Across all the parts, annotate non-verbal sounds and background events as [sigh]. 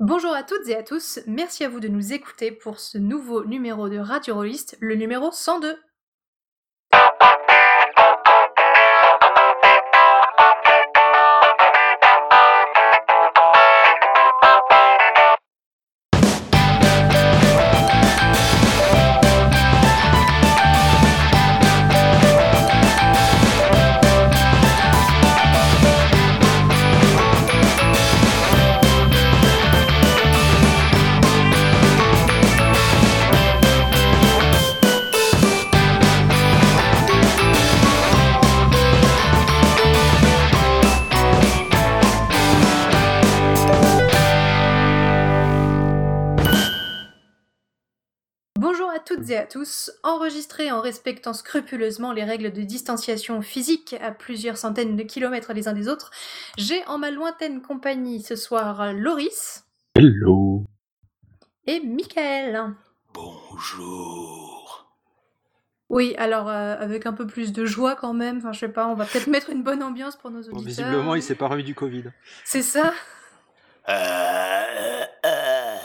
Bonjour à toutes et à tous, merci à vous de nous écouter pour ce nouveau numéro de Radio le numéro 102. En respectant scrupuleusement les règles de distanciation physique à plusieurs centaines de kilomètres les uns des autres, j'ai en ma lointaine compagnie ce soir Loris Hello. et Michael. Bonjour. Oui, alors euh, avec un peu plus de joie quand même, enfin je sais pas, on va peut-être mettre une bonne ambiance pour nos Bon, auditeurs. visiblement, il s'est pas remis du Covid. C'est ça Euh, euh,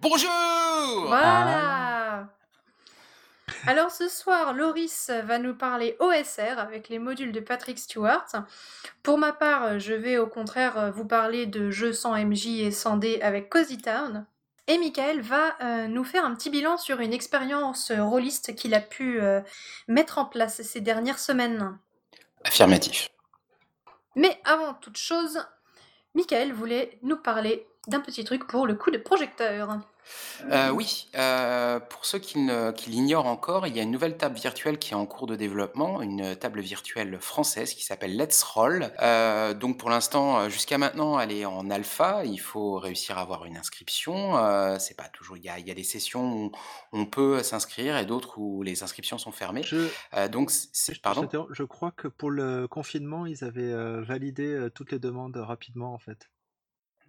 bonjour. Voilà Alors ce soir, Loris va nous parler OSR avec les modules de Patrick Stewart. Pour ma part, je vais au contraire vous parler de jeux sans MJ et sans D avec Cozy Town. Et Michael va euh, nous faire un petit bilan sur une expérience rôliste qu'il a pu euh, mettre en place ces dernières semaines. Affirmatif. Mais avant toute chose, Michael voulait nous parler d'un petit truc pour le coup de projecteur. Euh, oui, euh, pour ceux qui, ne- qui l'ignorent encore, il y a une nouvelle table virtuelle qui est en cours de développement, une table virtuelle française qui s'appelle Let's Roll. Euh, donc pour l'instant, jusqu'à maintenant, elle est en alpha. Il faut réussir à avoir une inscription. Euh, c'est pas toujours. Il y a, il y a des sessions où on peut s'inscrire et d'autres où les inscriptions sont fermées. Je, Euh, donc je, pardon? je crois que pour le confinement, ils avaient validé toutes les demandes rapidement, en fait.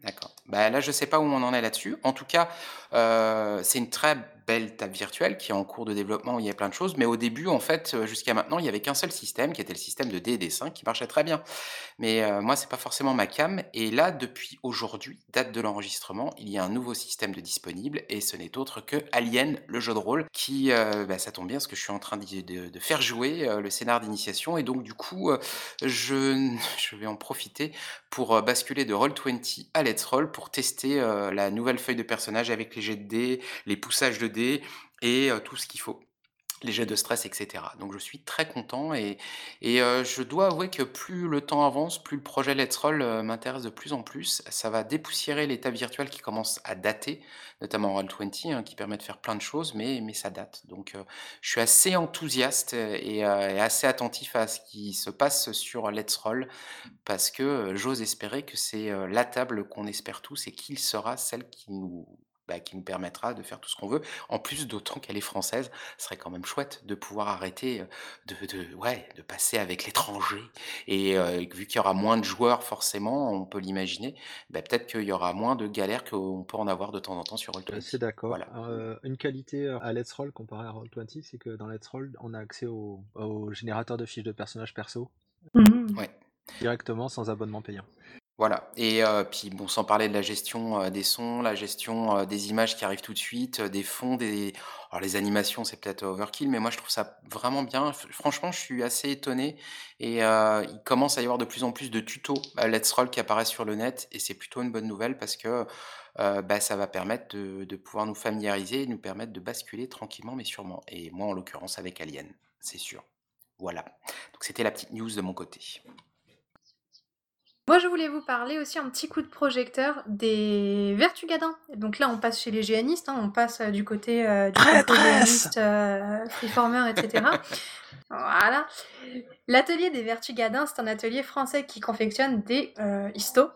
D'accord. Bah, là, je sais pas où on en est là-dessus. En tout cas, euh, c'est une très belle table virtuelle qui est en cours de développement, où il y a plein de choses. Mais au début, en fait, euh, jusqu'à maintenant, il y avait qu'un seul système, qui était le système de D&D5, qui marchait très bien. Mais euh, moi, c'est pas forcément ma cam. Et là, depuis aujourd'hui, date de l'enregistrement, il y a un nouveau système de disponible, et ce n'est autre que Alien, le jeu de rôle, qui, euh, bah, ça tombe bien, parce que je suis en train de, faire jouer euh, le scénar d'initiation, et donc du coup, je, [laughs] je vais en profiter pour basculer de Roll20 à Let's Roll pour tester la nouvelle feuille de personnage avec les jets de dés, les poussages de et tout ce qu'il faut les jets de stress, etc. Donc je suis très content et, je dois avouer que plus le temps avance, plus le projet Let's Roll m'intéresse de plus en plus. Ça va dépoussiérer l'état virtuel qui commence à dater, notamment Roll20, hein, qui permet de faire plein de choses, mais, ça date. Donc je suis assez enthousiaste et, et assez attentif à ce qui se passe sur Let's Roll, parce que j'ose espérer que c'est la table qu'on espère tous et qu'il sera celle qui nous... bah, qui nous permettra de faire tout ce qu'on veut. En plus, d'autant qu'elle est française, ce serait quand même chouette de pouvoir arrêter euh, de, de, ouais, de passer avec l'étranger. Et euh, vu qu'il y aura moins de joueurs, forcément, on peut l'imaginer, bah, peut-être qu'il y aura moins de galères qu'on peut en avoir de temps en temps sur Je suis Roll20. assez d'accord. Voilà. Euh, une qualité à Let's Roll comparé à Roll20, c'est que dans Let's Roll, on a accès au, au générateur de fiches de personnages perso Mhm. Ouais. directement sans abonnement payant. Voilà. Et euh, puis, bon, sans parler de la gestion euh, des sons, la gestion euh, des images qui arrivent tout de suite, des fonds, des... Alors, les animations, c'est peut-être overkill, mais moi, je trouve ça vraiment bien. Franchement, je suis assez étonné. Et il commence à y avoir de plus en plus de tutos Let's Roll qui apparaissent sur le net. Et c'est plutôt une bonne nouvelle parce que bah, ça va permettre de, de pouvoir nous familiariser et nous permettre de basculer tranquillement, mais sûrement. Et moi, en l'occurrence, avec Alien, c'est sûr. Voilà. Donc, c'était la petite news de mon côté. Moi, je voulais vous parler aussi un petit coup de projecteur des Vertugadins. Donc là, on passe chez les géanistes, hein, on passe euh, du côté euh, du Traîtresse géaniste, euh, freeformer, etc. [laughs] voilà. L'atelier des Vertugadins, c'est un atelier français qui confectionne des euh, histos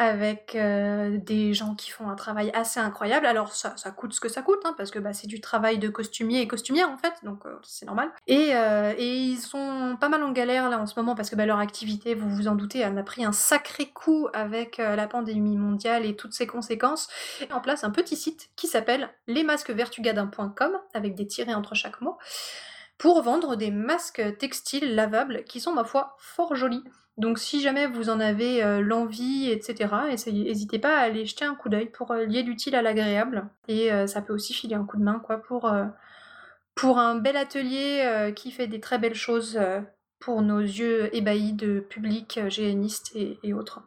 avec euh, des gens qui font un travail assez incroyable. Alors ça, coûte ce que ça coûte, hein, parce que bah, c'est du travail de costumier et costumière en fait, donc euh, c'est normal. Et, euh, et ils sont pas mal en galère là en ce moment parce que bah, leur activité, vous vous en doutez, elle a pris un sacré coup avec la pandémie mondiale et toutes ses conséquences. Et en place un petit site qui s'appelle lesmasquesvertugadins.com avec des tirets entre chaque mot pour vendre des masques textiles lavables qui sont ma foi fort jolis. Donc si jamais vous en avez euh, l'envie, etc., n'hésitez pas à aller jeter un coup d'œil pour euh, lier l'utile à l'agréable. Et euh, ça peut aussi filer un coup de main quoi, pour, un bel atelier qui fait des très belles choses pour nos yeux ébahis de public géanistes et autres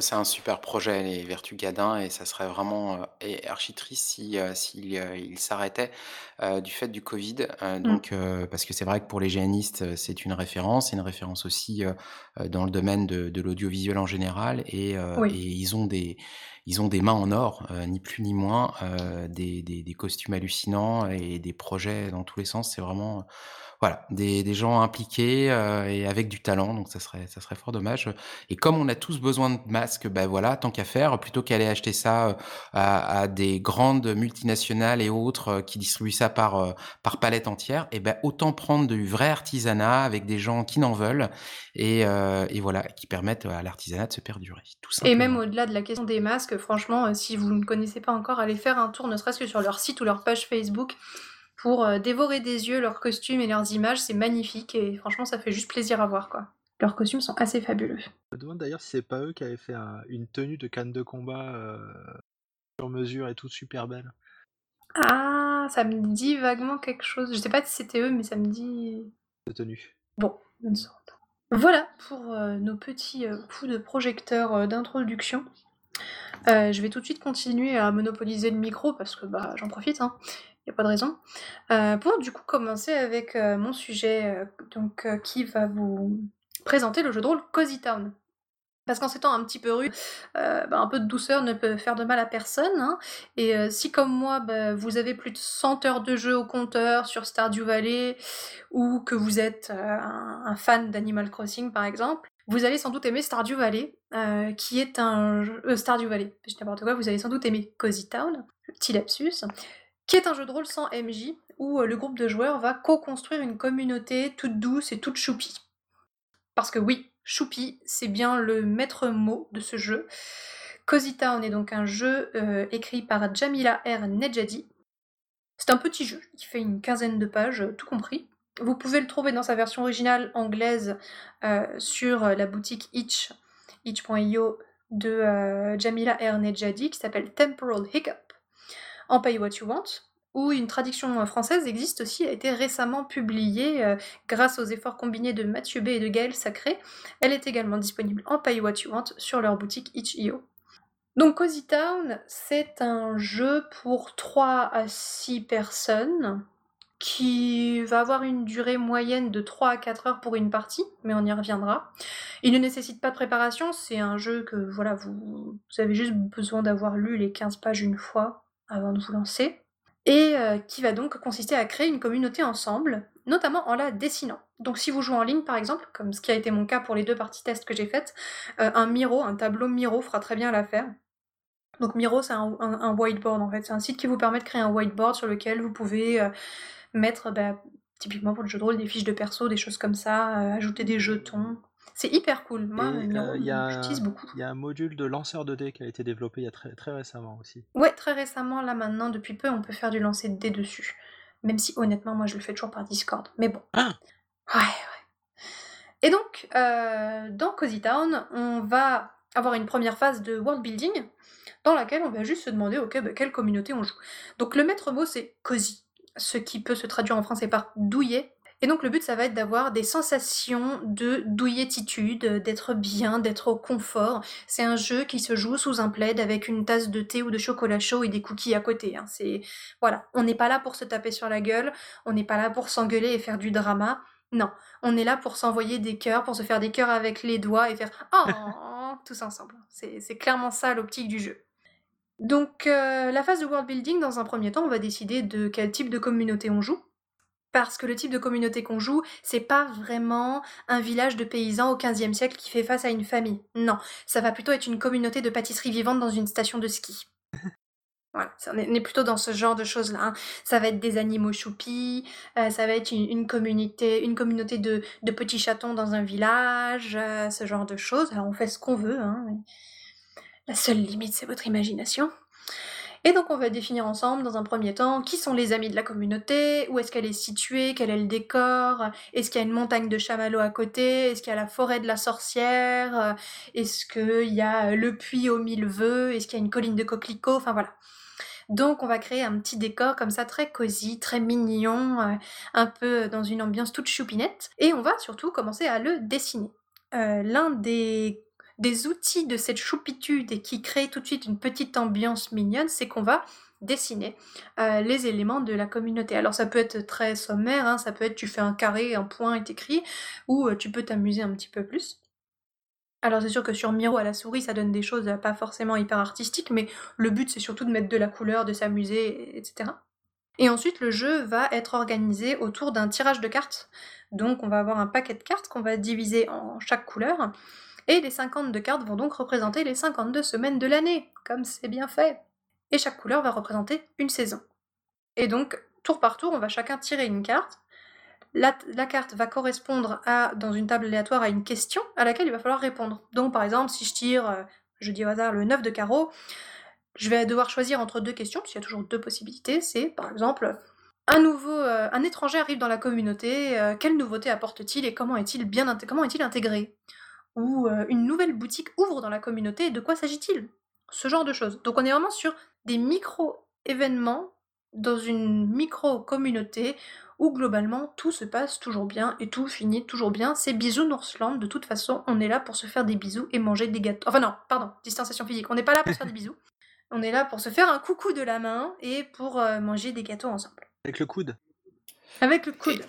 c'est un super projet, les Vertus Gadin, et ça serait vraiment euh, si, euh, s'il euh, il s'arrêtait du fait du Covid. Mmh. donc, parce que c'est vrai que pour les géanistes, c'est une référence, c'est une référence aussi dans le domaine de, l'audiovisuel en général, et, ils ont des ils ont des mains en or, ni plus ni moins, des, des costumes hallucinants et des projets dans tous les sens. C'est vraiment voilà, des, des gens impliqués euh, et avec du talent, donc ça serait, ça serait fort dommage. Et comme on a tous besoin de masques, ben voilà, tant qu'à faire, plutôt qu'aller acheter ça euh, à, à, des grandes multinationales et autres euh, qui distribuent ça par, par palette entière, et ben autant prendre du vrai artisanat avec des gens qui n'en veulent et, et, voilà, qui permettent à l'artisanat de se perdurer. Tout et même au-delà de la question des masques, franchement, si vous ne connaissez pas encore, allez faire un tour, ne serait-ce que sur leur site ou leur page Facebook pour euh, dévorer des yeux leurs costumes et leurs images. C'est magnifique et franchement, ça fait juste plaisir à voir quoi. Leurs costumes sont assez fabuleux. Je me demande d'ailleurs si c'est pas eux qui avaient fait une tenue de canne de combat euh, sur mesure et tout super belle. Ah, ça me dit vaguement quelque chose. Je sais pas si c'était eux, mais ça me dit. De tenue. Bon, une sorte. Voilà pour euh, nos petits coups de projecteur d'introduction. je vais tout de suite continuer à monopoliser le micro parce que bah, j'en profite. Hein n'y a pas de raison. Euh, pour du coup commencer avec euh, mon sujet euh, donc, qui va vous présenter le jeu de rôle Cozy Town. Parce qu'en ces temps un petit peu rude, bah, un peu de douceur ne peut faire de mal à personne. Hein. Et si comme moi, bah, vous avez plus de 100 heures de jeu au compteur sur Stardew Valley, ou que vous êtes un, fan d'Animal Crossing par exemple, vous allez sans doute aimer Stardew Valley, qui est un jeu... Stardew Valley, je n'importe quoi, vous allez sans doute aimer Cozy Town, petit lapsus, qui est un jeu de rôle sans MJ, où euh, le groupe de joueurs va co-construire une communauté toute douce et toute choupie. Parce que oui, choupi, c'est bien le maître mot de ce jeu. Cozy Town est donc un jeu euh, écrit par Jamila R. Nejadi. C'est un petit jeu qui fait une quinzaine de pages, euh, tout compris. Vous pouvez le trouver dans sa version originale anglaise sur la boutique Itch, itch.io de Jamila R. Nejadi qui s'appelle Temporal Hiccup en Pay What You Want, où une traduction française existe aussi, a été récemment publiée euh, grâce aux efforts combinés de Mathieu B et de Gaël Sacré. Elle est également disponible en Pay What You Want sur leur boutique itch.io. Donc Cozy Town, c'est un jeu pour 3 à 6 personnes qui va avoir une durée moyenne de 3 à 4 heures pour une partie, mais on y reviendra. Il ne nécessite pas de préparation, c'est un jeu que voilà, vous, vous avez juste besoin d'avoir lu les 15 pages une fois avant de vous lancer, et euh, qui va donc consister à créer une communauté ensemble, notamment en la dessinant. Donc si vous jouez en ligne par exemple, comme ce qui a été mon cas pour les deux parties tests que j'ai faites, euh, un Miro, un tableau Miro fera très bien l'affaire. Donc Miro c'est un, whiteboard en fait, c'est un site qui vous permet de créer un whiteboard sur lequel vous pouvez euh, mettre bah, typiquement pour le jeu de rôle des fiches de perso, des choses comme ça, ajouter des jetons, c'est hyper cool. Moi, euh, j'utilise beaucoup. Il y a un module de lanceur de dés qui a été développé il y a très, très récemment aussi. Ouais, très récemment, là maintenant, depuis peu, on peut faire du lancer de dés dessus. Même si honnêtement, moi je le fais toujours par Discord. Mais bon. Ah ouais, ouais. Et donc, euh, dans Cozy Town, on va avoir une première phase de world building dans laquelle on va juste se demander, ok, bah, quelle communauté on joue. Donc le maître mot c'est cozy, ce qui peut se traduire en français par douillet, et donc le but, ça va être d'avoir des sensations de douilletitude, d'être bien, d'être au confort. C'est un jeu qui se joue sous un plaid avec une tasse de thé ou de chocolat chaud et des cookies à côté. Hein. C'est voilà, on n'est pas là pour se taper sur la gueule, on n'est pas là pour s'engueuler et faire du drama. Non, on est là pour s'envoyer des cœurs, pour se faire des cœurs avec les doigts et faire oh tous ensemble. C'est clairement ça l'optique du jeu. Donc euh, la phase de world building, dans un premier temps, on va décider de quel type de communauté on joue parce que le type de communauté qu'on joue, c'est pas vraiment un village de paysans au XVe siècle qui fait face à une famille. Non, ça va plutôt être une communauté de pâtisserie vivante dans une station de ski. [laughs] Voilà, on est plutôt dans ce genre de choses-là. Hein. Ça va être des animaux choupis, euh, ça va être une, communauté, une communauté de, petits chatons dans un village, euh, ce genre de choses. Alors on fait ce qu'on veut. Hein, La seule limite, c'est votre imagination. Et donc on va définir ensemble dans un premier temps qui sont les amis de la communauté, où est-ce qu'elle est située, quel est le décor, est-ce qu'il y a une montagne de chamallows à côté, est-ce qu'il y a la forêt de la sorcière, est-ce qu'il y a le puits aux mille vœux, est-ce qu'il y a une colline de coquelicots, enfin voilà. Donc on va créer un petit décor comme ça très cosy, très mignon, euh, un peu dans une ambiance toute choupinette. Et on va surtout commencer à le dessiner. Euh, l'un des des outils de cette choupitude et qui crée tout de suite une petite ambiance mignonne, c'est qu'on va dessiner euh, les éléments de la communauté. Alors ça peut être très sommaire, hein, ça peut être tu fais un carré, un point est écrit, ou euh, tu peux t'amuser un petit peu plus. Alors c'est sûr que sur Miro à la souris ça donne des choses pas forcément hyper artistiques, mais le but c'est surtout de mettre de la couleur, de s'amuser, etc. Et ensuite le jeu va être organisé autour d'un tirage de cartes. Donc on va avoir un paquet de cartes qu'on va diviser en chaque couleur. Et les 52 cartes vont donc représenter les 52 semaines de l'année, comme c'est bien fait. Et chaque couleur va représenter une saison. Et donc, tour par tour, on va chacun tirer une carte. La, carte va correspondre à, dans une table aléatoire à une question à laquelle il va falloir répondre. Donc, par exemple, si je tire, euh, je dis au hasard, le 9 de carreau, je vais devoir choisir entre deux questions, puisqu'il y a toujours deux possibilités. C'est, par exemple, un nouveau, euh, un étranger arrive dans la communauté, euh, quelle nouveauté apporte-t-il et comment est-il bien comment est-il intégré? Ou euh, une nouvelle boutique ouvre dans la communauté, de quoi s'agit-il? Ce genre de choses. Donc on est vraiment sur des micro-événements dans une micro-communauté où globalement tout se passe toujours bien et tout finit toujours bien. C'est Bisounoursland, de toute façon, on est là pour se faire des bisous et manger des gâteaux. Enfin non, pardon, distanciation physique, on n'est pas là pour se faire des bisous. On est là pour se faire un coucou de la main et pour euh, manger des gâteaux ensemble. Avec le coude? Avec le coude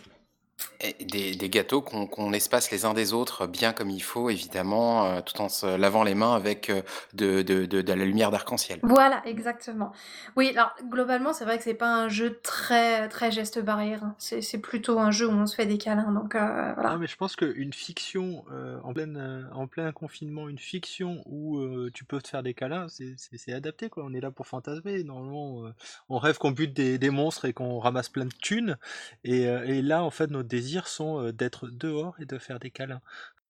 des, des gâteaux qu'on espace les uns des autres bien comme il faut, évidemment, euh, tout en se lavant les mains avec euh, de, de, de, la lumière d'arc-en-ciel. Voilà, exactement. Oui, alors globalement, c'est vrai que c'est pas un jeu très, très geste barrière. Hein. C'est plutôt un jeu où on se fait des câlins. Donc, euh, voilà. Ah, mais je pense qu'une fiction en, pleine, en plein confinement, une fiction où tu peux te faire des câlins, c'est adapté. Quoi. On est là pour fantasmer. Normalement, on rêve qu'on bute des, des, monstres et qu'on ramasse plein de thunes. Et, et là, en fait, notre désirs sont euh, d'être dehors et de faire des câlins.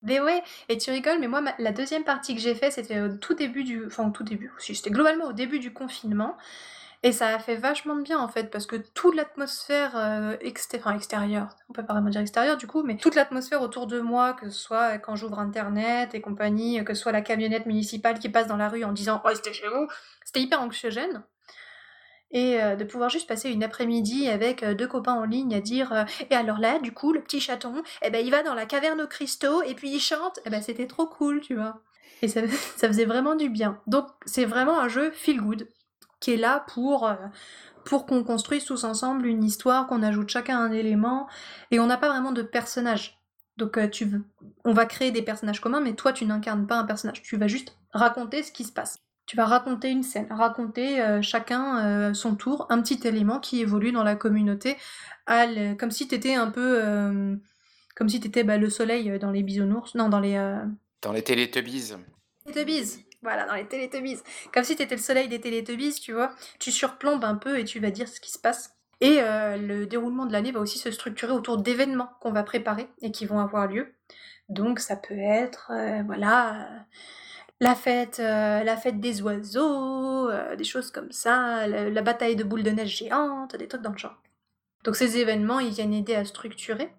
Mais ouais, et tu rigoles, mais moi, la deuxième partie que j'ai fait, c'était au tout début du. Enfin, au tout début aussi, c'était globalement au début du confinement. Et ça a fait vachement de bien en fait, parce que toute l'atmosphère euh, extérieure, on peut pas vraiment dire extérieure du coup, mais toute l'atmosphère autour de moi, que ce soit quand j'ouvre internet et compagnie, que ce soit la camionnette municipale qui passe dans la rue en disant Oh, c'était chez vous, c'était hyper anxiogène et euh, de pouvoir juste passer une après-midi avec euh, deux copains en ligne à dire euh, et alors là du coup le petit chaton eh ben il va dans la caverne aux cristaux et puis il chante. Eh ben c'était trop cool tu vois. Et ça, [laughs] ça faisait vraiment du bien. Donc c'est vraiment un jeu feel good qui est là pour pour qu'on construise tous ensemble une histoire qu'on ajoute chacun un élément et on n'a pas vraiment de personnage. Donc tu on va créer des personnages communs mais toi tu n'incarnes pas un personnage. Tu vas juste raconter ce qui se passe tu vas raconter une scène, raconter euh, chacun euh, son tour, un petit élément qui évolue dans la communauté, comme si t'étais un peu, euh, comme si t'étais bah, le soleil dans les bisounours, non dans les. Dans les Télétubbies. Télétubbies, voilà, dans les Télétubbies. Comme si t'étais le soleil des Télétubbies, tu vois. Tu surplombes un peu et tu vas dire ce qui se passe. Et le déroulement de l'année va aussi se structurer autour d'événements qu'on va préparer et qui vont avoir lieu. Donc ça peut être, voilà la fête, euh, la fête des oiseaux, euh, des choses comme ça, la, bataille de boules de neige géantes, des trucs dans le genre. Donc ces événements, ils viennent aider à structurer.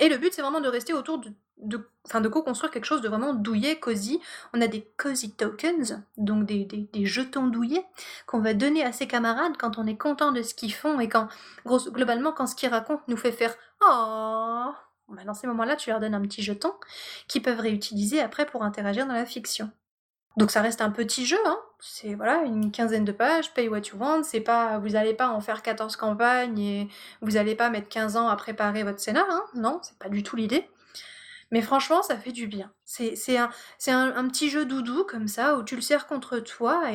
Et le but, c'est vraiment de rester autour de, de, de co-construire quelque chose de vraiment douillet, cosy. On a des cozy tokens, donc des, des, jetons douillets, qu'on va donner à ses camarades quand on est content de ce qu'ils font et quand, globalement, quand ce qu'ils racontent nous fait faire Oh bah, dans ces moments-là, tu leur donnes un petit jeton qu'ils peuvent réutiliser après pour interagir dans la fiction. Donc ça reste un petit jeu, hein. c'est voilà une quinzaine de pages, pay what you want, c'est pas vous n'allez pas en faire 14 campagnes et vous n'allez pas mettre 15 ans à préparer votre scénar, hein. non, c'est pas du tout l'idée. Mais franchement, ça fait du bien. C'est un, petit jeu doudou comme ça où tu le sers contre toi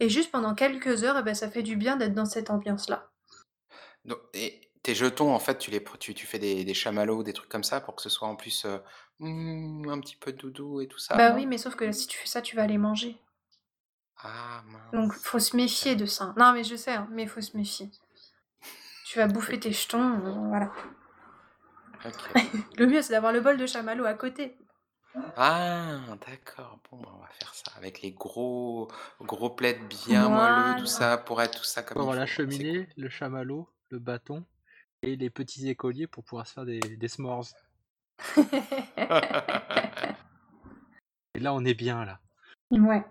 et, juste pendant quelques heures, eh ben, ça fait du bien d'être dans cette ambiance-là. Tes jetons, en fait, tu, les, tu, tu fais des, des chamallows, des trucs comme ça pour que ce soit en plus euh, mmh, un petit peu doudou et tout ça. Bah oui, mais sauf que si tu fais ça, tu vas les manger. Ah mince. Donc faut se méfier de ça. Non, mais je sais, hein, mais faut se méfier. Tu vas bouffer tes jetons, euh, voilà. [laughs] Le mieux, c'est d'avoir le bol de chamallow à côté. Ah, d'accord. Bon, bah, on va faire ça avec les gros gros plaids bien moelleux, tout ça, pour être tout ça comme il avoir la cheminée, le chamallow, le bâton et les petits écoliers pour pouvoir se faire des, des s'mores. [laughs] Et là, on est bien là. ouais.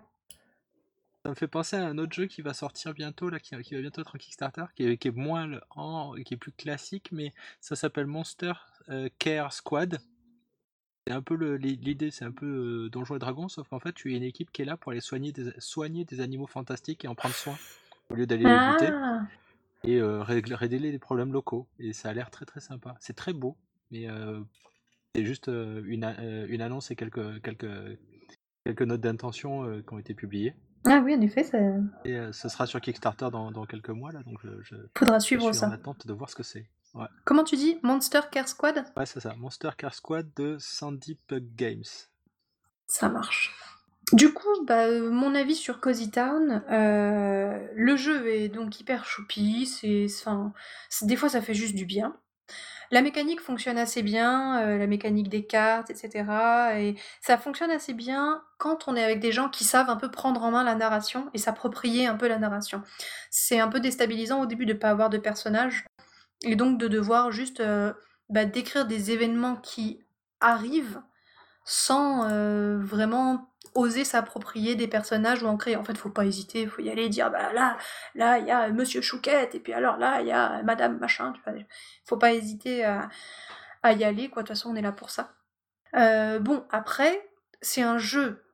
Ça me fait penser à un autre jeu qui va sortir bientôt, là, qui, qui va bientôt être en Kickstarter, qui est, qui est moins le- en, qui est plus classique, mais ça s'appelle Monster euh, Care Squad. C'est un peu l'idée, c'est un peu euh, Donjons et Dragons, sauf qu'en fait, tu es une équipe qui est là pour aller soigner des, soigner des animaux fantastiques et en prendre soin, au lieu d'aller les buter, Ah, et euh, régler, régler les problèmes locaux. Et ça a l'air très très sympa. C'est très beau, mais euh, c'est juste euh, une, a- une annonce et quelques, quelques, quelques notes d'intention qui ont été publiées. ah oui, en effet, ça Et ce sera sur Kickstarter dans, dans quelques mois, là, donc je, je- faudra je suivre suis en ça. attente de voir ce que c'est. Ouais, Comment tu dis? Monster Care Squad? Ouais c'est ça. Monster Care Squad de Sandy Pug Games. Ça marche. Du coup, bah, euh, mon avis sur Cozy Town, euh, le jeu est donc hyper choupi, c'est, enfin, des fois ça fait juste du bien. La mécanique fonctionne assez bien, euh, la mécanique des cartes, etc. Et ça fonctionne assez bien quand on est avec des gens qui savent un peu prendre en main la narration et s'approprier un peu la narration. C'est un peu déstabilisant au début de pas avoir de personnage et donc de devoir juste bah, décrire des événements qui arrivent sans vraiment oser s'approprier des personnages ou en créer. En fait, faut pas hésiter, faut y aller et dire bah là, là il y a Monsieur Chouquette et puis alors là il y a Madame machin. Tu vois. Faut pas hésiter à, y aller quoi. De toute façon, on est là pour ça. Euh, bon après, c'est un jeu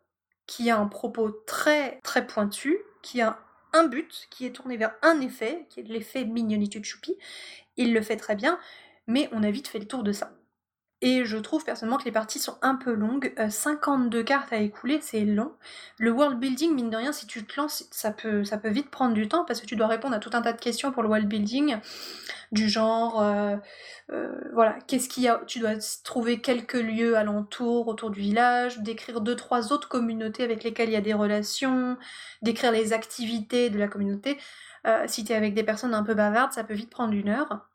qui a un propos très très pointu, qui a un but, qui est tourné vers un effet, qui est l'effet mignonitude choupi. Il le fait très bien, mais on a vite fait le tour de ça. Et je trouve personnellement que les parties sont un peu longues. Euh, 52 cartes à écouler, c'est long. Le world building, mine de rien, si tu te lances, ça peut, vite prendre du temps parce que tu dois répondre à tout un tas de questions pour le world building, du genre, euh, euh, voilà, qu'est-ce qu'il y a Tu dois trouver quelques lieux alentour, autour du village, décrire deux, trois autres communautés avec lesquelles il y a des relations, décrire les activités de la communauté. Euh, si tu es avec des personnes un peu bavardes, ça peut vite prendre une heure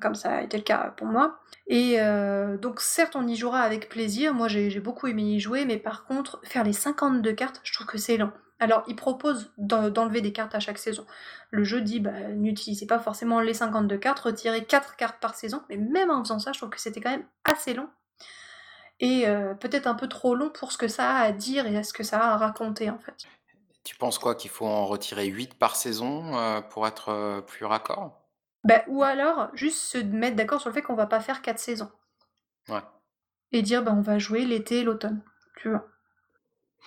comme ça a été le cas pour moi. Et euh, donc certes on y jouera avec plaisir, moi j'ai beaucoup aimé y jouer, mais par contre faire les 52 cartes, je trouve que c'est lent. Alors il propose d'enlever des cartes à chaque saison. Le jeu dit bah, n'utilisez pas forcément les 52 cartes, retirez 4 cartes par saison, mais même en faisant ça, je trouve que c'était quand même assez long. Et euh, peut-être un peu trop long pour ce que ça a à dire et ce que ça a à raconter en fait. Tu penses quoi qu'il faut en retirer 8 par saison euh, pour être plus raccord? Bah, ou alors, juste se mettre d'accord sur le fait qu'on va pas faire quatre saisons. Ouais. Et dire, bah, on va jouer l'été et l'automne. Tu vois.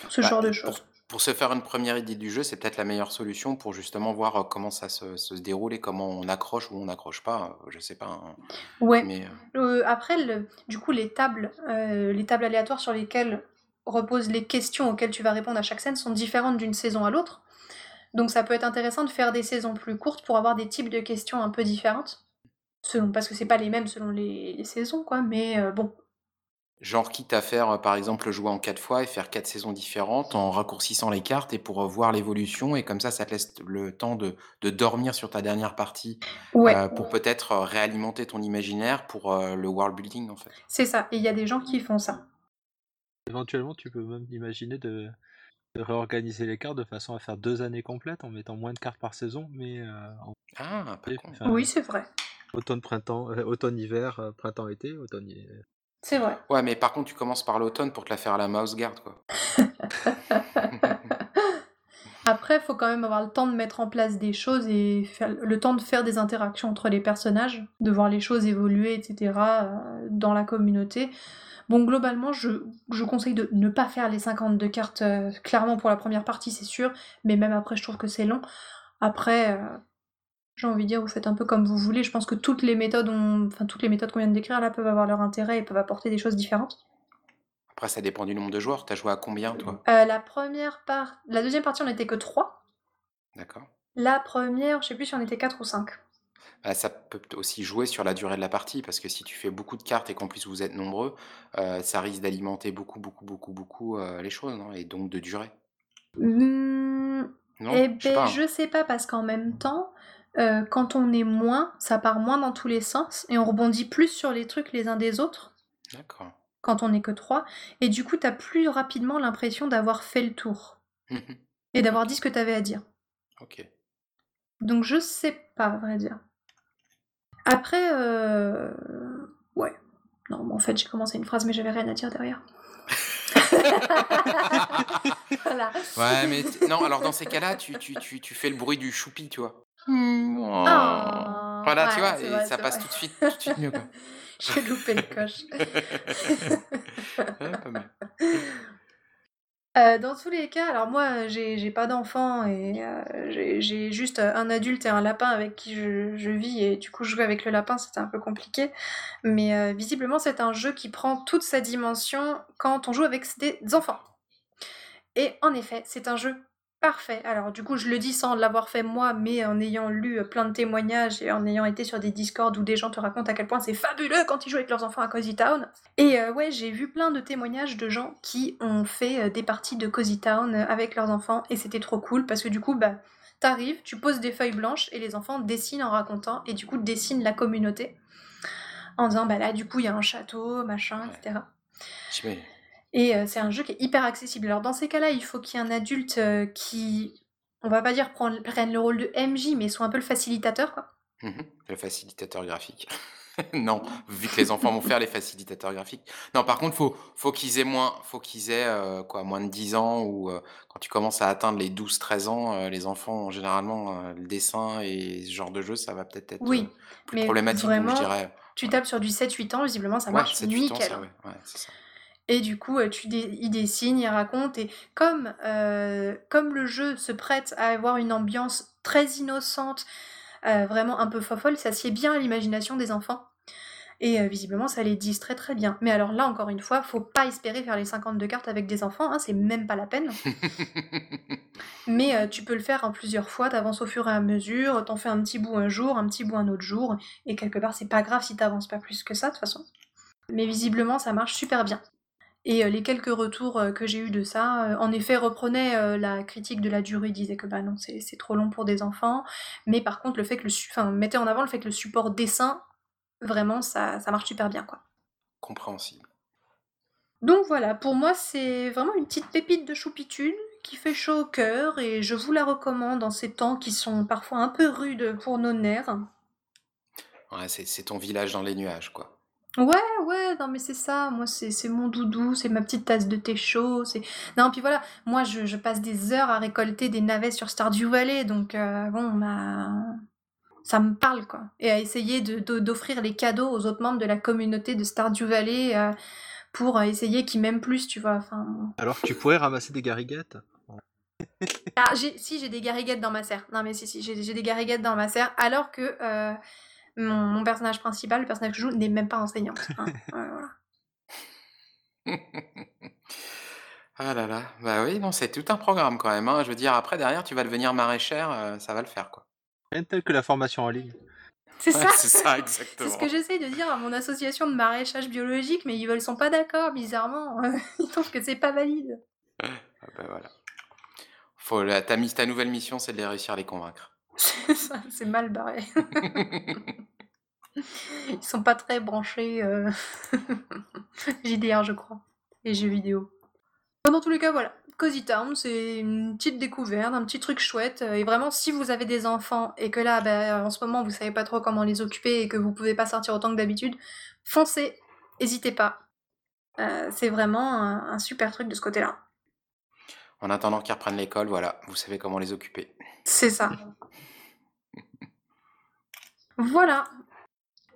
Ce Bah, genre de choses. pour se faire une première idée du jeu, c'est peut-être la meilleure solution pour justement voir euh, comment ça se, se déroule et comment on accroche ou on n'accroche pas. euh, Je sais pas. hein. Ouais. Mais Euh, après, le- du coup, les tables, euh, les tables aléatoires sur lesquelles reposent les questions auxquelles tu vas répondre à chaque scène sont différentes d'une saison à l'autre. Donc ça peut être intéressant de faire des saisons plus courtes pour avoir des types de questions un peu différentes. Selon, parce que c'est pas les mêmes selon les, les saisons, quoi, mais euh, bon. genre quitte à faire euh, par exemple jouer en 4 fois et faire 4 saisons différentes en raccourcissant les cartes et pour euh, voir l'évolution et comme ça ça te laisse le temps de, de dormir sur ta dernière partie Ouais, euh, pour peut-être réalimenter ton imaginaire pour euh, le world building en fait. c'est ça. Et il y a des gens qui font ça. Éventuellement, tu peux même imaginer de, de réorganiser les cartes de façon à faire deux années complètes en mettant moins de cartes par saison, mais euh, en Ah, pas enfin, Oui, c'est vrai. automne, printemps, euh, automne, hiver, euh, printemps, été, automne. C'est vrai. Ouais, mais par contre, tu commences par l'automne pour te la faire à la mouse guard, quoi. [laughs] [laughs] Après, il faut quand même avoir le temps de mettre en place des choses et faire, le temps de faire des interactions entre les personnages, de voir les choses évoluer, etc. dans la communauté. Bon, globalement, je, je conseille de ne pas faire les 52 cartes, euh, clairement pour la première partie, c'est sûr, mais même après, je trouve que c'est long. Après, euh, j'ai envie de dire, vous faites un peu comme vous voulez. Je pense que toutes les méthodes, ont- enfin, toutes les méthodes qu'on vient de décrire là peuvent avoir leur intérêt et peuvent apporter des choses différentes. Après, ça dépend du nombre de joueurs. T'as joué à combien, toi? Euh, la première part, la deuxième partie, on n'était que 3. D'accord. La première, je sais plus si on était 4 ou 5. Bah, ça peut aussi jouer sur la durée de la partie, parce que si tu fais beaucoup de cartes et qu'en plus vous êtes nombreux, euh, ça risque d'alimenter beaucoup, beaucoup, beaucoup, beaucoup euh, les choses, non et donc de durer. Hmm, Non? eh ben, pas. hein. je sais pas, parce qu'en même temps, euh, quand on est moins, ça part moins dans tous les sens, et on rebondit plus sur les trucs les uns des autres. D'accord. quand on n'est que trois, et du coup, t'as plus rapidement l'impression d'avoir fait le tour Mhm. et d'avoir dit ce que t'avais à dire. Ok. Donc je sais pas, à vrai dire. Après, euh... ouais. Non, mais en fait, j'ai commencé une phrase, mais j'avais rien à dire derrière. [laughs] voilà. Ouais, mais non, alors dans ces cas-là, tu, tu, tu, tu fais le bruit du choupi, tu vois. Hmm, oh. Ah, Voilà, tu vois, et vrai, ça passe vrai. tout de suite, tout de suite mieux, quoi. [laughs] J'ai loupé le coche. [laughs] Ouais, pas mal. Euh, dans tous les cas, alors moi, j'ai j'ai pas d'enfant et euh, j'ai- juste un adulte et un lapin avec qui je, vis et du coup jouer avec le lapin c'était un peu compliqué. Mais euh, visiblement c'est un jeu qui prend toute sa dimension quand on joue avec des enfants. Et en effet, c'est un jeu parfait. Alors du coup, je le dis sans l'avoir fait moi, mais en ayant lu plein de témoignages et en ayant été sur des discords où des gens te racontent à quel point c'est fabuleux quand ils jouent avec leurs enfants à Cozy Town. Et euh, ouais, j'ai vu plein de témoignages de gens qui ont fait euh, des parties de Cozy Town euh, avec leurs enfants et c'était trop cool parce que du coup, bah, t'arrives, tu poses des feuilles blanches et les enfants dessinent en racontant et du coup dessinent la communauté en disant bah là du coup il y a un château, machin, Ouais. etc. Et euh, c'est un jeu qui est hyper accessible. Alors dans ces cas-là, il faut qu'il y ait un adulte euh, qui, on va pas dire prenne le rôle de MJ, mais soit un peu le facilitateur quoi. Mhm. Le facilitateur graphique. [laughs] non, vu que les enfants vont faire les facilitateurs graphiques. Non, par contre, faut, faut qu'ils aient moins, faut qu'ils aient euh, quoi, moins de 10 ans ou euh, quand tu commences à atteindre les 12-13 ans, euh, les enfants, généralement, le dessin et ce genre de jeu, ça va peut-être être, Oui, plus mais problématique. donc vraiment, je dirais, tu tapes sur du 7-8 ans, visiblement ça ouais, marche 7-8 ans, nickel. ça, hein. ouais, ouais, c'est ça. Et du coup, euh, tu dé- il dessine, il raconte, et comme, euh, comme le jeu se prête à avoir une ambiance très innocente, euh, vraiment un peu fofolle, ça sied bien à l'imagination des enfants. Et euh, visiblement, ça les distrait très bien. Mais alors là, encore une fois, faut pas espérer faire les 52 cartes avec des enfants, hein, c'est même pas la peine. [laughs] Mais euh, tu peux le faire en plusieurs fois, t'avances au fur et à mesure, t'en fais un petit bout un jour, un petit bout un autre jour, et quelque part, c'est pas grave si t'avances pas plus que ça, de toute façon. Mais visiblement, ça marche super bien. Et euh, les quelques retours euh, que j'ai eu de ça, euh, en effet, reprenaient la critique de la durée, disaient que bah non, c'est trop long pour des enfants. Mais par contre, le fait que le, enfin, mettez en avant le fait que le support dessin, vraiment, ça, ça marche super bien, quoi. Compréhensible. Donc voilà, pour moi, c'est vraiment une petite pépite de choupitude qui fait chaud au cœur et je vous la recommande en ces temps qui sont parfois un peu rudes pour nos nerfs. Ouais, c'est ton village dans les nuages, quoi. Ouais, ouais, non mais c'est ça, moi c'est c'est mon doudou, c'est ma petite tasse de thé chaud, c'est... Non, puis voilà, moi je, je passe des heures à récolter des navets sur Stardew Valley, donc euh, bon, bah... Ça me parle, quoi. Et à essayer de- de- d'offrir les cadeaux aux autres membres de la communauté de Stardew Valley euh, pour euh, essayer qu'ils m'aiment plus, tu vois, enfin... Alors que tu pourrais ramasser des gariguettes. Ah, j'ai, si, j'ai des gariguettes dans ma serre. Non, mais si, si, j'ai, j'ai des gariguettes dans ma serre, alors que euh, mon, mon personnage principal, le personnage que je joue, n'est même pas enseignante. hein. Ouais, [laughs] voilà. [laughs] Ah là là, bah oui, non, c'est tout un programme quand même. hein. Je veux dire, après, derrière, tu vas devenir maraîchère, euh, ça va le faire, quoi. Rien de tel que la formation en ligne. C'est Ouais, ça c'est ça, [laughs] C'est exactement. ce que j'essaye de dire à mon association de maraîchage biologique, mais ils ne sont pas d'accord, bizarrement. Ils trouvent que c'est pas valide. Ah bah voilà. Faut, la, ta, ta nouvelle mission, c'est de les réussir à les convaincre. C'est ça, c'est mal barré. Ils sont pas très branchés euh, [laughs] JDR, je crois, et jeux vidéo. Bon, Dans tous les cas, voilà. Cozy Town, c'est une petite découverte, un petit truc chouette. euh, Et vraiment, si vous avez des enfants et que là, bah, en ce moment, vous savez pas trop comment les occuper et que vous pouvez pas sortir autant que d'habitude, foncez, n'hésitez pas. Euh, c'est vraiment un, un super truc de ce côté-là. En attendant qu'ils reprennent l'école, voilà, vous savez comment les occuper. C'est ça. [laughs] Voilà.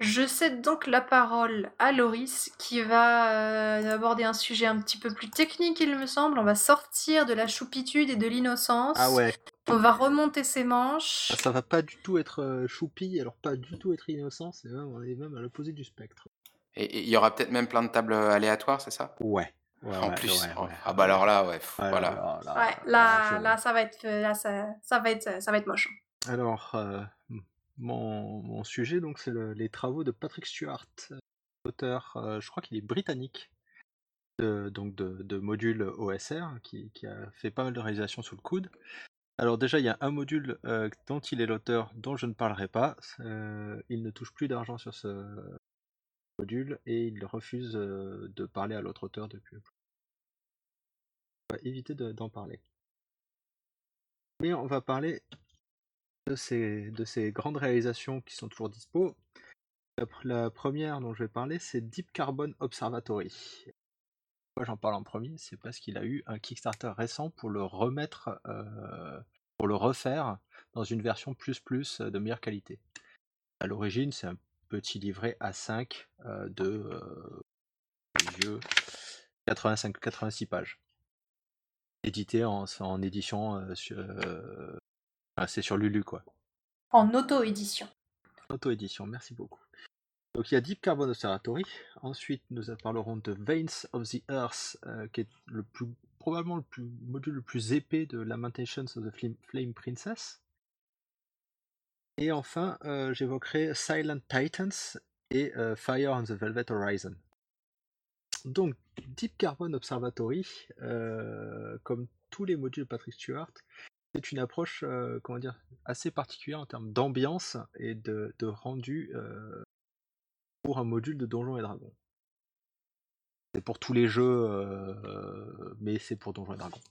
Je cède donc la parole à Loris qui va euh, aborder un sujet un petit peu plus technique, il me semble. On va sortir de la choupitude et de l'innocence. Ah ouais, On va remonter ses manches. ça va pas du tout être euh, choupi, alors pas du tout être innocent, c'est même, on est même à l'opposé du spectre. Et il y aura peut-être même plein de tables euh, aléatoires, c'est ça? Ouais. ouais En ouais, plus. ouais, ouais, ah bah alors là, ouais, pff, ouais, voilà. là, Ouais, là, ça va être, là, ça, ça va être, ça va être moche. Alors, euh, mon, sujet, donc, c'est le- les travaux de Patrick Stewart, auteur, euh, je crois qu'il est britannique, de, donc de, modules OSR, qui, qui a fait pas mal de réalisations sous le coude. Alors déjà, il y a un module euh, dont il est l'auteur, dont je ne parlerai pas. euh, il ne touche plus d'argent sur ce module et il refuse de parler à l'autre auteur depuis. On va éviter d'en parler. Mais on va parler de ces, de ces grandes réalisations qui sont toujours dispo. La, première dont je vais parler, c'est Deep Carbon Observatory. Pourquoi j'en parle en premier? C'est parce qu'il a eu un Kickstarter récent pour le remettre, pour le refaire dans une version plus plus de meilleure qualité. À l'origine, c'est un petit livret A5 de vieux 85-86 pages. Édité en, en édition, c'est sur Lulu quoi. En auto-édition. Auto-édition, merci beaucoup. Donc il y a Deep Carbon Observatory. Ensuite, nous parlerons de Veins of the Earth, qui est le plus, probablement le plus, module le plus épais de Lamentations of the Flame Princess. Et enfin, j'évoquerai Silent Titans et Fire on the Velvet Horizon. Donc, Deep Carbon Observatory, comme tous les modules de Patrick Stewart, c'est une approche comment dire, assez particulière en termes d'ambiance et de, rendu pour un module de Donjons et Dragons. C'est pour tous les jeux, mais c'est pour Donjons et Dragons.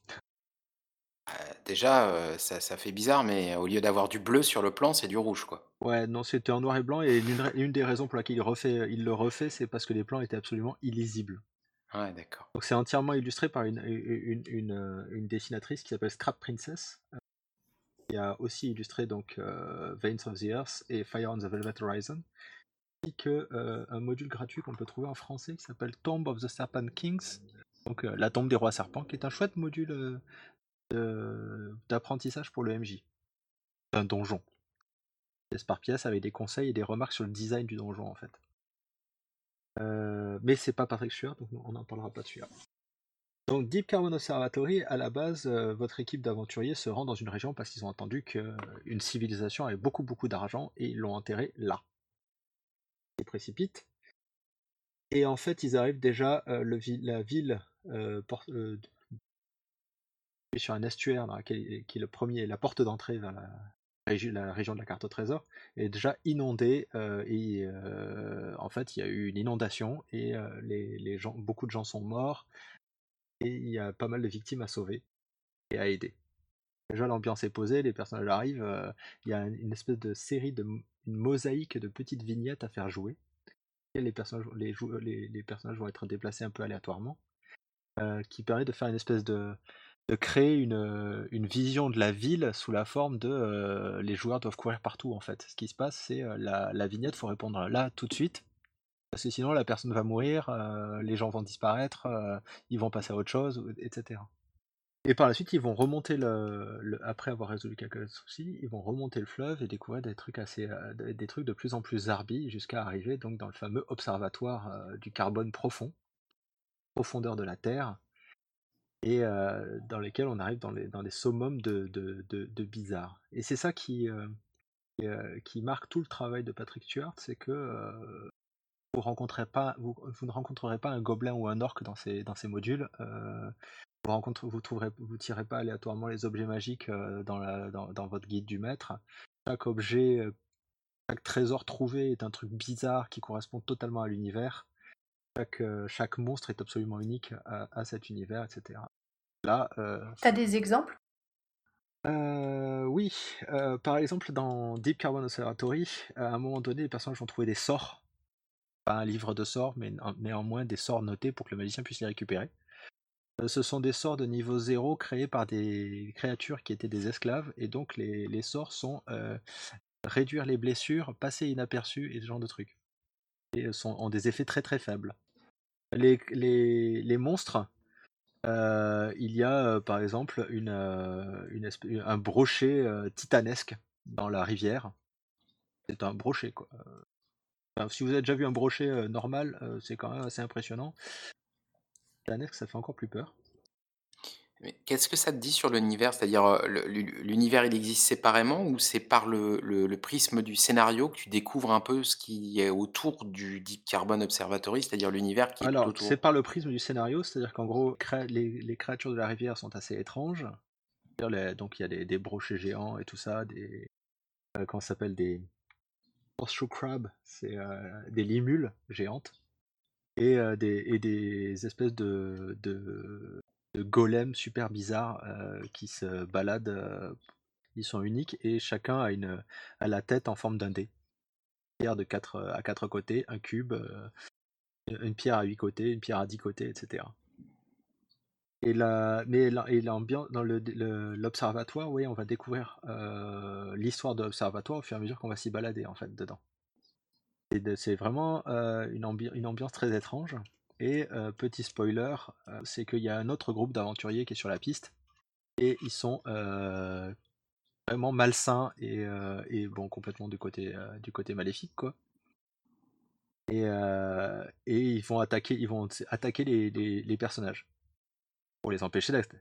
déjà, ça, ça, fait bizarre, mais au lieu d'avoir du bleu sur le plan, c'est du rouge, quoi. Ouais, non, c'était en noir et blanc, et l'une des raisons pour laquelle il, refait, il le refait, c'est parce que les plans étaient absolument illisibles. D'accord. Donc c'est entièrement illustré par une, une, dessinatrice qui s'appelle Scrap Princess, qui a aussi illustré donc Veins of the Earth et Fire on the Velvet Horizon, ainsi que un module gratuit qu'on peut trouver en français qui s'appelle Tomb of the Serpent Kings, donc la tombe des rois serpents, qui est un chouette module d'apprentissage pour le MJ, d'un donjon. Pièce par pièce avec des conseils et des remarques sur le design du donjon en fait. Euh, mais c'est pas Patrick Stewart, donc on n'en parlera pas dessus. Donc Deep Carbon Observatory, à la base, euh, votre équipe d'aventuriers se rend dans une région parce qu'ils ont entendu qu'une civilisation avait beaucoup beaucoup d'argent et ils l'ont enterré là. Ils précipitent. Et en fait, ils arrivent déjà, euh, la ville sur un estuaire dans qui est le premier, la porte d'entrée vers la, la région de la carte au trésor est déjà inondée euh, et euh, en fait il y a eu une inondation et euh, les, gens, beaucoup de gens sont morts et il y a pas mal de victimes à sauver et à aider. Déjà l'ambiance est posée, les personnages arrivent, il y a une espèce de série de une mosaïque de petites vignettes à faire jouer. Les personnages vont être déplacés un peu aléatoirement, qui permet de faire une espèce de, de créer une, une, vision de la ville sous la forme de les joueurs doivent courir partout en fait. Ce qui se passe, c'est la, la, vignette, faut répondre là tout de suite. Parce que sinon la personne va mourir, les gens vont disparaître, ils vont passer à autre chose, etc. Et par la suite, ils vont remonter le, après avoir résolu quelques soucis, ils vont remonter le fleuve et découvrir des trucs assez, des trucs de plus en plus arbis jusqu'à arriver donc dans le fameux observatoire du carbone profond, profondeur de la Terre, et dans lesquels on arrive dans, les, dans summums de, de. Et c'est ça qui, qui, marque tout le travail de Patrick Stewart, c'est que vous, ne rencontrerez pas un gobelin ou un orque dans ces, modules. vous rencontrez, vous tirez pas aléatoirement les objets magiques dans, votre guide du maître. Chaque objet, chaque trésor trouvé est un truc bizarre qui correspond totalement à l'univers. Chaque, chaque, monstre est absolument unique à, à cet univers, etc. Là, euh, T'as des exemples? Euh, oui, euh, par exemple dans Deep Carbon Observatory, à un moment donné, les personnages ont trouvé des sorts. Pas un livre de sorts, mais néanmoins des sorts notés pour que le magicien puisse les récupérer. ce sont des sorts de niveau 0 créés par des créatures qui étaient des esclaves, et donc les, sorts sont réduire les blessures, passer inaperçus et ce genre de trucs. Et sont, ont des effets très très faibles. Les, monstres il y a, par exemple une, un brochet, titanesque dans la rivière. C'est un brochet quoi, si vous avez déjà vu un brochet, normal, c'est quand même assez impressionnant. Titanesque, ça fait encore plus peur qu'est-ce que ça te dit sur l'univers? C'est-à-dire, l'univers, il existe séparément ou c'est par le prisme du scénario que tu découvres un peu ce qui est autour du Deep Carbon Observatory, c'est-à-dire l'univers qui est Alors, c'est par le prisme du scénario, c'est-à-dire qu'en gros, les créatures de la rivière sont assez étranges. donc il y a des brochets géants et tout ça, des, euh, comment ça s'appelle? Des Horseshoe Crab, c'est euh, des limules géantes. Et, euh, des, et des espèces de, de, de golems super bizarres qui se baladent. ils sont uniques et chacun a, une, a la tête en forme d'un dé. Une pierre de quatre, à quatre côtés, un cube, une pierre à huit côtés, une pierre à dix côtés, etc. Mais et l'ambiance dans l'observatoire, oui, on va découvrir l'histoire de l'observatoire au fur et à mesure qu'on va s'y balader en fait dedans. C'est vraiment une ambiance très étrange. Et euh, petit spoiler, euh, c'est qu'il y a un autre groupe d'aventuriers qui est sur la piste et ils sont euh, vraiment malsains et, et bon complètement du côté du côté maléfique quoi. Et, et ils vont attaquer ils vont attaquer les, les- personnages pour les empêcher d'être.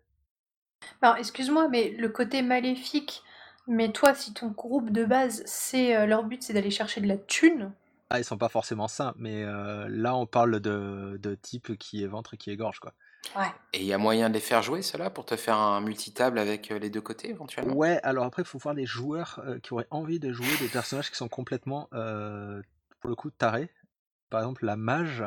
Alors, excuse-moi, mais le côté maléfique, mais toi, si ton groupe de base, c'est leur but, c'est d'aller chercher de la thune, Ah, ils sont pas forcément sains, mais euh, là on parle de, de type qui est ventre et qui est gorge quoi. ouais. Et il y a moyen de les faire jouer, cela, pour te faire un multitable avec euh, les deux côtés, éventuellement? Ouais, alors après, il faut voir les joueurs euh, qui auraient envie de jouer des personnages qui sont complètement, euh, pour le coup, tarés. Par exemple, la mage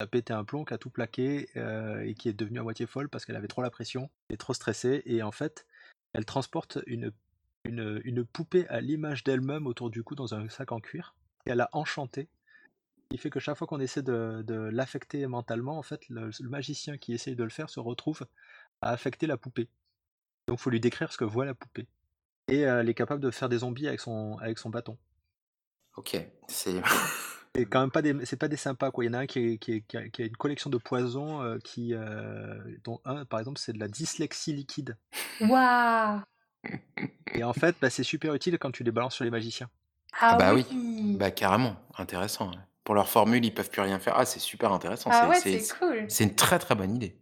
a pété un plomb, qui a tout plaqué euh, et qui est devenue à moitié folle parce qu'elle avait trop la pression, elle est trop stressée et en fait, elle transporte une, une, une poupée à l'image d'elle-même autour du cou dans un sac en cuir et elle a enchanté. Ce qui fait que chaque fois qu'on essaie de, de l'affecter mentalement, en fait, le, le magicien qui essaye de le faire se retrouve à affecter la poupée. Donc, faut lui décrire ce que voit la poupée. Et euh, elle est capable de faire des zombies avec son, avec son bâton. Ok, c'est... [laughs] C'est quand même pas des, c'est pas des sympas quoi. Il y en a un qui, est- qui, est- qui a, qui a une collection de poisons euh, qui, euh, dont un par exemple c'est de la dyslexie liquide. Waouh Et en fait, bah, c'est super utile quand tu les balances sur les magiciens. Ah, bah oui, oui. Bah carrément, intéressant. Pour leur formule, ils peuvent plus rien faire. Ah, c'est super intéressant. Ah c'est- ouais, c'est, c'est cool. c'est une très très bonne idée.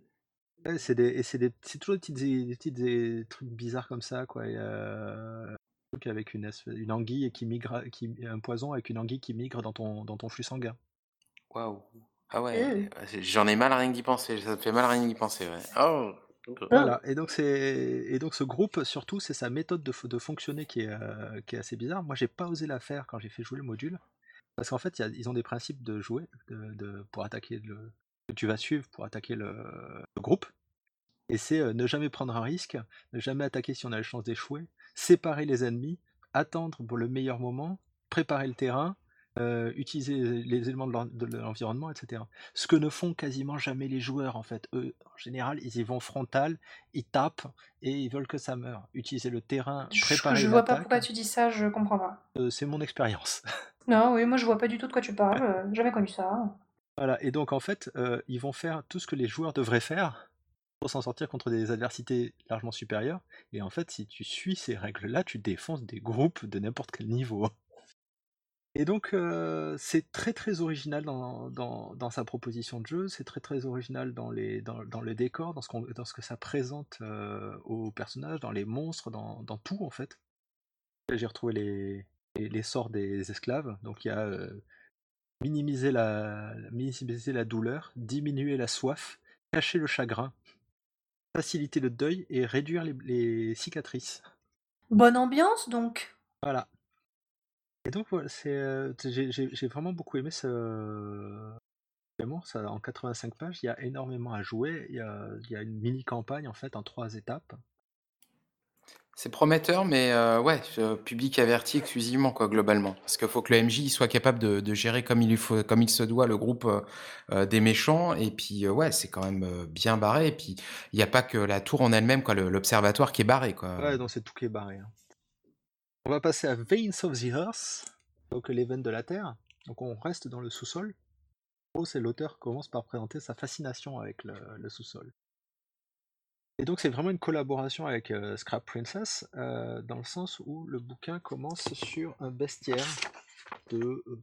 Ouais, c'est des, et c'est des, c'est toujours des petites, des petites des trucs bizarres comme ça quoi. Et, euh, un truc avec une, espèce- une anguille qui migre, qui, un poison avec une anguille qui migre dans ton, dans ton flux sanguin. Waouh. Ah ouais, Mm. ouais, c'est- j'en ai mal à rien d'y penser. Ça me fait mal à rien d'y penser. Ouais. Oh. Voilà, et donc, c'est, et donc ce groupe, surtout, c'est sa méthode de, fo- de fonctionner qui est, euh, qui est assez bizarre. Moi, j'ai pas osé la faire quand j'ai fait jouer le module, parce qu'en fait, il y a- ils ont des principes de jouer de, de- pour attaquer le. que tu vas suivre pour attaquer le, le groupe. Et c'est euh, ne jamais prendre un risque, ne jamais attaquer si on a la chance d'échouer, séparer les ennemis, attendre pour le meilleur moment, préparer le terrain, euh, utiliser les éléments de l'en- de l'environnement, etc. Ce que ne font quasiment jamais les joueurs en fait. Eux, en général, ils y vont frontal, ils tapent et ils veulent que ça meure. Utiliser le terrain, préparer je vois pas pourquoi tu dis ça, je comprends pas. euh, c'est mon expérience. [laughs] Non, oui, moi je vois pas du tout de quoi tu parles, euh, jamais connu ça. Voilà, et donc en fait, ils vont faire tout ce que les joueurs devraient faire pour s'en sortir contre des adversités largement supérieures. Et en fait, si tu suis ces règles-là, tu défonces des groupes de n'importe quel niveau. Et donc, euh, c'est très très original dans, dans, dans sa proposition de jeu, c'est très très original dans, les, dans, dans le décor, dans ce, qu'on- dans ce que ça présente euh, aux personnages, dans les monstres, dans, dans tout en fait. J'ai retrouvé les, les, les sorts des esclaves, donc il y a euh, minimiser, la, minimiser la douleur, diminuer la soif, cacher le chagrin, faciliter le deuil et réduire les, les cicatrices. Bonne ambiance donc. Voilà. Et donc voilà, c'est, euh, j'ai, j'ai- j'ai vraiment beaucoup aimé ce. Vraiment, ça, en 85 pages, il y a énormément à jouer. Il y a, il y a une mini campagne en fait en trois étapes. C'est prometteur, mais euh, ouais, euh, public averti exclusivement, quoi, globalement. Parce qu'il faut que le MJ soit capable de, de gérer comme il, faut, comme il se doit le groupe euh, euh, des méchants. Et puis, euh, ouais, c'est quand même euh, bien barré. Et puis, il n'y a pas que la tour en elle-même, quoi, le- l'observatoire qui est barré, quoi. Ouais, donc c'est tout qui est barré. hein. On va passer à Veins of the Earth, donc l'événement de la Terre. Donc on reste dans le sous-sol. Gros, c'est l'auteur commence par présenter sa fascination avec le, sous-sol. Et donc c'est vraiment une collaboration avec euh, Scrap Princess, euh, dans le sens où le bouquin commence sur un bestiaire de euh,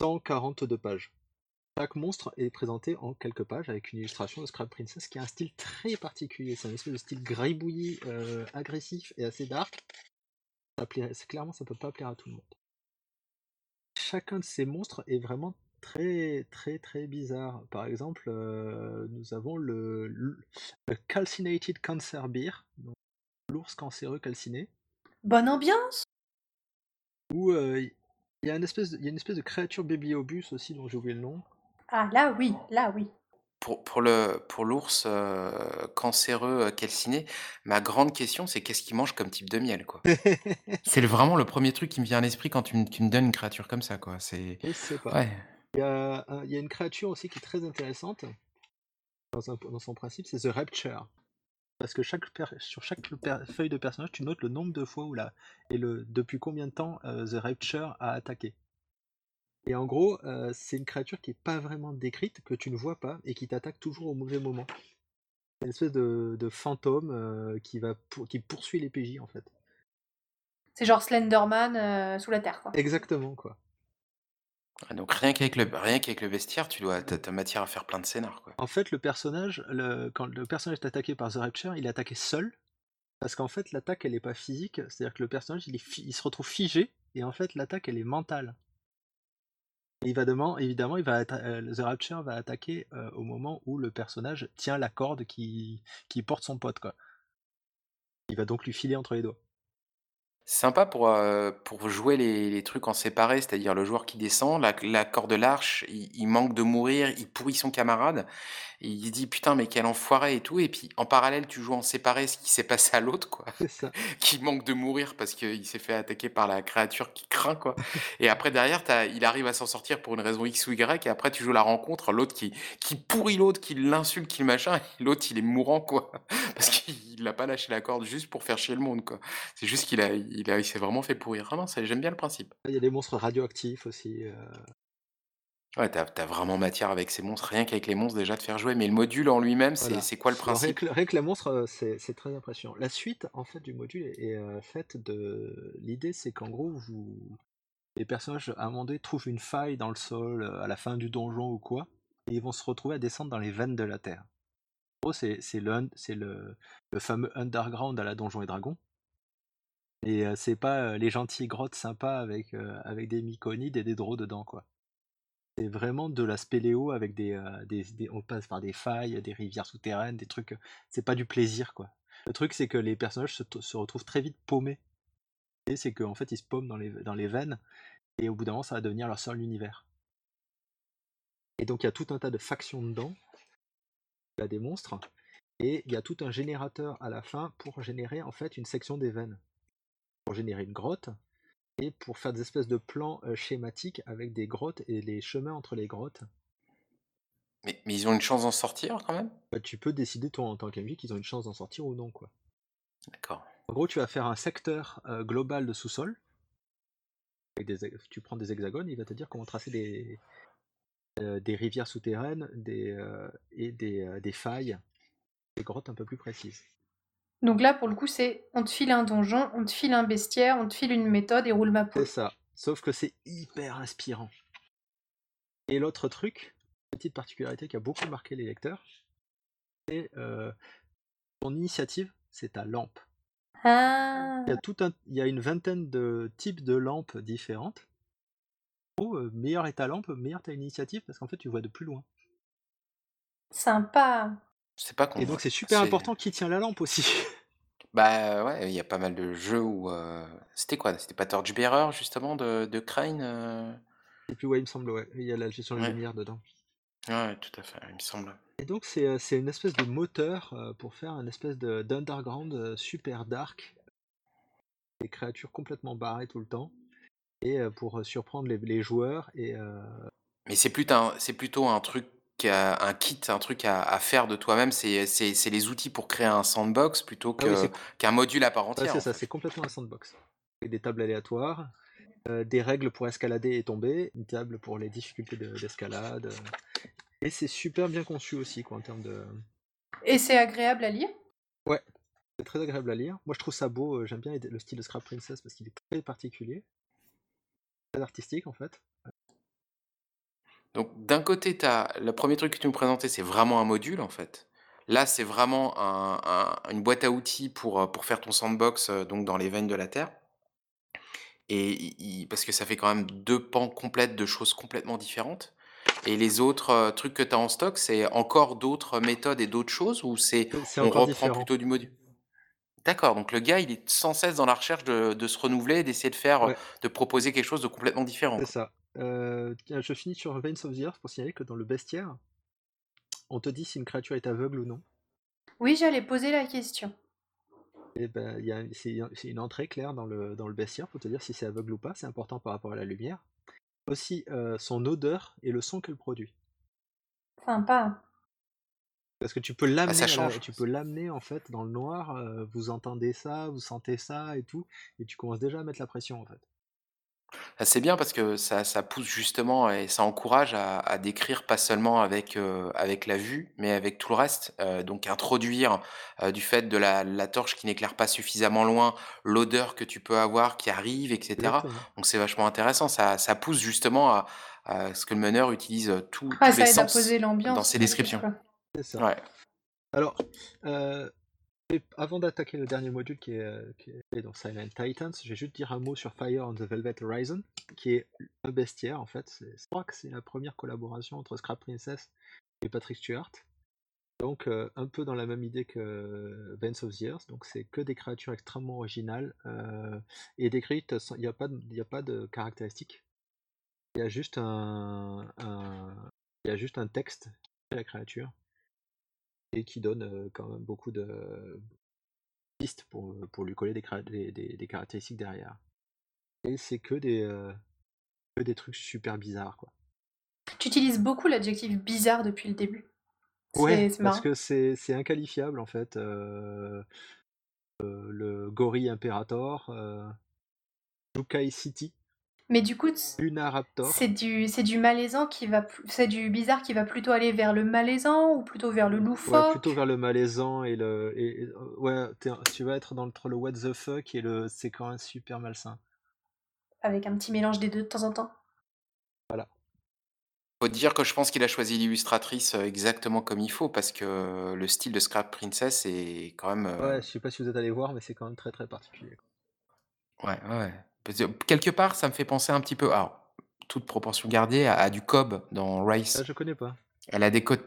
142 pages. Chaque monstre est présenté en quelques pages avec une illustration de Scrap Princess qui a un style très particulier. C'est un espèce de style gribouillis, euh, agressif et assez dark. Ça plairait- c'est- clairement, ça peut pas plaire à tout le monde. Chacun de ces monstres est vraiment très très très bizarre. Par exemple, euh, nous avons le, le, le Calcinated Cancer Beer, donc l'ours cancéreux calciné. Bonne ambiance Ou euh, il y a une espèce de, il y a une espèce de créature bibliobus aussi dont j'ai oublié le nom. Ah là oui, là oui. Pour, pour le pour l'ours euh, cancéreux euh, calciné, ma grande question, c'est qu'est-ce qu'il mange comme type de miel, quoi? [laughs] C'est le- vraiment le premier truc qui me vient à l'esprit quand tu me, tu me donnes une créature comme ça, quoi. C'est Je sais pas. ouais. Il y a, un- il y a une créature aussi qui est très intéressante dans, un- dans son principe, c'est The Rapture. Parce que chaque per- sur chaque per- feuille de personnage, tu notes le nombre de fois où la, et le, depuis combien de temps euh, The Rapture a attaqué. Et en gros, euh, c'est une créature qui est pas vraiment décrite, que tu ne vois pas, et qui t'attaque toujours au mauvais moment. C'est une espèce de, de fantôme euh, qui, va pour- qui poursuit les PJ en fait. C'est genre Slenderman euh, sous la terre, quoi. Exactement quoi. Ouais, Donc rien qu'avec le rien qu'avec le bestiaire, tu dois t'as, t'as matière à faire plein de scénars, quoi. En fait, le personnage, le- quand le personnage est attaqué par The Rapture, il est attaqué seul. Parce qu'en fait, l'attaque, elle n'est pas physique. C'est-à-dire que le personnage, il, est fi- il se retrouve figé. Et en fait, l'attaque, elle est mentale. Il va demain, évidemment, il va euh, The Rapture va attaquer euh, au moment où le personnage tient la corde qui, qui porte son pote. Quoi. Il va donc lui filer entre les doigts. C'est sympa pour, euh, pour jouer les, les trucs en séparé, c'est-à-dire le joueur qui descend, la, corde l'arche, il, il manque de mourir, il pourrit son camarade, il dit putain mais quel enfoiré et tout, et puis en parallèle tu joues en séparé ce qui s'est passé à l'autre, quoi, C'est ça. [laughs] qui manque de mourir parce qu'il s'est fait attaquer par la créature qui craint, quoi. Et après derrière, t'as- il arrive à s'en sortir pour une raison X ou Y, et après tu joues la rencontre, l'autre qui, qui pourrit l'autre, qui l'insulte, qui le machin, et l'autre il est mourant, quoi, [laughs] parce qu'il n'a pas lâché la corde juste pour faire chier le monde, quoi. C'est juste qu'il a, il a, il s'est vraiment fait pourrir. Ah non, ça, j'aime bien le principe. Il y a des monstres radioactifs aussi. euh. Ouais, t'as, t'as vraiment matière avec ces monstres, rien qu'avec les monstres déjà de faire jouer. Mais le module en lui-même, c'est, Voilà. c'est quoi le Alors, rien, principe? que, rien que la monstre, euh, c'est c'est très impressionnant. La suite, en fait, du module est, est, euh, faite de. L'idée, c'est qu'en gros, vous. Les personnages, à un moment donné, trouvent une faille dans le sol, euh, à la fin du donjon ou quoi, et ils vont se retrouver à descendre dans les veines de la terre. En gros, c'est c'est le, un- c'est le, le fameux underground à la Donjon et Dragon. Et c'est pas les gentilles grottes sympas avec, des myconides et des drôles dedans, quoi. C'est vraiment de la spéléo avec des, On passe par des failles, des rivières souterraines, des trucs. C'est pas du plaisir, quoi. Le truc, c'est que les personnages se, se retrouvent très vite paumés. Et c'est qu'en fait, ils se paument dans les, dans les veines, et au bout d'un moment, ça va devenir leur seul univers. Et donc, il y a tout un tas de factions dedans. Il y a des monstres, et il y a tout un générateur à la fin pour générer en fait une section des veines. Pour générer une grotte, et pour faire des espèces de plans euh, schématiques avec des grottes et les chemins entre les grottes. mais, mais ils ont une chance d'en sortir quand même? Bah, tu peux décider toi en tant qu'MJ qu'ils ont une chance d'en sortir ou non quoi. D'accord. En gros, tu vas faire un secteur euh, global de sous-sol. Des tu prends des hexagones, il va te dire comment tracer des, euh, des rivières souterraines des, euh, et des, des failles, des grottes un peu plus précises. Donc là, pour le coup, c'est on te file un donjon, on te file un bestiaire, on te file une méthode et roule ma C'est poule. ça. Sauf que c'est hyper inspirant. Et l'autre truc, petite particularité qui a beaucoup marqué les lecteurs, c'est euh, ton initiative, c'est ta lampe. Ah, Il y a tout un, il y a une vingtaine de types de lampes différentes. Oh, euh, meilleure est ta lampe, meilleure ta initiative parce qu'en fait tu vois de plus loin. sympa. C'est pas con. Et donc ouais. c'est super C'est- important qui tient la lampe aussi. [laughs] Bah ouais, il y a pas mal de jeux où. euh, C'était quoi? C'était pas Torchbearer justement de, de Crane euh? Et puis ouais, il me semble, ouais, il y a la gestion de la Ouais. lumière dedans. Ouais, tout à fait, il me semble. Et donc c'est euh, c'est une espèce de moteur pour faire une espèce de- d'underground super dark. Des créatures complètement barrées tout le temps. Et pour surprendre les, les joueurs. Et Mais c'est plutôt un, c'est plutôt un truc, un kit, un truc à, à faire de toi-même. C'est, c'est, c'est les outils pour créer un sandbox plutôt Ah oui, qu'un module à part ouais, entière. c'est en ça, c'est complètement un sandbox. Avec des tables aléatoires, euh, des règles pour escalader et tomber, une table pour les difficultés de- d'escalade. euh. Et c'est super bien conçu aussi, quoi, en termes de. Et c'est agréable à lire? C'est très agréable à lire. Moi, je trouve ça beau. euh, J'aime bien le style de Scrap Princess parce qu'il est très particulier. Très artistique, en fait. Donc d'un côté, t'as, le premier truc que tu me présentais, c'est vraiment un module en fait. Là, c'est vraiment un- un- une boîte à outils pour, euh, pour faire ton sandbox euh, donc dans les veines de la Terre. Et il- parce que ça fait quand même deux pans complètes de choses complètement différentes. Et les autres euh, trucs que tu as en stock, c'est encore d'autres méthodes et d'autres choses ou c'est on reprend différent. plutôt du module D'accord, donc le gars, il est sans cesse dans la recherche de de se renouveler, d'essayer de faire, Ouais. de proposer quelque chose de complètement différent, C'est ça. Tiens, je finis sur Veins of the Earth pour signaler que dans le bestiaire on te dit si une créature est aveugle ou non. Oui, j'allais poser la question. Et ben, il y a c'est c'est une entrée claire dans le dans le bestiaire pour te dire si c'est aveugle ou pas, c'est important par rapport à la lumière. Aussi, heu, son odeur et le son qu'elle produit. Sympa. Parce que tu peux Ah, l'amener ça à la change. tu peux l'amener en fait dans le noir, heu, vous entendez ça, vous sentez ça et tout, et tu commences déjà à mettre la pression en fait. Ah, c'est bien parce que ça ça pousse justement et ça encourage à à décrire pas seulement avec, heu, avec la vue, mais avec tout le reste. Heu, donc introduire, heu, du fait de la la torche qui n'éclaire pas suffisamment loin, l'odeur que tu peux avoir qui arrive et cetera. Exactement. Donc c'est vachement intéressant, ça ça pousse justement à à ce que le meneur utilise, tous Ouais, tous les ça aide à sens poser dans l'ambiance ses tout descriptions. quoi. C'est ça. Ouais. Alors, avant d'attaquer le dernier module qui est, heu, qui dans Silent Titans, je vais juste dire un mot sur Fire on the Velvet Horizon, qui est un bestiaire en fait. Je crois que c'est la première collaboration entre Scrap Princess et Patrick Stewart. Donc heu, un peu dans la même idée que Veins of the Earth, donc c'est que des créatures extrêmement originales, heu, et décrites il y a a pas de caractéristiques. Il y a juste un il y a juste un texte de la créature et qui donne, heu, quand même beaucoup de pistes pour, heu, pour lui coller des créa des des des caractéristiques derrière. Et c'est que des, que des trucs super bizarres, quoi. Tu utilises beaucoup l'adjectif bizarre depuis le début. Ouais, parce que c'est inqualifiable en fait, le Gorille Imperator, heu, Yukai City, Mais du coup, c'est du c'est du malaisant qui va c'est du bizarre qui va plutôt aller vers le malaisant ou plutôt vers le Ouais, loufoque? plutôt vers le malaisant et le et et heu, ouais, tu vas être dans entre le what the fuck et le c'est quand même super malsain. Avec un petit mélange des 2 de temps en temps? Voilà. Faut dire que je pense qu'il a choisi l'illustratrice, heu, exactement comme il faut parce que le style de Scrap Princess est quand même, Ouais, je sais pas si vous êtes allés voir, mais c'est quand même très, très particulier. Ouais, ouais, ouais. Quelque part, ça me fait penser un petit peu alors, toute proportion gardée, à à du Cobb dans Ah, Rice. je connais pas. Elle a des côtes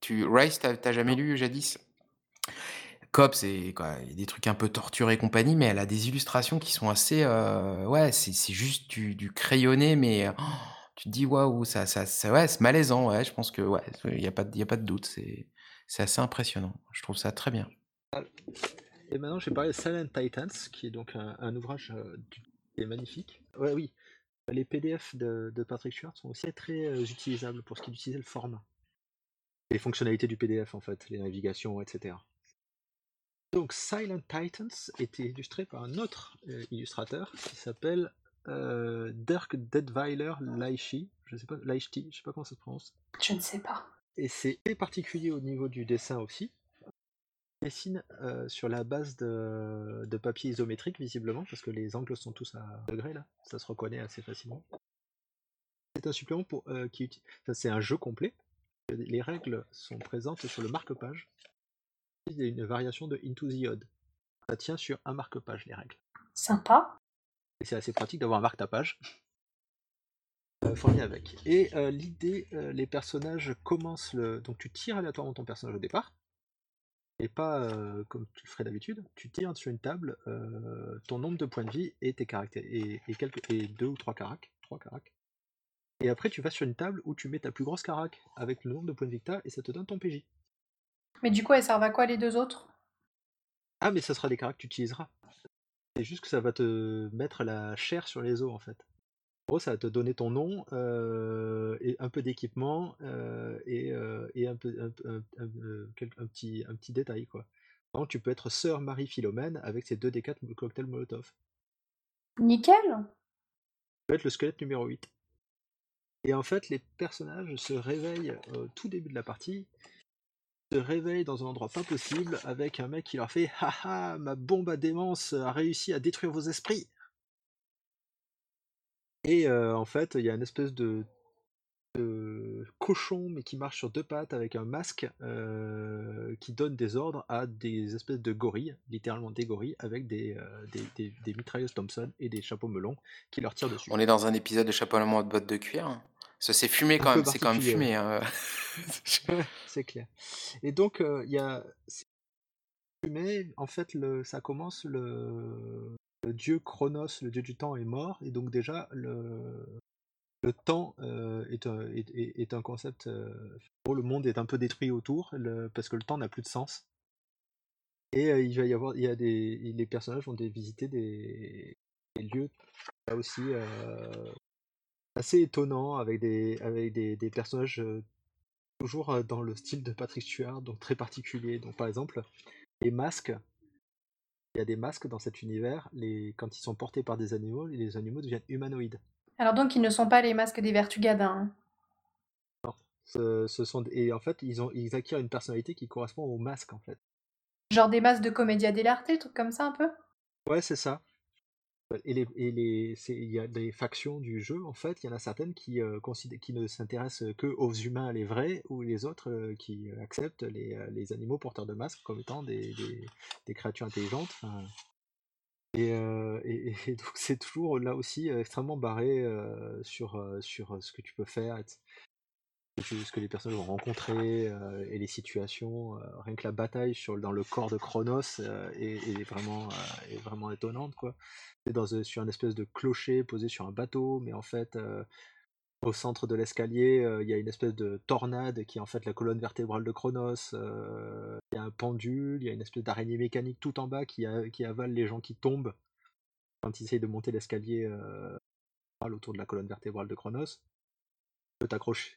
tu Rice, tu as tu as jamais Non. lu jadis? Cobb, c'est quoi, il y a des trucs un peu torturés et compagnie, mais elle a des illustrations qui sont assez, heu, ouais, c'est c'est juste du du crayonné, mais tu te dis: «Waouh, ça ça ça ouais, c'est malaisant», ouais, je pense que ouais, il y a pas il a pas de doute, c'est c'est assez impressionnant. Je trouve ça très bien. Et maintenant, je vais parler de Silent Titans, qui est donc un un ouvrage, qui est magnifique. Ouais, oui, les PDF de de Patrick Stewart sont aussi très, heu, utilisables pour ce qui est d'utiliser le format. Les fonctionnalités du PDF en fait, les navigations et cetera. Donc Silent Titans était illustré par un autre, heu, illustrateur qui s'appelle, heu, Dirk Detweiler Laishi, je sais pas je sais pas comment ça se prononce. Je ne sais pas. Et c'est très particulier au niveau du dessin aussi. Dessine, heu, sur la base de de papier isométrique visiblement, parce que les angles sont tous à degrés là, ça se reconnaît assez facilement. C'est un supplément pour, heu, qui enfin c'est un jeu complet. Les règles sont présentes sur le marque-page. Il y a une variation de Into the Odd. Ça tient sur un marque-page les règles. Sympa. Et c'est assez pratique d'avoir un marque-ta-page. Heu, fourni avec. Et heu, l'idée, les personnages commencent le donc tu tires aléatoirement ton personnage au départ. Et pas, heu, comme tu le ferais d'habitude. Tu tires sur une table, heu, ton nombre de points de vie et tes caractères et et quelques et 2 ou 3 caracs, 3 caracs. Et après tu vas sur une table où tu mets ta plus grosse carac avec le nombre de points de vie que tu as et ça te donne ton PJ. Mais du coup, elles servent à quoi les 2 autres? Ah mais ça sera des caracs que tu utiliseras. C'est juste que ça va te mettre la chair sur les os en fait. En gros, ça va te donner ton nom, heu, et un peu d'équipement, heu, et heu, et un peu un un un petit un petit détail quoi. Contre, tu peux être sœur Marie Philomène avec ses 2 D4 mo cocktails Molotov. Nickel! Tu peux être le squelette numéro 8. Et en fait, les personnages se réveillent au tout début de la partie, se réveillent dans un endroit pas possible avec un mec qui leur fait: «Ha ha! Ma bombe à démence a réussi à détruire vos esprits!» Et en fait, il y a une espèce de de cochon, mais qui marche sur 2 pattes avec un masque, qui donne des ordres à des espèces de gorilles, littéralement des gorilles, avec des, heu, des des des mitrailleuses Thompson et des chapeaux melons qui leur tirent dessus. On est dans un épisode de Chapeau melon haute bottes de cuir. Ça c'est fumé quand même, c'est quand même fumé, hein, [laughs] [laughs] c'est clair. Et donc, il y a mets, en fait, le, ça commence le, le dieu Chronos, le dieu du temps, est mort, et donc déjà le, le temps euh, est, un, est, un concept. euh, le monde est un peu détruit autour parce que le temps n'a plus de sens. Et euh, il va y avoir, il y a des, les personnages vont visiter des, lieux là aussi assez étonnants avec des, avec des, des personnages toujours dans le style de Patrick Stewart, donc très particulier. Donc par exemple, les masques. Il y a des masques dans cet univers. Les, quand ils sont portés par des animaux, les animaux deviennent humanoïdes. Alors donc, ils ne sont pas les masques des Vertugadins. Non. Ce, ce sont, et en fait, ils, ont, ils acquièrent une personnalité qui correspond au masque, en fait. Genre des masques de comédia dell'arte, trucs comme ça un peu? Ouais, c'est ça. Et les, et les, il y a des factions du jeu, en fait, il y en a certaines qui, euh, qui ne s'intéressent que aux humains, les vrais, ou les autres euh, qui acceptent les, euh, les animaux porteurs de masques comme étant des, des, créatures intelligentes. enfin. Et, et- donc [laughs] c'est toujours là aussi extrêmement barré sur, sur ce que tu peux faire, etc. ce que les personnages vont rencontrer euh, et les situations. euh, rien que la bataille dans le corps de Chronos euh, est, vraiment, étonnante. C'est sur un espèce de clocher posé sur un bateau, mais en fait, au centre de l'escalier, il y a une espèce de tornade qui est en fait la colonne vertébrale de Chronos. Il y a un pendule, il y a une espèce d'araignée mécanique tout en bas qui, avale les gens qui tombent quand ils essayent de monter l'escalier autour de la colonne vertébrale de Chronos. Tu peux t'accrocher.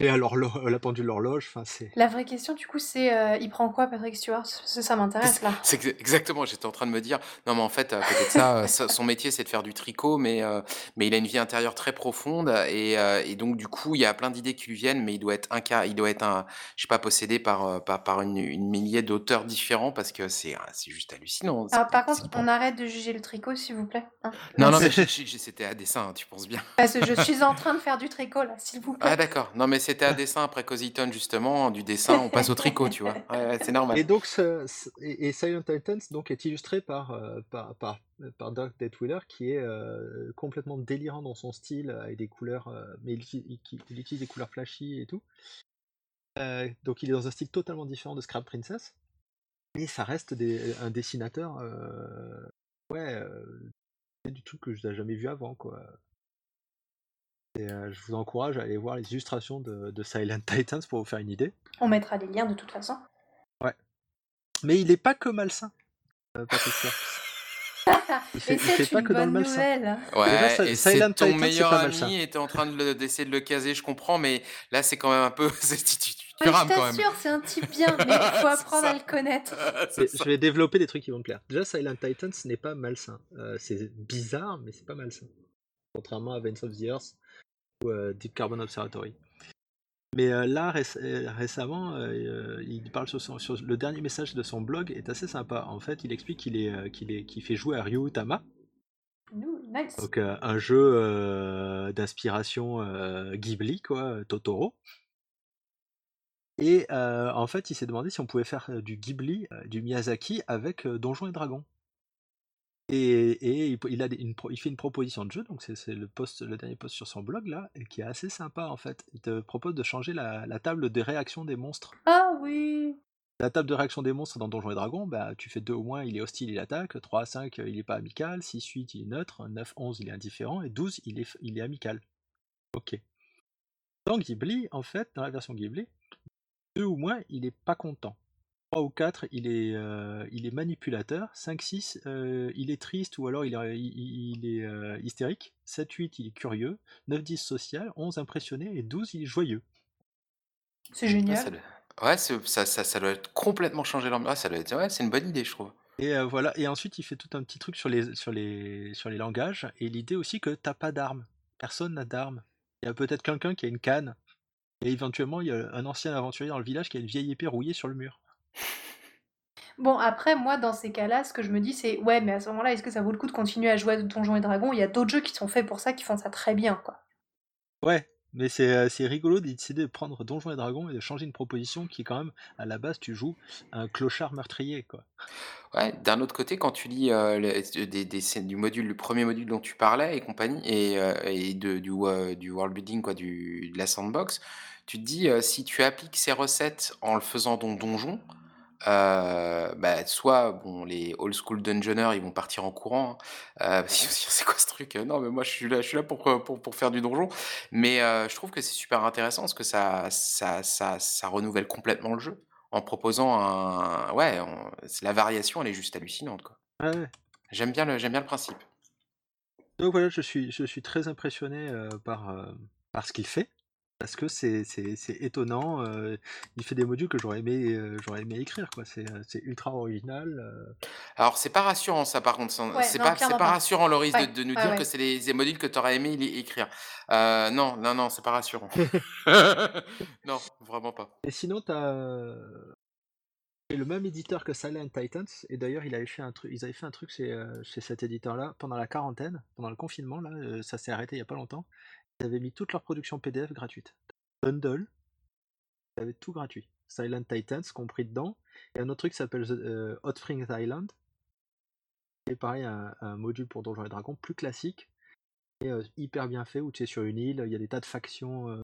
Et alors la pendule l'horloge, enfin c'est. La vraie question, du coup, c'est euh, il prend quoi, Patrick Stewart? Que ça m'intéresse là. C'est exa- exactement, j'étais en train de me dire, non mais en fait, à côté de ça, euh, ça- son métier c'est de faire du tricot, mais, euh, mais il a une vie intérieure très profonde, et, euh, et donc du coup, il y a plein d'idées qui lui viennent, mais il doit être un cas, il doit être un, je sais pas, possédé par, euh, par, par une, une millier d'auteurs différents, parce que c'est euh, c'est juste hallucinant. c'est- Alors par c'est contre, on arrête de juger le tricot, s'il vous plaît. hein. Non, non, [laughs] mais c'était à dessin, hein, tu penses bien. Parce que je suis en train de faire du tricot là, s'il vous plaît. Ah d'accord, non mais c'était à dessin après Cositon justement, du dessin on passe au tricot, tu vois. Ouais, c'est normal. Et donc, ce- ce- et, et Silent Titans donc, est illustré par, euh, par, par, par Doug Detwiller, qui est euh, complètement délirant dans son style, avec des couleurs, euh, mais il, uti- il- il- il utilise des couleurs flashy et tout. Euh, donc, il est dans un style totalement différent de Scrap Princess. Et ça reste des- un dessinateur, euh, ouais, euh, c'est du truc que je n'ai jamais vu avant, quoi. Et, euh, je vous encourage à aller voir les illustrations de, de Silent [laughs] Titans pour vous faire une idée. On mettra les liens de toute façon. Ouais. Mais il n'est pas que malsain, euh, Patrick. [laughs] Il fait, Et il fait c'est pas une que dans le bonne malsain. nouvelle. Ouais, ça- et Silent c'est ton Titan, meilleur pas ami et t'es en train d'essayer de le caser, je comprends, mais là c'est quand même un peu... [laughs] c'est- tu, tu- tu Ouais, je rames quand même. t'assure, c'est un type bien, mais il faut apprendre à le connaître. Je vais développer des trucs qui vont te plaire. Déjà, Silent Titans n'est pas malsain. Euh, c'est bizarre, mais c'est pas malsain. Contrairement à Vents of the Earth ou euh, Deep Carbon Observatory. Mais euh, là, euh, récemment, il parle sur, son- sur le dernier message de son blog est assez sympa. En fait, il explique qu'il est, qu'il est, qu'il fait jouer à Ryu Tama, nice. donc un jeu d'inspiration Ghibli, quoi, Totoro. Et en fait, il s'est demandé si on pouvait faire du Ghibli, du Miyazaki avec Donjons et Dragons. Et, et il, il a des- une, pro- il fait une proposition de jeu, donc c'est le, post, le dernier post sur son blog là, et qui est assez sympa en fait. Il te propose de changer la, la table de réaction des monstres. Ah oui. La table de réaction des monstres dans Donjons et Dragons, bah, tu fais 2 au moins, il est hostile, il attaque, 3 à 5, il est pas amical, 6, 8, il est neutre, 9, 11, il est indifférent, et 12, il est, il est amical. Ok. Dans Ghibli, en fait, dans la version Ghibli, 2 ou moins, il est pas content. 3 ou 4, il est, euh, il est manipulateur. 5, 6, euh, il est triste ou alors il est, il, il est euh, hystérique. 7, 8, il est curieux. 9, 10, social. 11, impressionné. Et 12, il est joyeux. C'est ça génial. doit, ouais, c'est- ça, ça, ça doit être complètement changer l'ambiance. Ouais, ça doit être, ouais, c'est une bonne idée, je trouve. Et euh, voilà. Et ensuite, il fait tout un petit truc sur les, sur les, sur les langages. Et l'idée aussi que t'as pas d'armes. Personne n'a d'armes. Il y a peut-être quelqu'un qui a une canne. Et éventuellement, il y a un ancien aventurier dans le village qui a une vieille épée rouillée sur le mur. Bon, après, moi, dans ces cas-là, ce que je me dis, c'est ouais, mais à ce moment-là, est-ce que ça vaut le coup de continuer à jouer à Donjons et Dragons? Il y a d'autres jeux qui sont faits pour ça, qui font ça très bien, quoi. Ouais, mais c'est euh, c'est rigolo de décider de prendre Donjons et Dragons et de changer une proposition qui, quand même, à la base, tu joues un clochard meurtrier, quoi. Ouais, d'un autre côté, quand tu lis euh, le- des, des scènes du module, le premier module dont tu parlais et compagnie, et, euh, et de, du, euh, du world building, quoi, du, de la sandbox, tu te dis, euh, si tu appliques ces recettes en le faisant dans Donjon, Heu, bah, soit bon, les old school dungeoners, ils vont partir en courant, hein, [laughs] dire: «C'est quoi ce truc? Heu, non mais moi je suis là je suis là pour, pour pour faire du donjon». Mais, heu, je trouve que c'est super intéressant parce que ça ça ça ça renouvelle complètement le jeu en proposant un ouais, on la variation, elle est juste hallucinante, quoi. Ouais, ouais. J'aime bien le bien le principe. Donc voilà, je suis je suis très impressionné, par, par ce qu'il fait. Parce que c'est étonnant, heu, il fait des modules que j'aurais aimé, j'aurais aimé écrire quoi. C'est, ultra original, Alors c'est pas rassurant ça par contre, Ouais, c'est pas rassurant Loris de Ouais, de nous ouais, dire ouais. que c'est des modules que tu aurais aimé écrire. Non, non, non, c'est pas rassurant. [laughs] [laughs] Non, vraiment pas. et sinon tu as, le même éditeur que Silent Titans et d'ailleurs il avait fait un truc ils avaient fait un truc chez, chez cet éditeur-là pendant la quarantaine, pendant le confinement là, ça s'est arrêté il y a pas longtemps. Ils avaient mis toute leur production PDF gratuite. Bundle, ils avaient tout gratuit. Silent Titans compris dedans et un autre truc s'appelle heu, Hot Springs Island. Est pareil un module pour Donjons et Dragons plus classique et heu, hyper bien fait où tu es sur une île, il y a des tas de factions,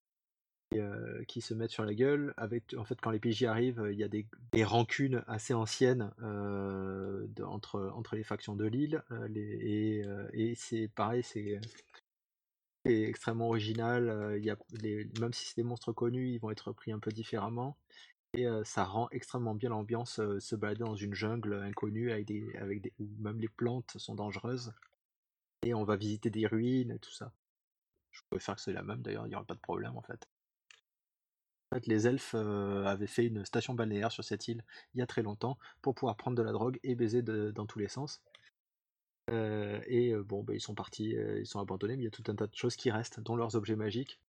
et heu, qui se mettent sur la gueule avec en fait quand les PJ arrivent, il y a des rancunes assez anciennes, entre entre les factions de l'île, et et c'est pareil, c'est c'est extrêmement original, y a même si c'est des monstres connus, ils vont être pris un peu différemment et ça rend extrêmement bien l'ambiance, se balader dans une jungle inconnue avec des où même les plantes sont dangereuses et on va visiter des ruines et tout ça. Je préfère que c'est la même d'ailleurs, il y aura pas de problème en fait. En fait, les elfes, avaient fait une station balnéaire sur cette île il y a très longtemps pour pouvoir prendre de la drogue et baiser dans tous les sens. Heu et heu, bon, bah, ils sont partis, heu, ils sont abandonnés, mais il y a tout un tas de choses qui restent, dont leurs objets magiques.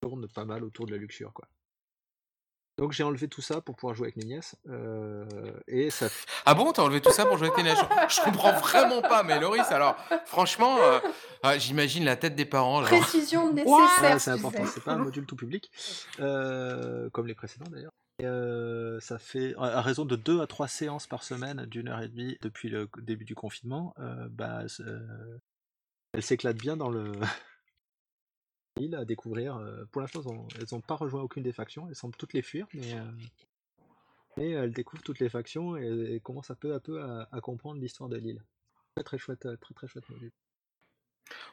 Tournent pas mal autour de la luxure, quoi. Donc j'ai enlevé tout ça pour pouvoir jouer avec mes nièces, et ça Ah bon, tu as enlevé tout ça pour jouer avec tes nièces? Je comprends vraiment pas, mais Loris alors franchement, ah j'imagine la tête des parents genre: Précision nécessaire, Ouais, c'est important, c'est pas un module tout public, comme les précédents d'ailleurs et heu, ça fait à raison de 2 à 3 séances par semaine d'1 heure et demie depuis le début du confinement, heu, bah, ce elles s'éclatent bien dans le [laughs] à découvrir, heu, pour l'instant elles ont elles ont pas rejoint aucune des factions, elles semblent toutes les fuir mais mais elles découvrent toutes les factions et commencent à peu à peu à à comprendre l'histoire de l'île. Très, très chouette, très, très chouette module.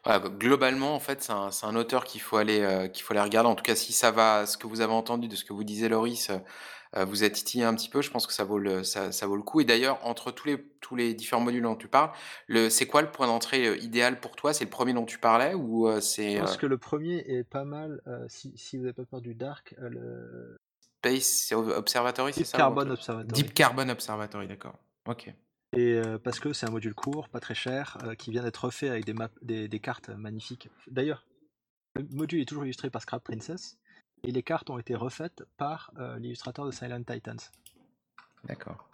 Bah, globalement, en fait, c'est un c'est un auteur qu'il faut aller, heu, qu'il faut aller regarder. En tout cas, si ça va ce que vous avez entendu de ce que vous disait Loris, heu heu, vous a titillé un petit peu, je pense que ça vaut le ça ça vaut le coup et d'ailleurs, entre tous les tous les différents modules dont tu parles, le c'est quoi le point d'entrée, idéal pour toi? C'est le 1er dont tu parlais ou heu, Je c'est, pense que le 1er est pas mal, si si vous avez pas peur du dark, le Space Ob Observatory, c'est ça? Carbon Observatory. Deep Carbon Observatory, d'accord. OK. Et heu, parce que c'est un module court, pas très cher, heu, qui vient d'être refait avec des maps des des cartes magnifiques. D'ailleurs, le module est toujours illustré par Scrap Princess et les cartes ont été refaites par, heu, l'illustrateur de Silent Titans. D'accord.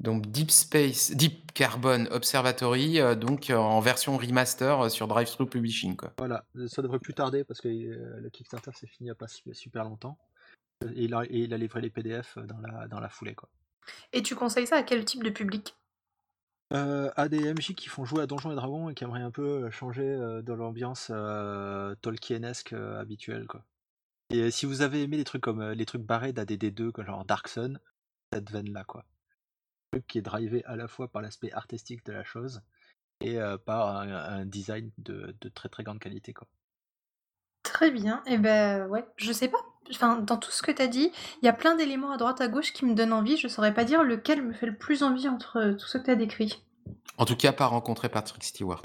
Donc Deep Space Deep Carbon Observatory, donc en version remaster, sur DriveThru Publishing, quoi. Voilà, ça devrait plus tarder parce que, le Kickstarter s'est fini il y a pas su super longtemps, et il a et il a livré les PDF, dans la dans la foulée, quoi. Et tu conseilles ça à quel type de public? À des MJ qui font jouer à Donjons et Dragons et qui aimeraient un peu, heu, changer, heu, de l'ambiance, heu, Tolkienesque, habituelle, quoi. Et si vous avez aimé les trucs comme, les trucs barrés d'AD&D2 comme genre Dark Sun, cette veine-là, quoi. Truc qui est drivé à la fois par l'aspect artistique de la chose et par un un design de très, très grande qualité, quoi. Très bien et bah, ouais, je sais pas, enfin, dans tout ce que tu as dit, il y a plein d'éléments à droite à gauche qui me donnent envie. Je saurais pas dire lequel me fait le plus envie entre, heu, tout ce que tu as décrit. En tout cas, pas rencontrer Patrick Stewart.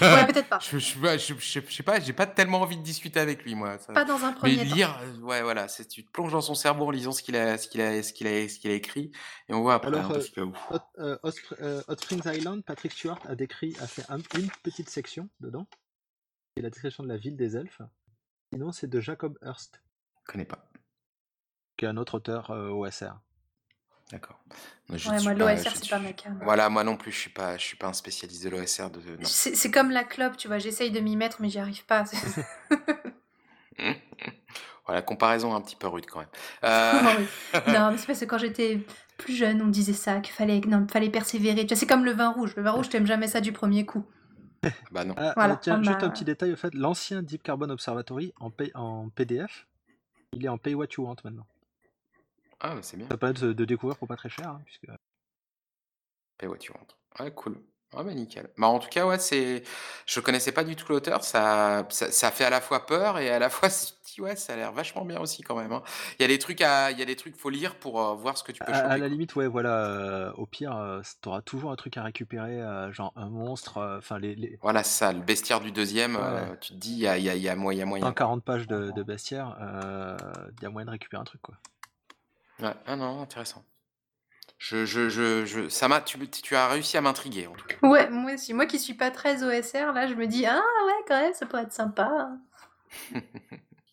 Ouais, peut-être pas. [laughs] Je je suis pas je je je sais pas, j'ai pas tellement envie de discuter avec lui, moi, ça Pas dans un mais 1er temps. lire, heu, ouais, voilà, c'est tu te plonges dans son cerveau en lisant ce qu'il a ce qu'il a ce qu'il a ce qu'il a écrit et on voit après, hein, Alors, que ouf. Hot heu, Hot heu, Hot Springs Island, Patrick Stewart a décrit a fait un une petite section dedans et la description de la ville des elfes. Sinon, c'est de Jacob Hurst. Connais pas. Qui est un autre auteur, OSR. D'accord. Moi, je Ouais, moi, l'OSR, je c'est pas ma came. voilà, moi non plus, je suis pas je suis pas un spécialiste de l'OSR de. C'est comme la clope, tu vois? J'essaye de m'y mettre, mais j'y arrive pas, [laughs] Voilà, comparaison un petit peu rude quand même. [laughs] Oui. Non, mais c'est parce que quand j'étais plus jeune, on me disait ça, qu'il fallait non, fallait persévérer. Tu vois? C'est comme le vin rouge. Le vin rouge, tu aimes jamais ça du 1er coup. Bah, non. Ah, Voilà, tiens, on juste un petit détail au fait, l'ancien Deep Carbon Observatory en P en PDF, il est en pay what you want maintenant. Ah, c'est bien. Ça peut être de découvrir pour pas très cher, hein, puisque Paie voiture. Ouais, cool. Ah bah nickel. Bah, en tout cas, ouais, c'est je connaissais pas du tout l'auteur, ça ça ça fait à la fois peur et à la [laughs] fois tu te dis: «Ouais, ça a l'air vachement bien aussi quand même, hein». Il y a des trucs à il y a des trucs, faut lire pour, heu, voir ce que tu peux À à choper, la quoi. limite, ouais, voilà, heu, au pire, heu, s tu toujours un truc à récupérer, heu, genre un monstre, enfin les les Voilà, c'est ça, le bestiaire du deuxième ouais, tu te dis: «Il y a il y a il y a moy il y a moyen, quoi». 140 pages de de bestiaire, il y a moyen de récupérer un truc, quoi. Ouais, ah non, intéressant. Je je je je ça m'a tu tu as réussi à m'intriguer, en tout cas. Ouais, moi aussi. Moi qui suis pas très OSR, là, je me dis: «Ah ouais, quand même, ça pourrait être sympa». [laughs]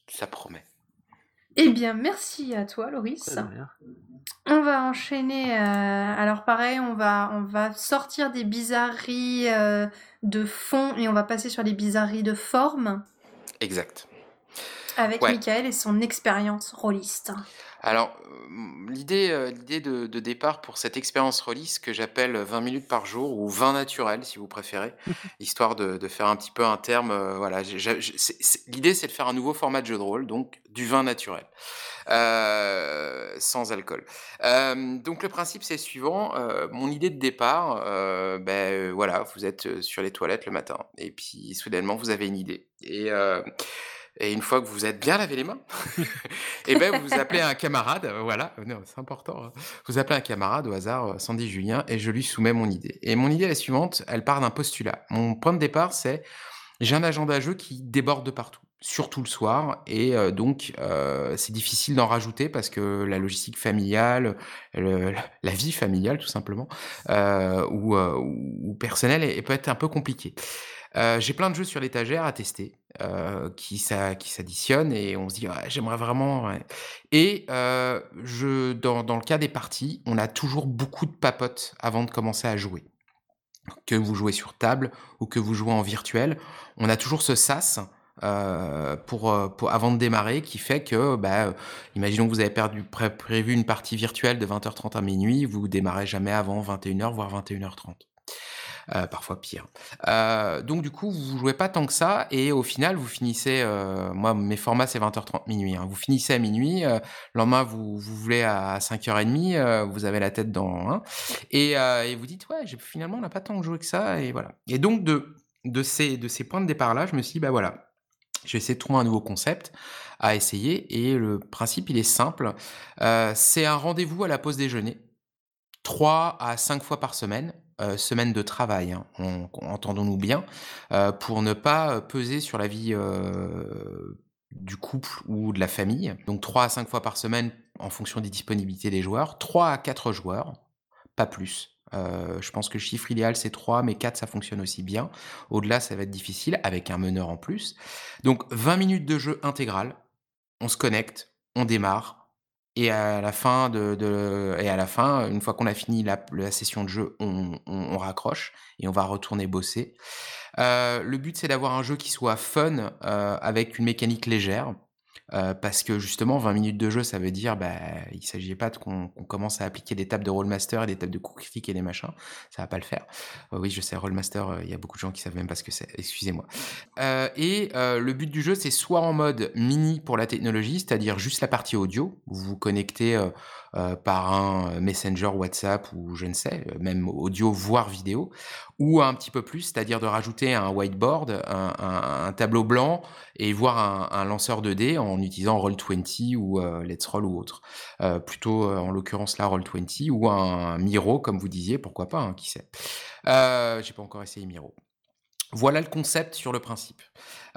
Ça promet. Eh bien, merci à toi, Loris. On va enchaîner, heu, alors pareil, on va on va sortir des bizarreries, heu, de fond et on va passer sur les bizarreries de forme Exact. avec Ouais. Michael et son expérience rôliste. Alors, l'idée, l'idée de de départ pour cette expérience rôliste que j'appelle, 20 minutes par jour ou 20 naturel si vous préférez, [laughs] histoire de de faire un petit peu un terme, heu, voilà, j'ai j'ai c'est c'est l'idée c'est de faire un nouveau format de jeu de rôle, donc du vin naturel, sans alcool. Donc le principe c'est le suivant, mon idée de départ, heu, voilà, vous êtes, sur les toilettes le matin et puis soudainement vous avez une idée et et une fois que vous êtes bien lavé les mains [laughs] et ben, vous appelez un camarade, heu, voilà, non, c'est important, hein. Vous appelez un camarade au hasard, heu, Sandy Julien et je lui soumets mon idée et mon idée est la suivante, elle part d'un postulat. Mon point de départ, c'est j'ai un agenda jeu qui déborde de partout, surtout le soir et heu, donc c'est difficile d'en rajouter parce que la logistique familiale, le [laughs] la vie familiale tout simplement, ou ou personnelle et peut être un peu compliquée. J'ai plein de jeux sur l'étagère à tester, heu, qui s'a qui s'additionnent et on se dit: «Ouais, j'aimerais vraiment, ouais» et heu, je dans dans le cas des parties, on a toujours beaucoup de papotes avant de commencer à jouer. Que vous jouez sur table ou que vous jouez en virtuel, on a toujours ce sas, heu, pour, pour avant de démarrer qui fait que, bah, imaginons que vous avez perdu pré prévu une partie virtuelle de 20:30 à minuit, vous démarrez jamais avant 21:00 voire 21:30 heu, parfois pire. Heu, donc du coup, vous jouez pas tant que ça et au final, vous finissez, heu, moi mes formats c'est 20:30 minuit, hein. Vous finissez à minuit, le lendemain vous vous voulez à 05:30, heu, vous avez la tête dans et vous dites: «Ouais, finalement on n'a pas tant joué que ça» et voilà et donc de ces points de départ-là, je me suis dit: «Bah, voilà, je vais essayer de trouver un nouveau concept à essayer» et le principe, il est simple, c'est un rendez-vous à la pause déjeuner. 3 à 5 fois par semaine, heu, semaine de travail, hein, on entendons-nous bien, heu, pour ne pas, peser sur la vie, heu, du couple ou de la famille. Donc 3 à 5 fois par semaine en fonction des disponibilités des joueurs. 3 à 4 joueurs, pas plus. Heu, je pense que le chiffre idéal c'est 3 mais 4 ça fonctionne aussi bien. Au-delà, ça va être difficile avec un meneur en plus. Donc 20 minutes de jeu intégral, on se connecte, on démarre et à la fin de et à la fin, une fois qu'on a fini la session de jeu, on on raccroche et on va retourner bosser. Heu, le but, c'est d'avoir un jeu qui soit fun, heu, avec une mécanique légère, heu, parce que justement 20 minutes de jeu, ça veut dire, bah, il s'agit pas qu'on commence à appliquer des tables de Rollemaster et des tables de critique et des machins, ça va pas le faire. Heu, oui, je sais Rollemaster, heu, il y a beaucoup de gens qui savent même pas ce que c'est, excusez-moi. Et le but du jeu, c'est soit en mode mini pour la technologie, c'est-à-dire juste la partie audio, vous vous connectez, heu, par un Messenger, WhatsApp ou je ne sais, heu, même audio voire vidéo ou un petit peu plus, c'est-à-dire de rajouter un whiteboard, un tableau blanc et voire un lanceur de dés en utilisant Roll20 ou heu, Let's Roll ou autre. Plutôt, en l'occurrence là Roll20 ou un Miro comme vous disiez, pourquoi pas, hein, qui sait? J'ai pas encore essayé Miro. Voilà le concept sur le principe.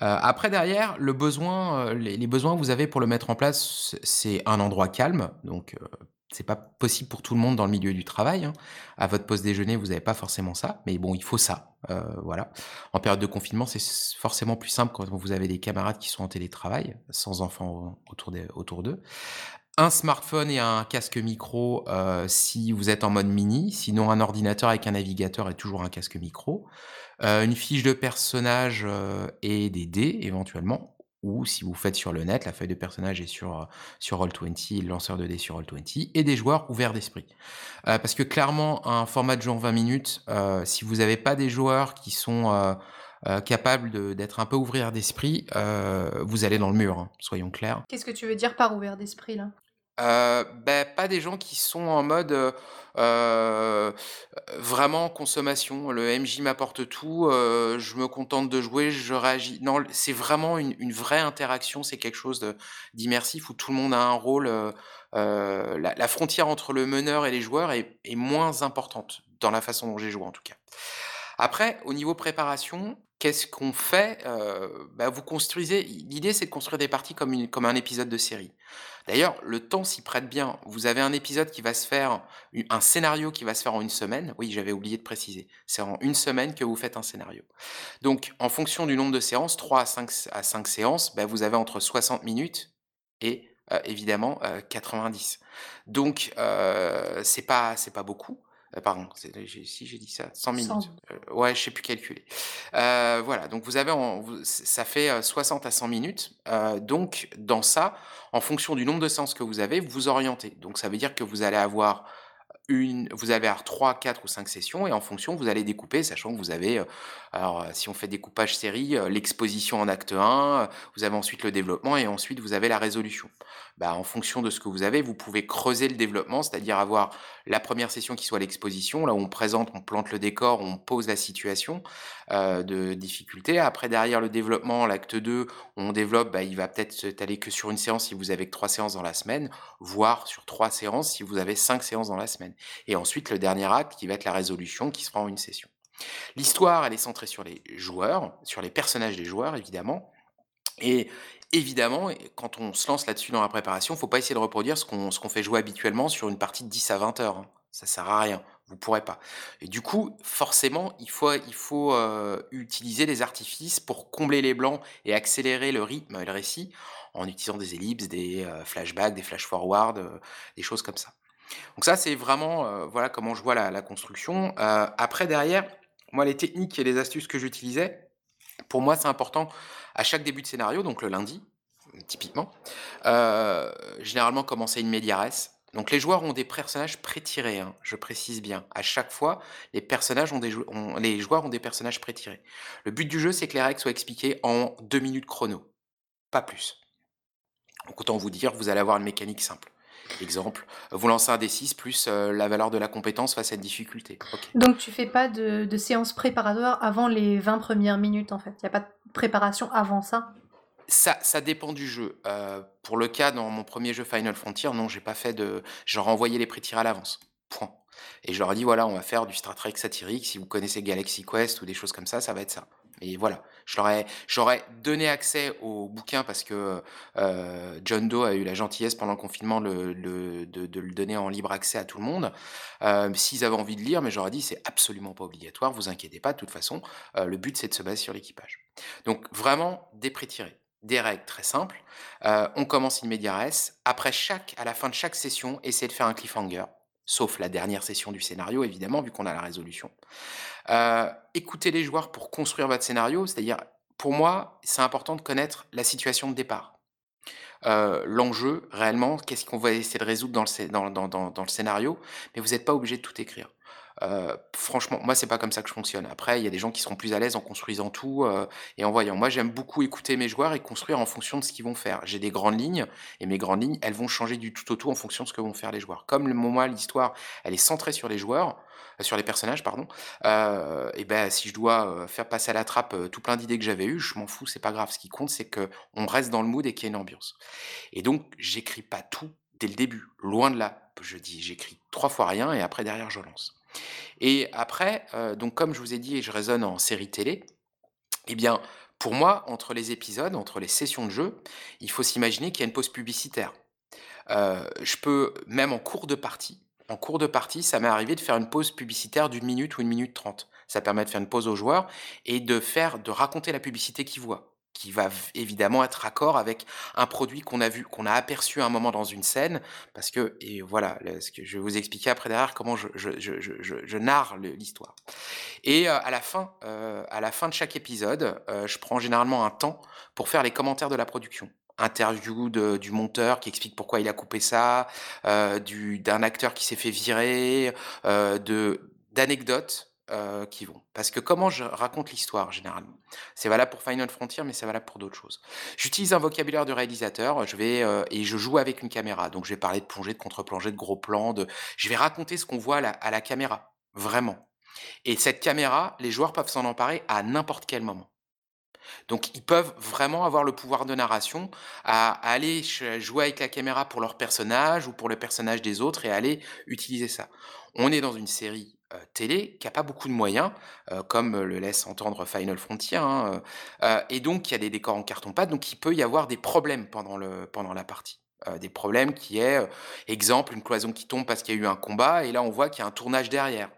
Heu, après derrière, le besoin, heu, les besoins que vous avez pour le mettre en place, c'est un endroit calme, donc heu, c'est pas possible pour tout le monde dans le milieu du travail, hein. À votre pause déjeuner, vous avez pas forcément ça, mais bon, il faut ça, heu, voilà. En période de confinement, c'est forcément plus simple quand vous avez des camarades qui sont en télétravail, sans enfants autour d'eux. Un smartphone et un casque micro, si vous êtes en mode mini, sinon un ordinateur avec un navigateur et toujours un casque micro. Heu, une fiche de personnage, heu et des dés éventuellement ou si vous faites sur le net, la feuille de personnage est sur, heu, sur Roll20, le lanceur de dés sur Roll20 et des joueurs ouverts d'esprit. Parce que clairement un format de jeu en 20 minutes, si vous avez pas des joueurs qui sont, capables d'être un peu ouverts d'esprit, vous allez dans le mur, hein, soyons clairs. Qu'est-ce que tu veux dire par ouvert d'esprit là? Beh, pas des gens qui sont en mode, heu heu, vraiment consommation. Le MJ m'apporte tout, je me contente de jouer, je réagis. Non, c'est vraiment une vraie interaction, c'est quelque chose d'immersif où tout le monde a un rôle, la frontière entre le meneur et les joueurs est est moins importante, dans la façon dont j'ai joué en tout cas. Après, au niveau préparation, qu'est-ce qu'on fait? Bah, vous construisez l'idée c'est de construire des parties comme un épisode de série. D'ailleurs, le temps s'y prête bien. Vous avez un épisode qui va se faire un scénario qui va se faire en une semaine. Oui, j'avais oublié de préciser. C'est en une semaine que vous faites un scénario. Donc en fonction du nombre de séances, 3 à 5 s à 5 séances, bah, vous avez entre 60 minutes et heu, évidemment, heu, 90. Donc heu, c'est pas c'est pas beaucoup. Heu, pardon, si j'ai dit ça? 100 minutes. 100. Heu, ouais, je sais plus calculer. Heu, voilà, donc vous avez en vous ç ça fait, heu, 60 à 100 minutes. Donc dans ça, en fonction du nombre de séances que vous avez, vous vous orientez. Donc ça veut dire que vous allez avoir une vous allez avoir 3-4 ou 5 sessions et en fonction, vous allez découper, sachant que vous avez, alors, heu, si on fait découpage série, heu, l'exposition en acte 1, heu, vous avez ensuite le développement et ensuite vous avez la résolution. Bah, en fonction de ce que vous avez, vous pouvez creuser le développement, c'est-à-dire avoir la 1re session qui soit l'exposition, là où on présente, on plante le décor, on pose la situation, de difficulté. Après derrière le développement, l'acte 2, on développe, bah, il va peut-être s'étaler que sur 1 séance si vous avez que 3 séances dans la semaine, voire sur 3 séances si vous avez 5 séances dans la semaine et ensuite le dernier acte qui va être la résolution qui se fera en 1 session. L'histoire, elle est centrée sur les joueurs, sur les personnages des joueurs évidemment et évidemment quand on se lance là-dessus dans la préparation, faut pas essayer de reproduire ce qu'on fait jouer habituellement sur une partie de 10 à 20 heures, hein. Ça sert à rien, vous pourrez pas et du coup, forcément, il faut il faut, heu, utiliser des artifices pour combler les blancs et accélérer le rythme et le récit en utilisant des ellipses, des, heu, flashbacks, des flash forward, heu, des choses comme ça. Donc ça, c'est vraiment, voilà comment je vois la construction. Après derrière, moi les techniques et les astuces que j'utilisais, pour moi, c'est important à chaque début de scénario, donc le lundi, typiquement, heu, généralement commencer in medias res. Donc les joueurs ont des personnages pré-tirés, hein, je précise bien. À chaque fois, les les joueurs ont des personnages pré-tirés. Le but du jeu, c'est que les règles soient expliquées en 2 minutes chrono, pas plus. Donc autant vous dire, vous allez avoir une mécanique simple. Exemple, vous lancez un D6 plus, heu, la valeur de la compétence face à une difficulté. Donc tu fais pas de de séance préparatoire avant les 20 1res minutes, en fait? Il y a pas de préparation avant ça? Ça ça dépend du jeu. Heu, pour le cas dans mon 1er jeu Final Frontier, non, j'ai pas fait de je leur ai envoyé les pré-tirés à l'avance, point et je leur ai dit: «Voilà, on va faire du Star Trek satirique, si vous connaissez Galaxy Quest ou des choses comme ça, ça va être ça» et voilà. Je leur donné accès au bouquin parce que, heu, John Doe a eu la gentillesse pendant le confinement de le donner en libre accès à tout le monde. Heu, s'ils avaient envie de lire, mais ai dit: «C'est absolument pas obligatoire, vous inquiétez pas, de toute façon, heu, le but c'est de se baser sur l'équipage». Donc vraiment des pré-tirés, des règles très simples. On commence in. Après chaque à la fin de chaque session, essayez de faire un cliffhanger, sauf la dernière session du scénario évidemment, vu qu'on a la résolution. Heu, écoutez les joueurs pour construire votre scénario, c'est-à-dire, pour moi, c'est important de connaître la situation de départ. Heu, l'enjeu réellement, qu'est-ce qu'on va essayer de résoudre dans le dans le scénario, mais vous êtes pas obligé de tout écrire. Heu, franchement, moi, c'est pas comme ça que je fonctionne. Après, il y a des gens qui seront plus à l'aise en construisant tout, heu et en voyant. Moi, j'aime beaucoup écouter mes joueurs et construire en fonction de ce qu'ils vont faire. J'ai des grandes lignes et mes grandes lignes, elles vont changer du tout au tout en fonction de ce que vont faire les joueurs. Comme le moi, l'histoire, elle est centrée sur les joueurs, heu, sur les personnages, pardon, et bah, si je dois, faire passer à la trappe, tout plein d'idées que j'avais eues, je m'en fous, c'est pas grave. Ce qui compte, c'est qu'on reste dans le mood et qu'il y ait une ambiance et donc j'écris pas tout dès le début, loin de là. Je dis j'écris 3 fois rien et après derrière je lance et après, heu, donc comme je vous ai dit, je raisonne en série télé et bien, pour moi, entre les épisodes, entre les sessions de jeu, il faut s'imaginer qu'il y a une pause publicitaire. Heu, je peux même en cours de partie en cours de partie, ça m'est arrivé de faire une pause publicitaire d'1 minute ou 1 minute 30. Ça permet de faire une pause aux joueurs et de faire de raconter la publicité qu'ils voient, qui va évidemment être raccord avec un produit qu'on a vu, qu'on a aperçu à un moment dans une scène parce que et voilà, ce que je vais vous expliquer après derrière comment je je je je narre l'histoire et heu, à la fin, heu, à la fin de chaque épisode, heu, je prends généralement un temps pour faire les commentaires de la production. Interview du monteur qui explique pourquoi il a coupé ça, d'un acteur qui s'est fait virer, d'anecdotes, heu, qui vont. Parce que comment je raconte l'histoire généralement? C'est valable pour Final Frontier, mais c'est valable pour d'autres choses. J'utilise un vocabulaire de réalisateur, je vais, heu et je joue avec une caméra. Donc je vais parler de plongée, de contre-plongée, de gros plans, de je vais raconter ce qu'on voit à la caméra, vraiment. Et cette caméra, les joueurs peuvent s'en emparer à n'importe quel moment. Donc ils peuvent vraiment avoir le pouvoir de narration à aller jouer avec la caméra pour leur personnage ou pour le personnage des autres et aller utiliser ça. On est dans une série, télé qui a pas beaucoup de moyens, heu, comme le laisse entendre Final Frontier, hein, et donc il y a des décors en carton-pâte, donc il peut y avoir des problèmes pendant le pendant la partie. Des problèmes qui est, exemple, une cloison qui tombe parce qu'il y a eu un combat et là on voit qu'il y a un tournage derrière.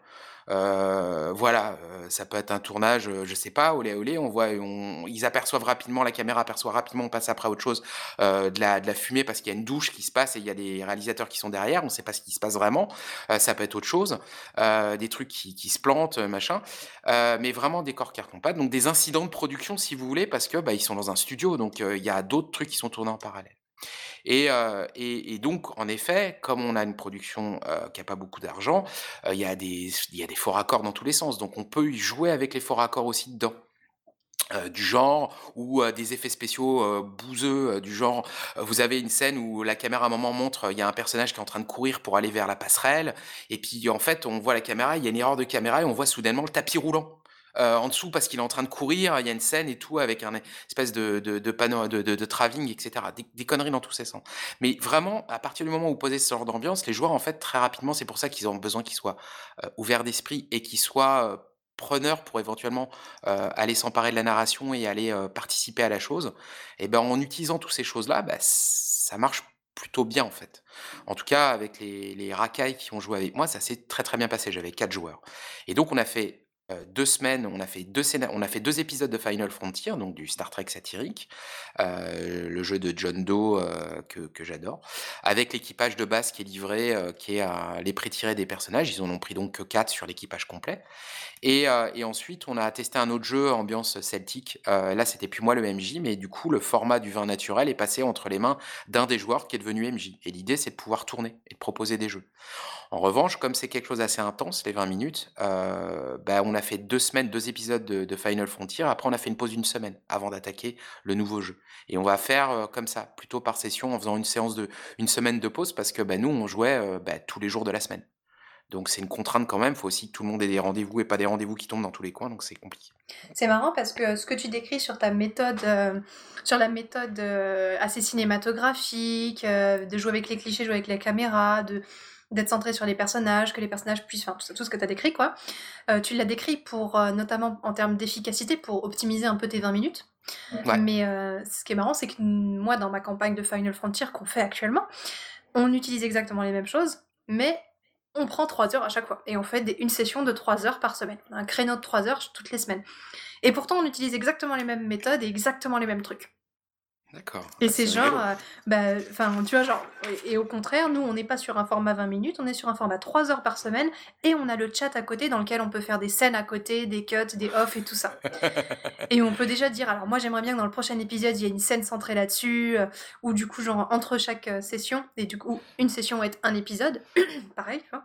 Heu, voilà, heu, ça peut être un tournage, heu, je sais pas, olé, olé, on voit on ils aperçoivent rapidement, la caméra aperçoit rapidement, on passe après à autre chose, heu, de la de la fumée parce qu'il y a une douche qui se passe et il y a des réalisateurs qui sont derrière, on sait pas ce qui se passe vraiment. Heu, ça peut être autre chose, des trucs qui qui se plantent, machin, mais vraiment décor carton-pâte, donc des incidents de production si vous voulez parce que, bah, ils sont dans un studio donc il y a d'autres trucs qui sont tournés en parallèle. Et heu et donc en effet, comme on a une production, heu, qui a pas beaucoup d'argent, heu, il y a des il y a des faux raccords dans tous les sens, donc on peut y jouer avec les faux raccords aussi dedans. Du genre ou des effets spéciaux, bouseux, du genre, vous avez une scène où la caméra à un moment montre, il y a un personnage qui est en train de courir pour aller vers la passerelle. Et puis en fait, on voit la caméra, il y a une erreur de caméra et on voit soudainement le tapis roulant, heu, en dessous parce qu'il est en train de courir, il y a une scène et tout avec un espèce de panneau de travelling et cetera. Des conneries dans tous ces sens. Mais vraiment, à partir du moment où vous posez ce genre d'ambiance, les joueurs en fait très rapidement, c'est pour ça qu'ils ont besoin qu'ils soient, heu, ouverts d'esprit et qu'ils soient, heu, preneurs pour éventuellement, aller s'emparer de la narration et aller, participer à la chose et ben, en utilisant tous ces choses-là, bah, ça marche plutôt bien en fait. En tout cas avec les les racailles qui ont joué avec moi, ça s'est très, très bien passé. J'avais 4 joueurs et donc on a fait, heu, 2 semaines, on a fait 2 scéna on a fait 2 épisodes de Final Frontier, donc du Star Trek satirique, heu, le jeu de John Doe, heu, que j'adore, avec l'équipage de base qui est livré, qui est à les prétirés des personnages. Ils en ont pris donc que 4 sur l'équipage complet et ensuite on a testé un autre jeu ambiance celtique, là c'était plus moi le MJ, mais du coup le format du vin naturel est passé entre les mains d'un des joueurs qui est devenu MJ et l'idée c'est de pouvoir tourner et de proposer des jeux. En revanche, comme c'est quelque chose d'assez intense, les 20 minutes, bah, on a fait 2 semaines, 2 épisodes de Final Frontier. Après on a fait une pause d'1 semaine avant d'attaquer le nouveau jeu et on va faire, heu, comme ça, plutôt par session en faisant une séance de 1 semaine de pause parce que, bah, nous on jouait, heu, bah, tous les jours de la semaine. Donc c'est une contrainte quand même, il faut aussi que tout le monde ait des rendez-vous et pas des rendez-vous qui tombent dans tous les coins, donc c'est compliqué. C'est marrant parce que ce que tu décris sur ta méthode, heu, sur la méthode, assez cinématographique, de jouer avec les clichés, jouer avec la caméra, de d'être centré sur les personnages, que les personnages puissent enfin tout tout ce que tu as décrit quoi. Heu, tu l'as décrit pour, heu, notamment en termes d'efficacité, pour optimiser un peu tes 20 minutes. Ouais. Mais heu, ce qui est marrant, c'est que moi dans ma campagne de Final Frontier qu'on fait actuellement, on utilise exactement les mêmes choses, mais on prend 3 heures à chaque fois et on fait des une session de 3 heures par semaine. Un créneau de 3 heures toutes les semaines et pourtant on utilise exactement les mêmes méthodes et exactement les mêmes trucs. D'accord, Et bah, c'est genre, heu, bah, enfin, tu vois, genre et et au contraire, nous, on n'est pas sur un format 20 minutes, on est sur un format 3 heures par semaine et on a le chat à côté dans lequel on peut faire des scènes à côté, des cuts, des off et tout ça. [laughs] Et on peut déjà dire: «Alors moi, j'aimerais bien que dans le prochain épisode, il y ait une scène centrée là-dessus», heu, ou du coup, genre entre chaque, heu, session et du coup, une session va être un épisode, [coughs] pareil, tu vois?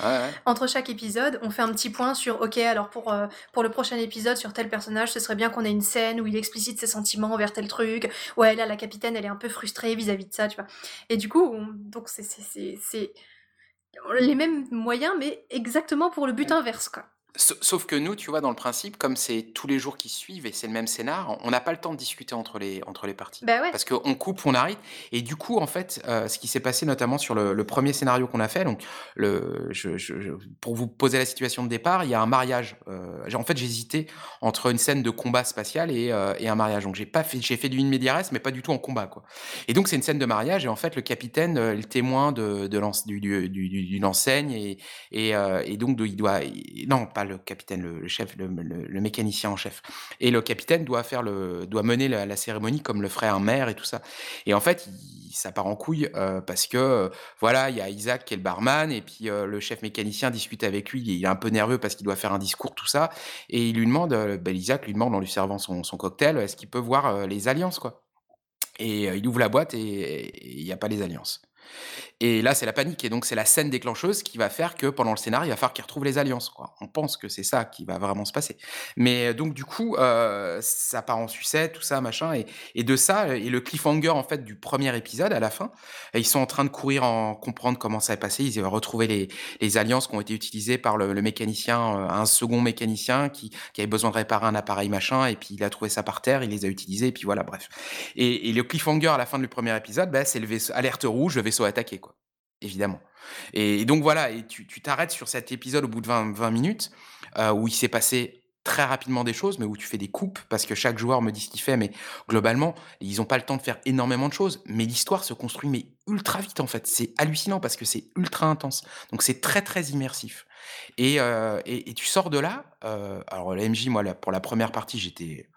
Ouais, ouais. Entre chaque épisode, on fait un petit point sur: «OK, alors pour, heu, pour le prochain épisode sur tel personnage, ce serait bien qu'on ait une scène où il explicite ses sentiments envers tel truc. Ouais, là, la capitaine, elle est un peu frustrée vis-à-vis de ça», tu vois? Et du coup, on donc c'est c'est c'est c'est les mêmes moyens, mais exactement pour le but inverse, quoi. Sau sauf que nous, tu vois, dans le principe, comme c'est tous les jours qui suivent et c'est le même scénar, on n'a pas le temps de discuter entre les entre les parties. Bah, ouais. Parce qu'on coupe, on arrête et du coup, en fait, heu, ce qui s'est passé notamment sur le le 1er scénario qu'on a fait, donc le je je je pour vous poser la situation de départ, il y a un mariage, j'ai en fait, j'hésitais entre une scène de combat spatial et heu et un mariage, donc j'ai fait fait du in medias res, mais pas du tout en combat, quoi. Et donc c'est une scène de mariage et en fait, le capitaine, le témoin de de l'ense du du du et et et donc de il doit non, pas le capitaine, le chef, le mécanicien en chef et le capitaine doit faire le doit mener la cérémonie comme le ferait un maire et tout ça. Et en fait, il ça part en couille, heu, parce que, heu, voilà, il y a Isaac qui est le barman et puis, heu, le chef mécanicien discute avec lui, il est un peu nerveux parce qu'il doit faire un discours, tout ça et il lui demande, bah, Isaac lui demande en lui servant son son cocktail, est-ce qu'il peut voir, les alliances, quoi? Et il ouvre la boîte et il y a pas les alliances. Et là, c'est la panique. Et donc, c'est la scène déclencheuse qui va faire que pendant le scénario, il va falloir qu'ils retrouvent les alliances. On pense que c'est ça qui va vraiment se passer. Mais euh, donc, du coup, euh, ça part en sucette, tout ça, machin. Et, de ça, et le cliffhanger, en fait, du premier épisode à la fin, ils sont en train de courir en comprendre comment ça est passé. Ils vont retrouver les, alliances qui ont été utilisées par le, mécanicien, euh, un second mécanicien qui, avait besoin de réparer un appareil, machin. Et puis, il a trouvé ça par terre, il les a utilisés. Et puis, voilà, bref. Et, et le cliffhanger à la fin du premier épisode, bah, c'est le vaisseau, alerte rouge, le vaisseau attaqué, quoi évidemment. Et, donc voilà, et tu t'arrêtes sur cet épisode au bout de 20, 20 minutes, euh, où il s'est passé très rapidement des choses, mais où tu fais des coupes, parce que chaque joueur me dit ce qu'il fait, mais globalement, ils n'ont pas le temps de faire énormément de choses, mais l'histoire se construit mais ultra vite en fait. C'est hallucinant parce que c'est ultra intense. Donc c'est très très immersif. Et, euh, et, tu sors de là, euh, alors la MJ, moi, pour la première partie, j'étais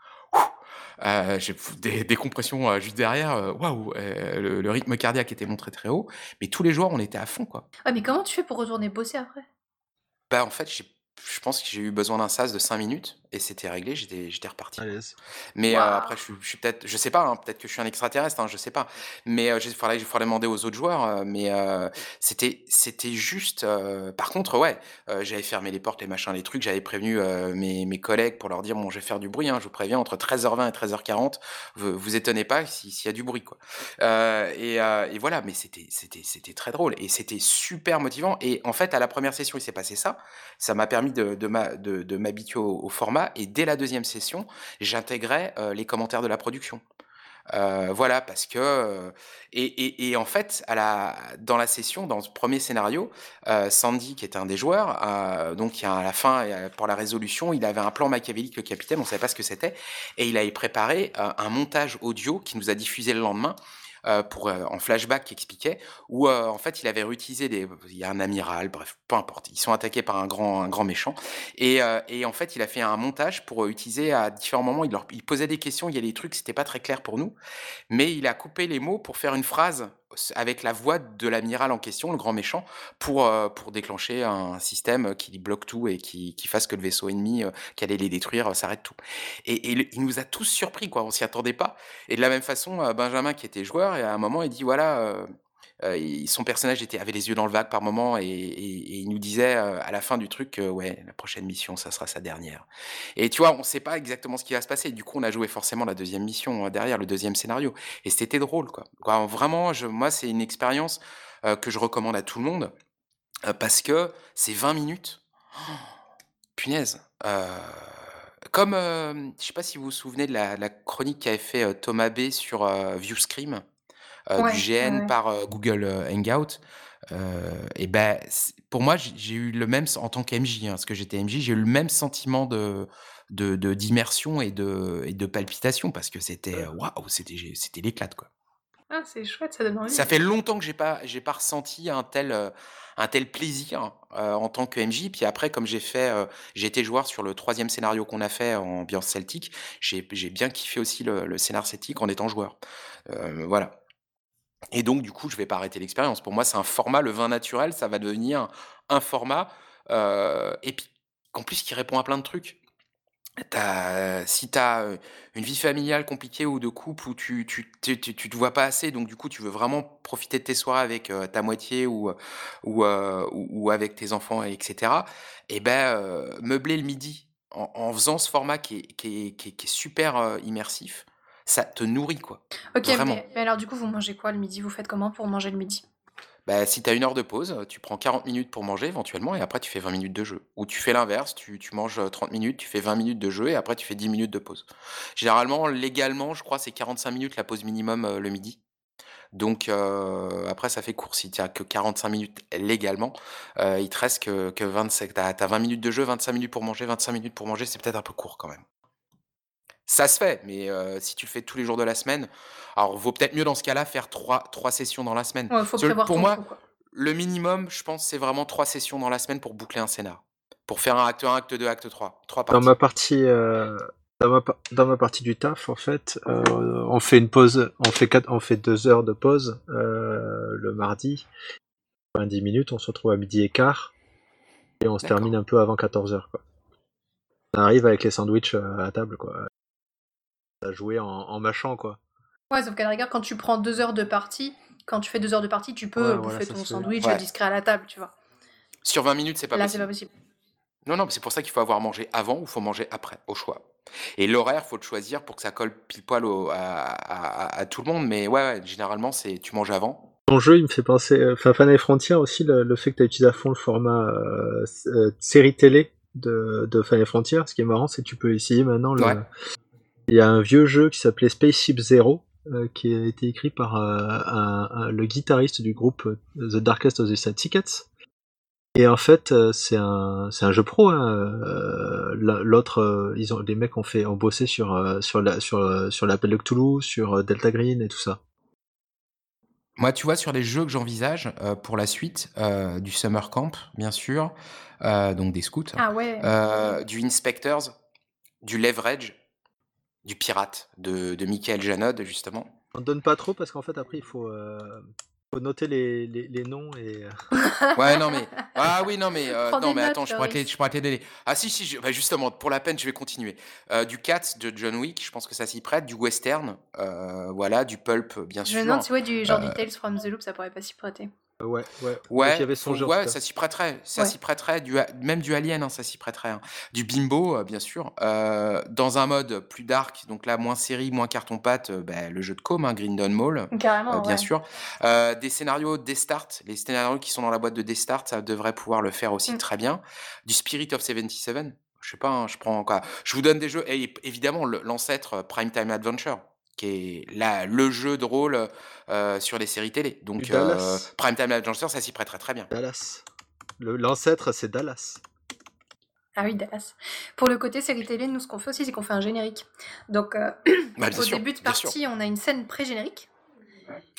euh, j'ai des, des, compressions euh, juste derrière. Euh, waouh, le, le, rythme cardiaque était montré très haut. Mais tous les jours, on était à fond, quoi. Ah, mais comment tu fais pour retourner bosser après? Bah, en fait, je pense que j'ai eu besoin d'un sas de 5 minutes et c'était réglé, j'étais, j'étais reparti. Mais euh, après, je suis, je suis peut-être, je sais pas, hein, peut-être que je suis un extraterrestre, hein, je sais pas. Mais euh, il faudrait, faudrait demander aux autres joueurs. Euh, mais euh, c'était, c'était juste. Euh, par contre, ouais, j'avais fermé les portes, les machins, les trucs. J'avais prévenu mes, mes collègues pour leur dire bon, je vais faire du bruit. Hein, je vous préviens, entre 13h20 et 13h40, vous, vous étonnez pas s'il y a du bruit, quoi. Et, et, voilà, mais c'était, c'était, c'était très drôle et c'était super motivant. Et en fait, à la première session, il s'est passé ça. Ça m'a permis de, m'habituer au, format et dès la deuxième session, j'intégrais euh, les commentaires de la production. Euh, voilà, parce que euh, et, en fait, à la, dans la session, dans ce premier scénario, Sandy, qui était un des joueurs, euh, donc à la fin, pour la résolution, il avait un plan machiavélique, le capitaine, on savait pas ce que c'était, et il avait préparé un montage audio qui nous a diffusé le lendemain euh, pour, euh, en flashback qui expliquait, où euh, en fait il avait réutilisé des. Il y a un amiral, bref, peu importe. Ils sont attaqués par un grand, un grand méchant. Et, et en fait, il a fait un montage pour utiliser à différents moments. Il, leur, il posait des questions, il y a des trucs, c'était pas très clair pour nous. Mais il a coupé les mots pour faire une phrase avec la voix de l'amiral en question, le grand méchant, pour, euh, pour déclencher un système qui bloque tout et qui, qui fasse que le vaisseau ennemi euh, qui allait les détruire euh, s'arrête tout. Et, il nous a tous surpris, quoi. On s'y attendait pas. Et de la même façon, Benjamin, qui était joueur, et à un moment, il dit voilà euh, son personnage avait les yeux dans le vague par moment et, il nous disait euh, à la fin du truc ouais la prochaine mission ça sera sa dernière. Et tu vois on sait pas exactement ce qui va se passer. Du coup on a joué forcément la deuxième mission euh, derrière le deuxième scénario. Et c'était drôle quoi, vraiment moi c'est une expérience que je recommande à tout le monde parce que c'est 20 minutes. Oh, [gasps] punaise comme je sais pas si vous vous souvenez de la, chronique qu'avait fait Thomas B sur Viewscream euh, du GN par euh, Google euh, Hangout. et ben, pour moi, j'ai eu le même en tant qu'MJ, hein, parce que j'étais MJ, j'ai eu le même sentiment de de d'immersion et de et de palpitation parce que c'était waouh, c'était c'était l'éclate quoi. Ah, c'est chouette, ça donne envie. Ça fait longtemps que j'ai pas j'ai pas ressenti un tel un tel plaisir en tant que MJ. Puis après, comme j'ai fait, j'ai été joueur sur le troisième scénario qu'on a fait en ambiance celtique, j'ai bien kiffé aussi le, le scénar celtique en étant joueur. voilà. Et donc, du coup, je vais pas arrêter l'expérience. Pour moi, c'est un format, le vin naturel, ça va devenir un format, euh, et puis, en plus, qui répond à plein de trucs. si tu as une vie familiale compliquée ou de couple où tu, tu, tu, tu, te vois pas assez, donc du coup, tu veux vraiment profiter de tes soirées avec ta moitié ou, avec tes enfants, etc., et ben, meubler le midi en, faisant ce format qui est super immersif, ça te nourrit, quoi. Ok, mais, alors du coup, vous mangez quoi le midi? Vous faites comment pour manger le midi? Bah, si tu as une heure de pause, tu prends 40 minutes pour manger éventuellement et après tu fais 20 minutes de jeu. Ou tu fais l'inverse, tu, tu, manges 30 minutes, tu fais 20 minutes de jeu et après tu fais 10 minutes de pause. Généralement, légalement, je crois c'est 45 minutes la pause minimum euh, le midi. Donc euh, après ça fait court. Si tu as que 45 minutes légalement, euh, il te reste que, que 25. Tu as, as 20 minutes de jeu, 25 minutes pour manger, 25 minutes pour manger, c'est peut-être un peu court quand même. Ça se fait, mais si tu le fais tous les jours de la semaine, alors vaut peut-être mieux dans ce cas-là faire trois, trois sessions dans la semaine. pour moi, le minimum, je pense, c'est vraiment trois sessions dans la semaine pour boucler un scénar. Pour faire un acte 1, acte 2, acte 3. Trois parties. Dans ma partie, dans, ma, dans ma partie du taf, en fait, on fait une pause, on fait, quatre, on fait deux heures de pause le mardi. 20 minutes, on se retrouve à midi et quart. Et on se termine un peu avant 14 heures. Quoi. On arrive avec les sandwichs à table. quoi à jouer en, en mâchant, quoi. Ouais, sauf qu'à la rigueur, quand tu prends deux heures de partie, quand tu fais deux heures de partie, tu peux Ouais, bouffer voilà, ton sandwich Ouais. discret à la table, tu vois. Sur 20 minutes, c'est pas Là, c'est possible. pas possible. Non, non, mais c'est pour ça qu'il faut avoir mangé avant ou faut manger après, au choix. Et l'horaire, faut le choisir pour que ça colle pile poil au- à, à- à tout le monde. Mais ouais, ouais, généralement, c'est tu manges avant. Ton jeu, il me fait penser. euh, Enfin, Fan et Frontier aussi, le, le fait que tu as utilisé à fond le format euh, euh, série télé de, de Fan et Frontier. Ce qui est marrant, c'est que tu peux essayer maintenant. Le... Ouais. Il y a un vieux jeu qui s'appelait Spaceship Zero, euh, qui a été écrit par euh, un- un- le guitariste du groupe euh, The Darkest of the Sad Tickets. Et en fait, c'est un, c'est un jeu pro. Hein. la- L'autre, ils ont, les mecs ont fait, ont bossé sur sur la, sur sur l'appel de Cthulhu, sur Delta Green et tout ça. Moi, tu vois, sur les jeux que j'envisage euh, pour la suite, euh, du Summer Camp, bien sûr, euh, donc des scouts, Ah ouais. euh, du Inspectors, du Leverage, du Pirate de, de Michael Janod, justement. On donne pas trop parce qu'en fait après il faut, euh, faut noter les, les, les noms et euh, [laughs] Ouais, non, mais. Ah oui, non, mais. euh, non, mais notes, attends, je pourrais, te je pourrais. Ah, si, si, je- bah, justement, pour la peine, je vais continuer. Euh, du Cats de John Wick, je pense que ça s'y prête. Du Western, euh, voilà, du Pulp, bien Je sûr. me demande si ouais, du genre Euh, du Tales from the Loop, ça pourrait pas s'y prêter. Ouais ouais. Ouais, Donc, il y avait son ouais ça s'y prêterait, ça Ouais. s'y prêterait, du, même du Alien, hein, ça s'y prêterait. hein. Du Bimbo, euh, bien sûr. Euh, dans un mode plus dark, donc là, moins série, moins carton-pâte, euh, bah, le jeu de com, hein, Grindon Mall, Carrément, euh, bien ouais. sûr. Euh, des scénarios Start, les scénarios qui sont dans la boîte de Start, ça devrait pouvoir le faire aussi Mm. très bien. Du Spirit of 77, je sais pas, hein, je prends quoi. Je vous donne des jeux, et évidemment, l'ancêtre euh, Primetime Adventure, qui est là, le jeu de rôle euh, sur les séries télé. Donc, euh, Primetime Adventure, ça s'y prêterait très bien. Dallas. Le- L'ancêtre c'est Dallas. Ah oui, Dallas. Pour le côté série télé, nous, ce qu'on fait aussi, c'est qu'on fait un générique. Donc, euh, Bah, au sûr, début de partie, on a une scène pré-générique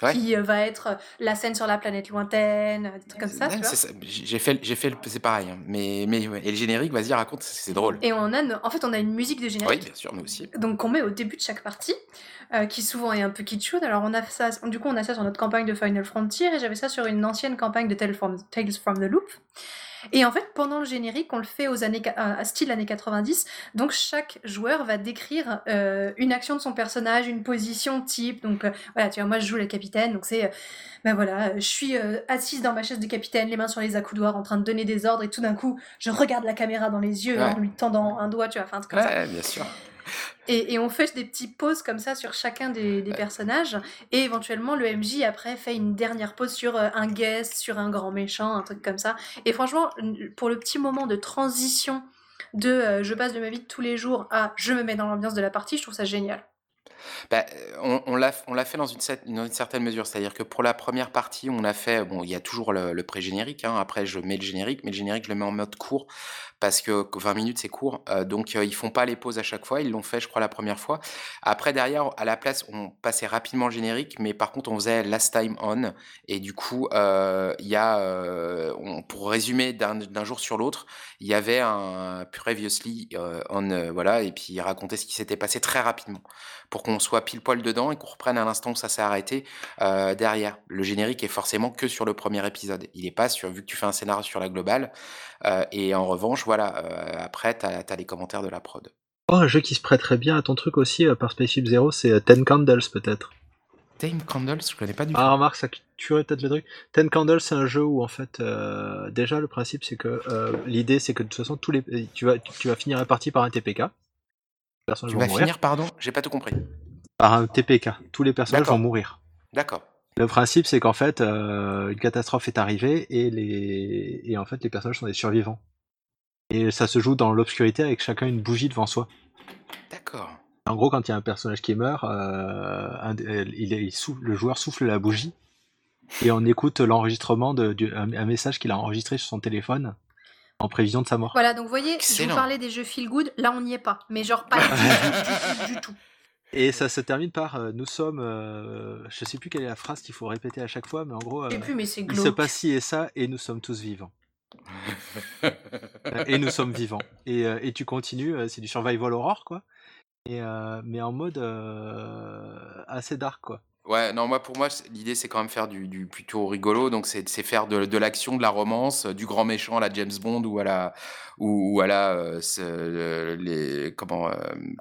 Ouais. qui euh, va être euh, la scène sur la planète lointaine, euh, des trucs comme ça, ça. J'ai fait, j'ai fait, c'est pareil. hein. Mais, mais ouais. et le générique, vas-y, raconte, c'est drôle. Et on a, en fait, on a une musique de Oui, générique. bien sûr, nous aussi. Donc qu'on met au début de chaque partie, euh, qui souvent est un peu kitschou. Alors on a ça, du coup on a ça sur notre campagne de Final Frontier et j'avais ça sur une ancienne campagne de Tales from, Tales from the Loop. Et en fait pendant le générique on le fait aux années, qua- à style années 90. Donc chaque joueur va décrire euh, une action de son personnage, une position type. Donc euh, voilà, tu vois moi je joue la capitaine, donc c'est euh, ben voilà, euh, je suis euh, assise dans ma chaise de capitaine, les mains sur les accoudoirs, en train de donner des ordres et tout d'un coup je regarde la caméra dans les yeux Ouais. en lui tendant un doigt, tu vois, enfin comme ça. Ouais, bien sûr. Et, et on fait des petits pauses comme ça sur chacun des, des personnages. Et éventuellement, le MJ après fait une dernière pause sur euh, un guest, sur un grand méchant, un truc comme ça. Et franchement, pour le petit moment de transition de euh, je passe de ma vie de tous les jours à je me mets dans l'ambiance de la partie, je trouve ça génial. Bah, on, l'a fait dans une, certaine mesure. C'est-à-dire que pour la première partie, on a fait. Bon, il y a toujours le, pré-générique. hein. Après, je mets le générique, mais le générique, je le mets en mode court parce que 20 minutes, c'est court. Euh, donc, euh, ils font pas les pauses à chaque fois. Ils l'ont fait, je crois, la première fois. Après, derrière, à la place, on passait rapidement le générique, mais par contre, on faisait last time on. Et du coup, euh, il y a. euh, pour résumer d'un jour sur l'autre, il y avait un previously euh, on. euh, voilà, et puis il racontait ce qui s'était passé très rapidement pour qu'on soit pile poil dedans et qu'on reprenne à l'instant où ça s'est arrêté euh, derrière. Le générique est forcément que sur le premier épisode. Il est pas sur, vu que tu fais un scénario sur la globale. euh, et en revanche, voilà, euh, après, tu as, les commentaires de la prod. Oh, un jeu qui se prêterait bien à ton truc aussi euh, par Spaceship Zero, c'est euh, Ten Candles peut-être. Time Candles, je connais pas du tout. Ah, remarque, ça tuerait peut-être le truc. Ten Candles, c'est un jeu où en fait, euh, déjà le principe c'est que euh, l'idée c'est que de toute façon, tous les, tu vas, tu vas finir la partie par un TPK. Personnages tu vont vas mourir. finir, pardon J'ai pas tout compris. Par un TPK. Tous les personnages D'accord. vont mourir. D'accord. Le principe, c'est qu'en fait, euh, une catastrophe est arrivée et les et en fait les personnages sont des survivants. Et ça se joue dans l'obscurité avec chacun une bougie devant soi. D'accord. En gros, quand il y a un personnage qui meurt, euh, un- euh, il, est- il souffle- le joueur souffle la bougie et on écoute l'enregistrement de du- un, un message qu'il a enregistré sur son téléphone en prévision de sa mort. Voilà, donc vous voyez, je vous parlais des jeux feel good, là on n'y est pas. Mais genre pas du tout, du tout, du tout. [laughs] Et ça se termine par euh, nous sommes, euh, je sais plus quelle est la phrase qu'il faut répéter à chaque fois, mais en gros, Je sais euh, plus, mais c'est il se passe ci et ça et nous sommes tous vivants. Euh, et nous sommes vivants. Et, euh, et tu continues, euh, c'est du survival horror, quoi. Et, euh, mais en mode euh, assez dark, quoi. Ouais, non, moi, pour moi, l'idée, c'est quand même faire du du plutôt rigolo, donc c'est c'est faire de de l'action, de la romance, heu, du grand méchant à la James Bond ou à la ou ou à la, ce le les comment,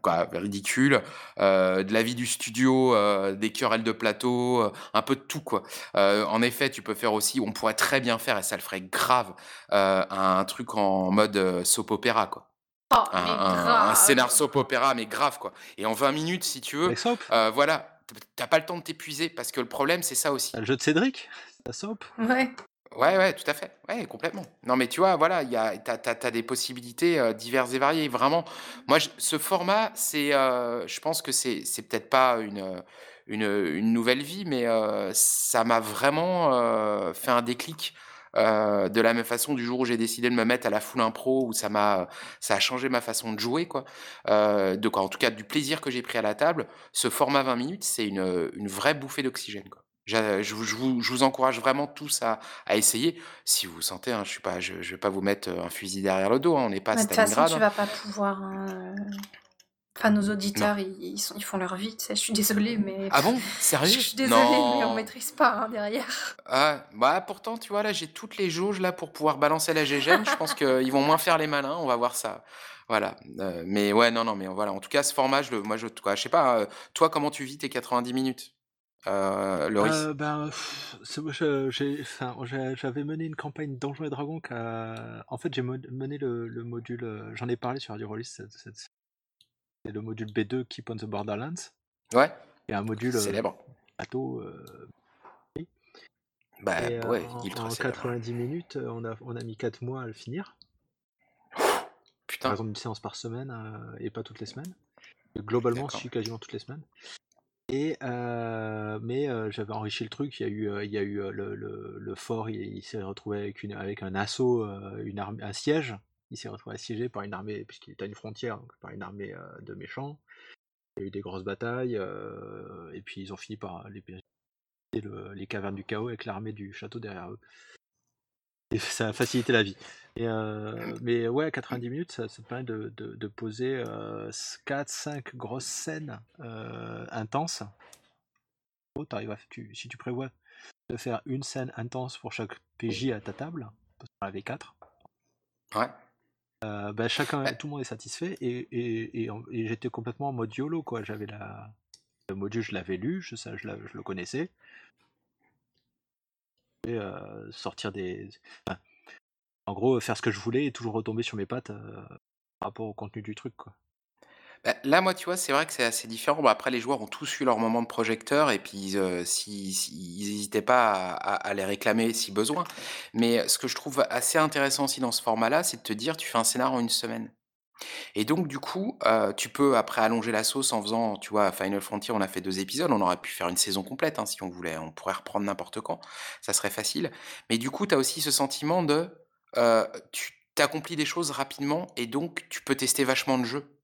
quoi, ridicule, de la vie du studio, des querelles de plateau, un peu de tout, quoi. En effet, tu peux faire aussi on pourrait très bien faire et ça le ferait grave, un truc en mode, soap opéra, quoi. Oh, Un mais un un scénar grave! soap opéra, mais grave, quoi et en 20 minutes, si tu veux, Avec Soap? heu, voilà, t tu pas le temps de t'épuiser parce que le problème, c'est ça aussi. Le jeu de Cédric, la Soap. Ouais. Ouais, ouais, tout à fait. Ouais, complètement. Non, mais tu vois, voilà, il y a tu as tu des possibilités, heu, diverses et variées. Vraiment, moi, je ce format, c'est, heu, je pense que c'est c'est peut-être pas une, une, une nouvelle vie, mais, heu, ça m'a vraiment, fait un déclic, heu, de la même façon du jour où j'ai décidé de me mettre à la full impro, où ça m'a, ça a changé ma façon de jouer, quoi. Heu, donc en tout cas, du plaisir que j'ai pris à la table, ce format 20 minutes, c'est une, une vraie bouffée d'oxygène, quoi. Je vous je vous je vous encourage vraiment tous à à essayer. Si vous sentez, hein, je suis pas je je vais pas vous mettre, un fusil derrière le dos, hein, on n'est pas de toute façon, tu hein. vas pas pouvoir, heu enfin, nos Non. auditeurs, ils ils sont ils font leur vie, tu sais? Je suis désolée, mais Ah bon? je Sérieux? suis désolée, mais on Non! maîtrise pas, hein, derrière. Ah, bah, pourtant, tu vois, là, j'ai toutes les jauges, là, pour pouvoir balancer la gégène. Je pense qu'ils vont moins faire les malins, on va voir ça. Voilà, heu, mais ouais, non, non, mais voilà, en tout cas, ce format, je moi, je quoi, je sais pas, heu, toi, comment tu vis tes 90 minutes, Loris? Heu, ben, je j'avais mené une campagne Donjons et Dragons en fait, j'ai mené le le module, j'en ai parlé sur Radio Rollis cette cette c'est le module B2 Keep on the Borderlands Ouais? et un module, heu, Célèbre. bateau, oui Bah, et heu, ouais, en ultra en célèbre. 90 minutes, on a on a mis 4 mois à le finir. Par Putain, exemple, une séance par semaine, et pas toutes les semaines. Globalement, d'accord. suit quasiment toutes les semaines. Et mais j'avais enrichi le truc. Il y a eu, il y a eu, le le le fort, il il s'est retrouvé avec une avec un assaut, une un siège. Il s'est retrouvé assiégé par une armée puisqu'il était à une frontière, par une armée, heu, de méchants. Il y a eu des grosses batailles, heu, et puis ils ont fini par les le les cavernes du chaos avec l'armée du château derrière eux. Ça a facilité la vie. Mais ouais, 90 minutes, ça ça permet de poser, heu, s 4-5 grosses scènes, intenses. Oh, à si tu prévois de faire une scène intense pour chaque PJ à ta table, parce qu'on avait 4, Ouais. Heu, bah, chacun tout le monde est satisfait et et et en et j'étais complètement en mode YOLO, quoi. J'avais la le module, je l'avais lu, je ça je l'a je le connaissais et heu, sortir des enfin, en gros, faire ce que je voulais et toujours retomber sur mes pattes, heu, par rapport au contenu du truc, quoi. Bah, là, moi, tu vois, c'est vrai que c'est assez différent. Après, les joueurs ont tous eu leur moment de projecteur et puis, heu, si ils hésitaient pas à les réclamer si besoin. Mais ce que je trouve assez intéressant aussi dans ce format-là, c'est de te dire: «Tu fais un scénar en une semaine» et donc du coup, heu, tu peux après allonger la sauce en faisant tu vois, Final Frontier, on a fait 2 épisodes, on aurait pu faire une saison complète, hein, si on voulait. On pourrait reprendre n'importe quand, ça serait facile. Mais du coup, tu as aussi ce sentiment de, heu, tu accomplis des choses rapidement et donc tu peux tester vachement de jeux.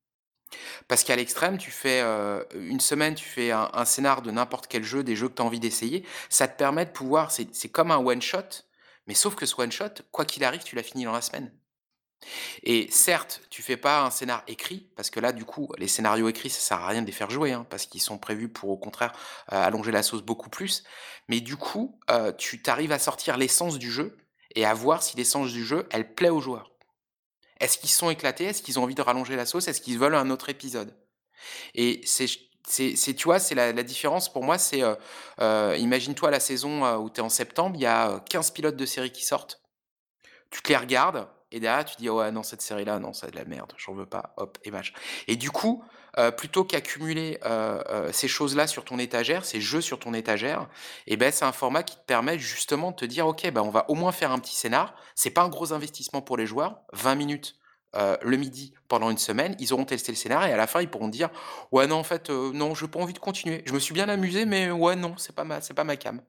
Parce qu'à l'extrême, tu fais, heu, une semaine, tu fais un scénar de n'importe quel jeu, des jeux que tu as envie d'essayer. Ça te permet de pouvoir c'est comme un one shot, mais sauf que ce one shot, quoi qu'il arrive, tu l'as fini dans la semaine. Et certes, tu fais pas un scénar écrit, parce que là, du coup, les scénarios écrits, ça sert à rien de les faire jouer, hein, parce qu'ils sont prévus pour, au contraire, heu, allonger la sauce beaucoup plus. Mais du coup, heu, tu tu arrives à sortir l'essence du jeu et à voir si l'essence du jeu, elle plaît aux joueurs. Est-ce qu'ils sont éclatés? Est-ce qu'ils ont envie de rallonger la sauce? Est-ce qu'ils veulent un autre épisode? Et c'est tu vois, c'est la la différence pour moi, c'est, heu heu, imagine-toi la saison, heu, où tu es en septembre, il y a, heu, 15 pilotes de séries qui sortent. Tu te les regardes et derrière tu dis: «Oh «Ouais, non, cette série-là, non, c'est de la merde, j'en veux pas», hop et machin. Et du coup, heu, plutôt qu'accumuler, heu heu, ces choses-là sur ton étagère, ces jeux sur ton étagère et ben c'est un format qui te permet justement de te dire: «OK, bah, on va au moins faire un petit scénar». C'est pas un gros investissement pour les joueurs, 20 minutes, le midi pendant une semaine, ils auront testé le scénar et à la fin, ils pourront dire: «Ouais, non, en fait, non, j'ai pas envie de continuer. Je me suis bien amusé, mais ouais, non, c'est pas pas ma came».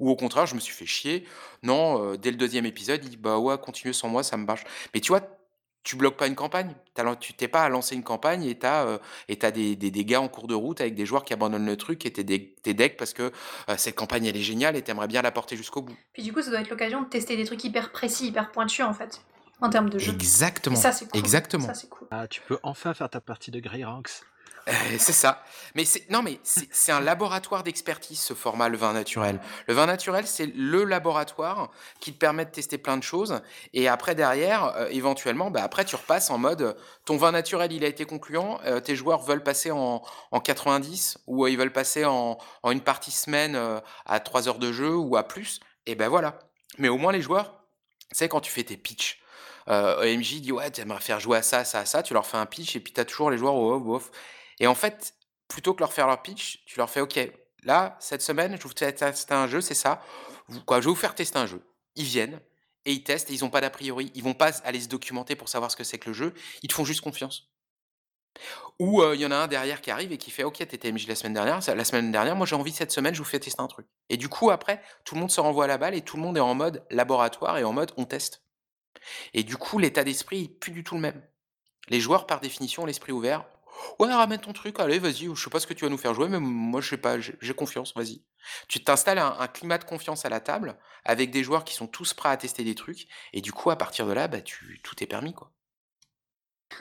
Ou au contraire, je me suis fait chier. Non, dès le deuxième épisode, il dit: «Bah, ouais, continuez sans moi, ça me bâche». Mais tu vois, tu bloques pas une campagne. Tu t'es pas à lancer une campagne et tu as, tu des gars en cours de route avec des joueurs qui abandonnent le truc et tu es dég tu es parce que, heu, cette campagne, elle est géniale et tu aimerais bien la porter jusqu'au bout. Puis du coup, ça doit être l'occasion de tester des trucs hyper précis, hyper pointus, en fait, en termes de jeu. Et Exactement, ça, c'est cool. exactement. Ça, c'est cool. Ah, tu peux enfin faire ta partie de Grey Ranks. Eh, c'est ça. Mais c'est non, mais c'est c'est un laboratoire d'expertise, ce format, le vin naturel. Le vin naturel, c'est le laboratoire qui te permet de tester plein de choses et après derrière, heu, éventuellement, bah, après tu repasses en mode, ton vin naturel, il a été concluant, heu, tes joueurs veulent passer en en 90 ou ils veulent passer en en une partie semaine, à 3 heures de jeu ou à plus et ben voilà. Mais au moins les joueurs, sais quand tu fais tes pitchs, heu, EMJ dit: «Ouais, tu aimerais faire jouer à ça, ça, ça», tu leur fais un pitch et puis tu as toujours les joueurs: «Wof, wof» et en fait, plutôt que leur faire leur pitch, tu leur fais: «OK, là, cette semaine, je vous fais tester un jeu, c'est ça. Quoi, je vais vous faire tester un jeu». Ils viennent et ils testent et ils ont pas d'a priori. Ils vont pas aller se documenter pour savoir ce que c'est que le jeu. Ils te font juste confiance. Ou, heu, il y en a un derrière qui arrive et qui fait: «OK, tu étais MJ la semaine dernière, la semaine dernière, moi j'ai envie cette semaine, je vous fais tester un truc» et du coup après, tout le monde se renvoie la balle et tout le monde est en mode laboratoire et en mode on teste et du coup, l'état d'esprit est plus du tout le même. Les joueurs, par définition, l'esprit ouvert: «Ouais, ramène ton truc, allez, vas-y, je sais pas ce que tu vas nous faire jouer, mais moi je sais pas, j'ai confiance, vas-y». Tu t'installes un un climat de confiance à la table, avec des joueurs qui sont tous prêts à tester des trucs et du coup, à partir de là, bah, tu tout est permis, quoi.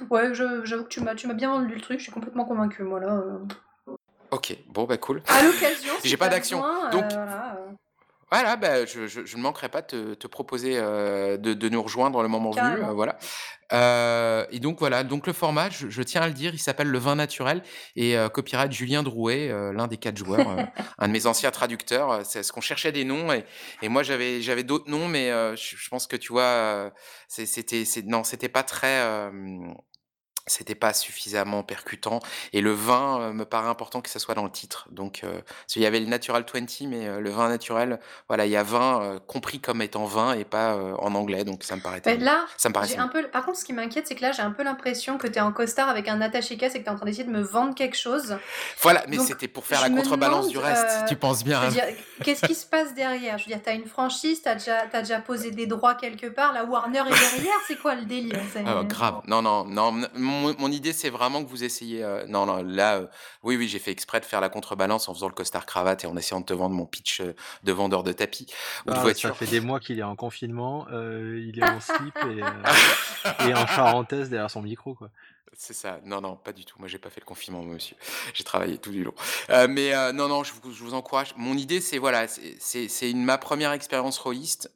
Ouais, j'avoue que tu m'as tu m'as bien vendu le truc, je suis complètement convaincue, moi, là, heu OK, bon, bah, cool. À l'occasion, [laughs] si J'ai pas as d'action, heu, donc voilà, heu voilà, bah, je je je ne manquerai pas de te te proposer, heu, de de nous rejoindre le moment venu, Carrément. voilà, heu et donc voilà, donc le format, je je tiens à le dire, il s'appelle le vin naturel et heu, copyright Julien Drouet, heu, l'un des 4 joueurs, [laughs] un de mes anciens traducteurs, c'est ce qu'on cherchait des noms et et moi j'avais j'avais d'autres noms mais je pense que tu vois, c'était non, c'était pas très, c'était pas suffisamment percutant et le vin, heu, me paraît important que ça soit dans le titre donc parce qu'il y avait le Natural 20 mais heu, le vin naturel, voilà, il y a vin, compris comme étant vin et pas, en anglais donc ça me Beh, mieux. là, Ça me paraissait un peu par contre, ce qui m'inquiète, c'est que là, j'ai un peu l'impression que tu es en costard avec un attaché-casse et que tu es en train d'essayer de me vendre quelque chose. Voilà, mais c'était pour faire la contrebalance demande, du reste, tu penses bien, hein? qu'est-ce qui se passe derrière? Je veux dire, tu as une franchise, tu as déjà as déjà posé des droits quelque part, la Warner est derrière, c'est quoi le délire? Ah grave, non, non, non, mon mon idée, c'est vraiment que vous essayiez, heu non, non, là, heu, oui, oui, j'ai fait exprès de faire la contrebalance en faisant le costard cravate et en essayant de te vendre mon pitch, heu, de vendeur de tapis ou de Ah, ça voiture. fait des mois qu'il est en confinement, il est en slip et [laughs] en charentaise derrière son micro, quoi. C'est ça. Non, non, pas du tout. Moi, j'ai pas fait le confinement, monsieur. J'ai travaillé tout du long. Mais non, non, je vous je vous encourage. Mon idée, c'est voilà, c'est ma première expérience rôliste,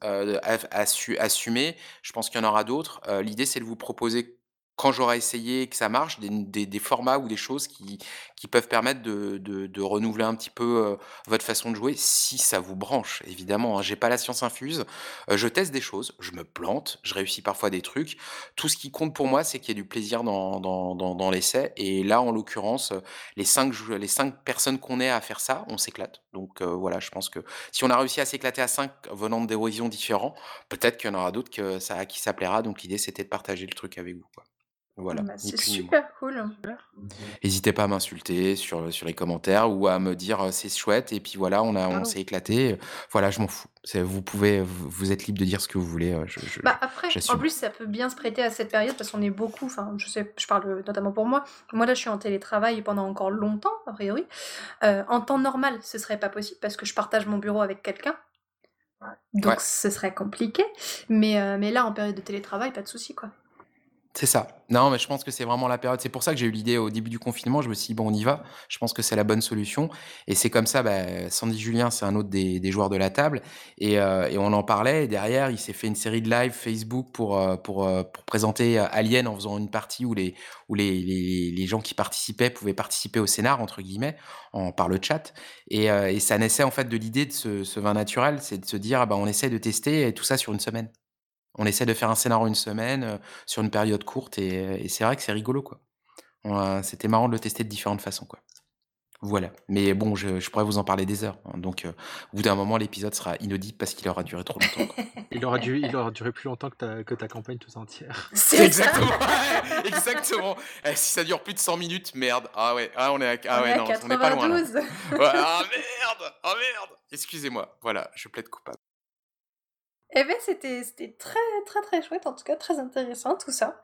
assu assumée. Je pense qu'il y en aura d'autres. L'idée, c'est de vous proposer, quand j'aurai essayé que ça marche, des formats ou des choses qui qui peuvent permettre de de de renouveler un petit peu, heu, votre façon de jouer, si ça vous branche, évidemment, hein. J'ai pas la science infuse. Heu, je teste des choses, je me plante, je réussis parfois des trucs. Tout ce qui compte pour moi, c'est qu'il y ait du plaisir dans dans dans l'essai et là, en l'occurrence, les 5 jou les 5 personnes qu'on est à faire ça, on s'éclate. Donc heu, voilà, je pense que si on a réussi à s'éclater à 5 venant d'horizons différents, peut-être qu'il y en aura d'autres que ça à qui ça plaira. Donc l'idée, c'était de partager le truc avec vous. Voilà, Bah, ni c'est plus ni moins. super cool. Hésitez pas à m'insulter sur, sur les commentaires ou à me dire, heu: «C'est chouette» et puis voilà, on a on Bravo. s'est éclaté, voilà, je m'en fous. C'est vous pouvez vous vous êtes libre de dire ce que vous voulez, heu, je je je Bah, après, en j'assume. plus, ça peut bien se prêter à cette période parce qu'on est beaucoup, enfin, je sais, je parle, notamment pour moi. Moi, là, je suis en télétravail pendant encore longtemps, a priori. Heu, en temps normal, ce serait pas possible parce que je partage mon bureau avec quelqu'un. Ouais. Donc ce serait compliqué, mais mais là, en période de télétravail, pas de souci, quoi. C'est ça. Non, mais je pense que c'est vraiment la période. C'est pour ça que j'ai eu l'idée au début du confinement. Je me suis dit: «Bon, on y va». Je pense que c'est la bonne solution et c'est comme ça, bah, Sandy Julien, c'est un autre des joueurs de la table et et on en parlait et derrière, il s'est fait une série de live Facebook pour, heu, pour présenter, Alien en faisant une partie où les où les les gens qui participaient pouvaient «participer au scénar» entre guillemets, en par le chat et ça naissait en fait de l'idée de ce vin naturel, c'est de se dire: «Ah bah, on essaie de tester tout ça sur une semaine». On essaie de faire un scénario une semaine, heu, sur une période courte et c'est vrai que c'est rigolo, quoi. On a c'était marrant de le tester de différentes façons, quoi. Voilà, mais bon, je je pourrais vous en parler des heures, hein, donc heu, au bout d'un moment, l'épisode sera inaudible parce qu'il aura duré trop longtemps, quoi. [laughs] Il aura dû il aura duré plus longtemps que ta que ta campagne toute entière. [laughs] C'est exactement ouais, exactement. Eh, si ça dure plus de 100 minutes, merde. Ah ouais, ah on est à ah On est ouais, à non, on n'est pas loin là. 92. Ouais, ah merde! Ah merde! Excusez-moi, voilà, je plaide coupable. Eh beh, c'était c'était très, très, très chouette, en tout cas très intéressant tout ça.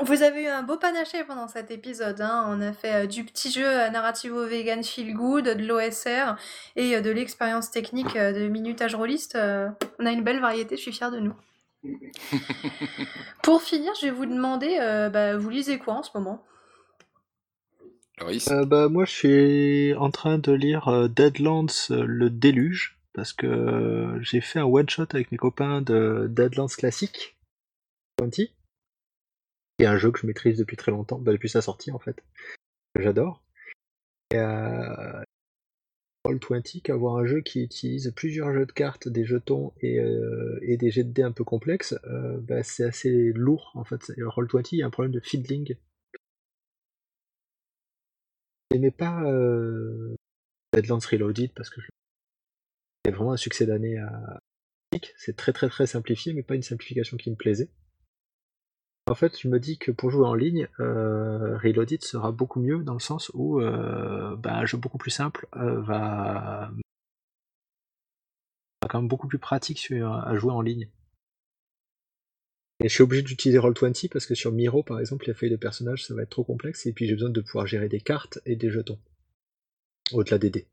Vous avez eu un beau panaché pendant cet épisode, hein. On a fait, heu, du petit jeu, heu, narrativo vegan feel good, de l'OSR et heu, de l'expérience technique, de minutage rôliste, on a une belle variété, je suis fière de nous. [laughs] Pour finir, je vais vous demander, bah, vous lisez quoi en ce moment? Loris? Euh, bah, moi, je suis en train de lire euh, Deadlands, euh, le déluge, parce que euh, j'ai fait un one-shot avec mes copains de Deadlands classique, 20, qui est un jeu que je maîtrise depuis très longtemps, bah, depuis sa sortie en fait, que j'adore. Et euh, Roll20, qu'avoir un jeu qui utilise plusieurs jeux de cartes, des jetons et, euh, des jets de dés un peu complexes, bah, c'est assez lourd en fait. Et Roll20, il y a un problème de fiddling. J'aimais pas Deadlands Reloaded parce que je- c'est vraiment un succès d'année à c'est très très très simplifié mais pas une simplification qui me plaisait. En fait, je me dis que pour jouer en ligne, euh, Reloaded sera beaucoup mieux dans le sens où euh, bah, un jeu beaucoup plus simple euh, va... va quand même beaucoup plus pratique sur- à jouer en ligne. Et je suis obligé d'utiliser Roll20 parce que sur Miro par exemple, les feuilles de personnages ça va être trop complexe et puis j'ai besoin de pouvoir gérer des cartes et des jetons au-delà des dés.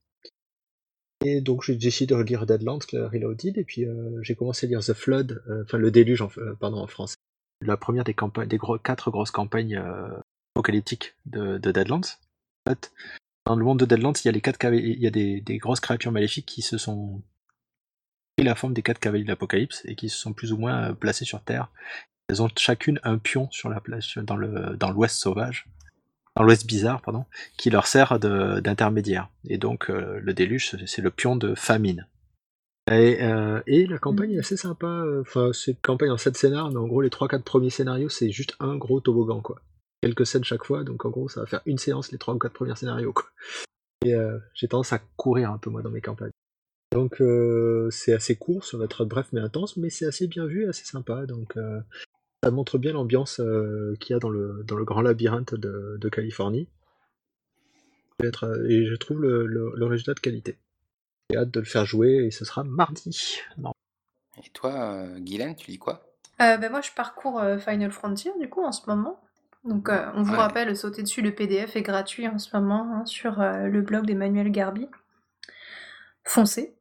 Et donc j'ai décidé de relire Deadlands Reloaded et puis euh, j'ai commencé à lire The Flood, euh, enfin le déluge en, euh, pardon, en français. La première des quatre grosses campagnes apocalyptiques de, de Deadlands. En fait, dans le monde de Deadlands, il y a les quatre il y a des, grosses créatures maléfiques qui se sont pris la forme des quatre cavaliers de l'Apocalypse et qui se sont plus ou moins placés sur Terre. Elles ont chacune un pion sur la place dans le dans l'Ouest sauvage, dans l'Ouest bizarre, pardon, qui leur sert de- d'intermédiaire. Et donc euh, le déluge, c'est- le pion de famine. Et, euh, et la campagne est assez sympa. euh, Enfin, c'est une campagne en 7 scénars, mais en gros, les 3-4 premiers scénarios, c'est juste un gros toboggan, quoi. Quelques scènes chaque fois, donc en gros, ça va faire une séance les 3 ou 4 premiers scénarios, quoi. Et euh, j'ai tendance à courir un peu, moi, dans mes campagnes. Donc, euh, c'est assez court, ça va être bref mais intense, mais c'est assez bien vu, assez sympa. Donc, euh, ça montre bien l'ambiance euh, qu'il y a dans le, dans le grand labyrinthe de, de Californie. Euh, et je trouve le, le, le résultat de qualité. J'ai hâte de le faire jouer et ce sera mardi. Non. Et toi, euh, Guylaine, tu lis quoi? Euh, ben moi, je parcours Final Frontier, du coup, en ce moment. Donc, euh, on vous Ouais. rappelle, sautez dessus, le PDF est gratuit en ce moment hein, sur euh, le blog d'Emmanuel Garbi. Foncez.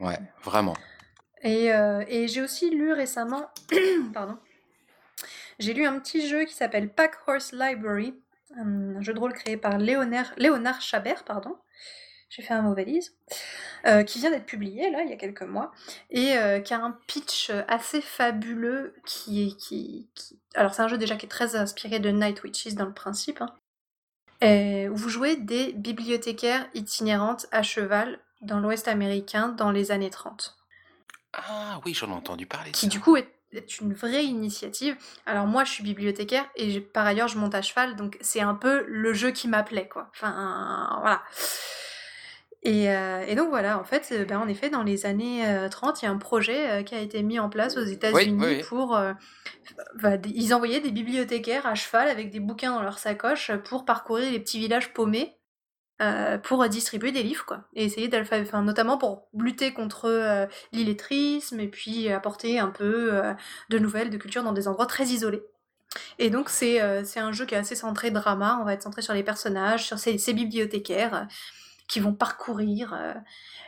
Ouais, vraiment. Et, euh, et j'ai aussi lu récemment, [coughs] pardon, j'ai lu un petit jeu qui s'appelle Pack Horse Library, un jeu de rôle créé par Léonard, Léonard Chabert, pardon. J'ai fait un mot valise, euh, qui vient d'être publié là il y a quelques mois et euh, qui a un pitch assez fabuleux qui est qui, qui- alors c'est un jeu déjà qui est très inspiré de Night Witches dans le principe hein, et où vous jouez des bibliothécaires itinérantes à cheval dans l'Ouest américain dans les années 30 Ah oui, j'en ai entendu parler qui ça. du coup est, est une vraie initiative. Alors moi je suis bibliothécaire et par ailleurs je monte à cheval, donc c'est un peu le jeu qui m'appelait quoi. Enfin voilà. Et, euh, et donc voilà, en fait, euh, ben, en effet, dans les années euh, 30, il y a un projet euh, qui a été mis en place aux États-Unis oui, oui. pour. euh, ils envoyaient des bibliothécaires à cheval avec des bouquins dans leur sacoche pour parcourir les petits villages paumés euh, pour distribuer des livres, quoi. Et essayer d'alphabétiser, enfin, notamment pour lutter contre euh, l'illettrisme et puis apporter un peu euh, de nouvelles, de culture dans des endroits très isolés. Et donc, c'est un jeu qui est assez centré drama. On va être centré sur les personnages, sur ces, ces bibliothécaires qui vont parcourir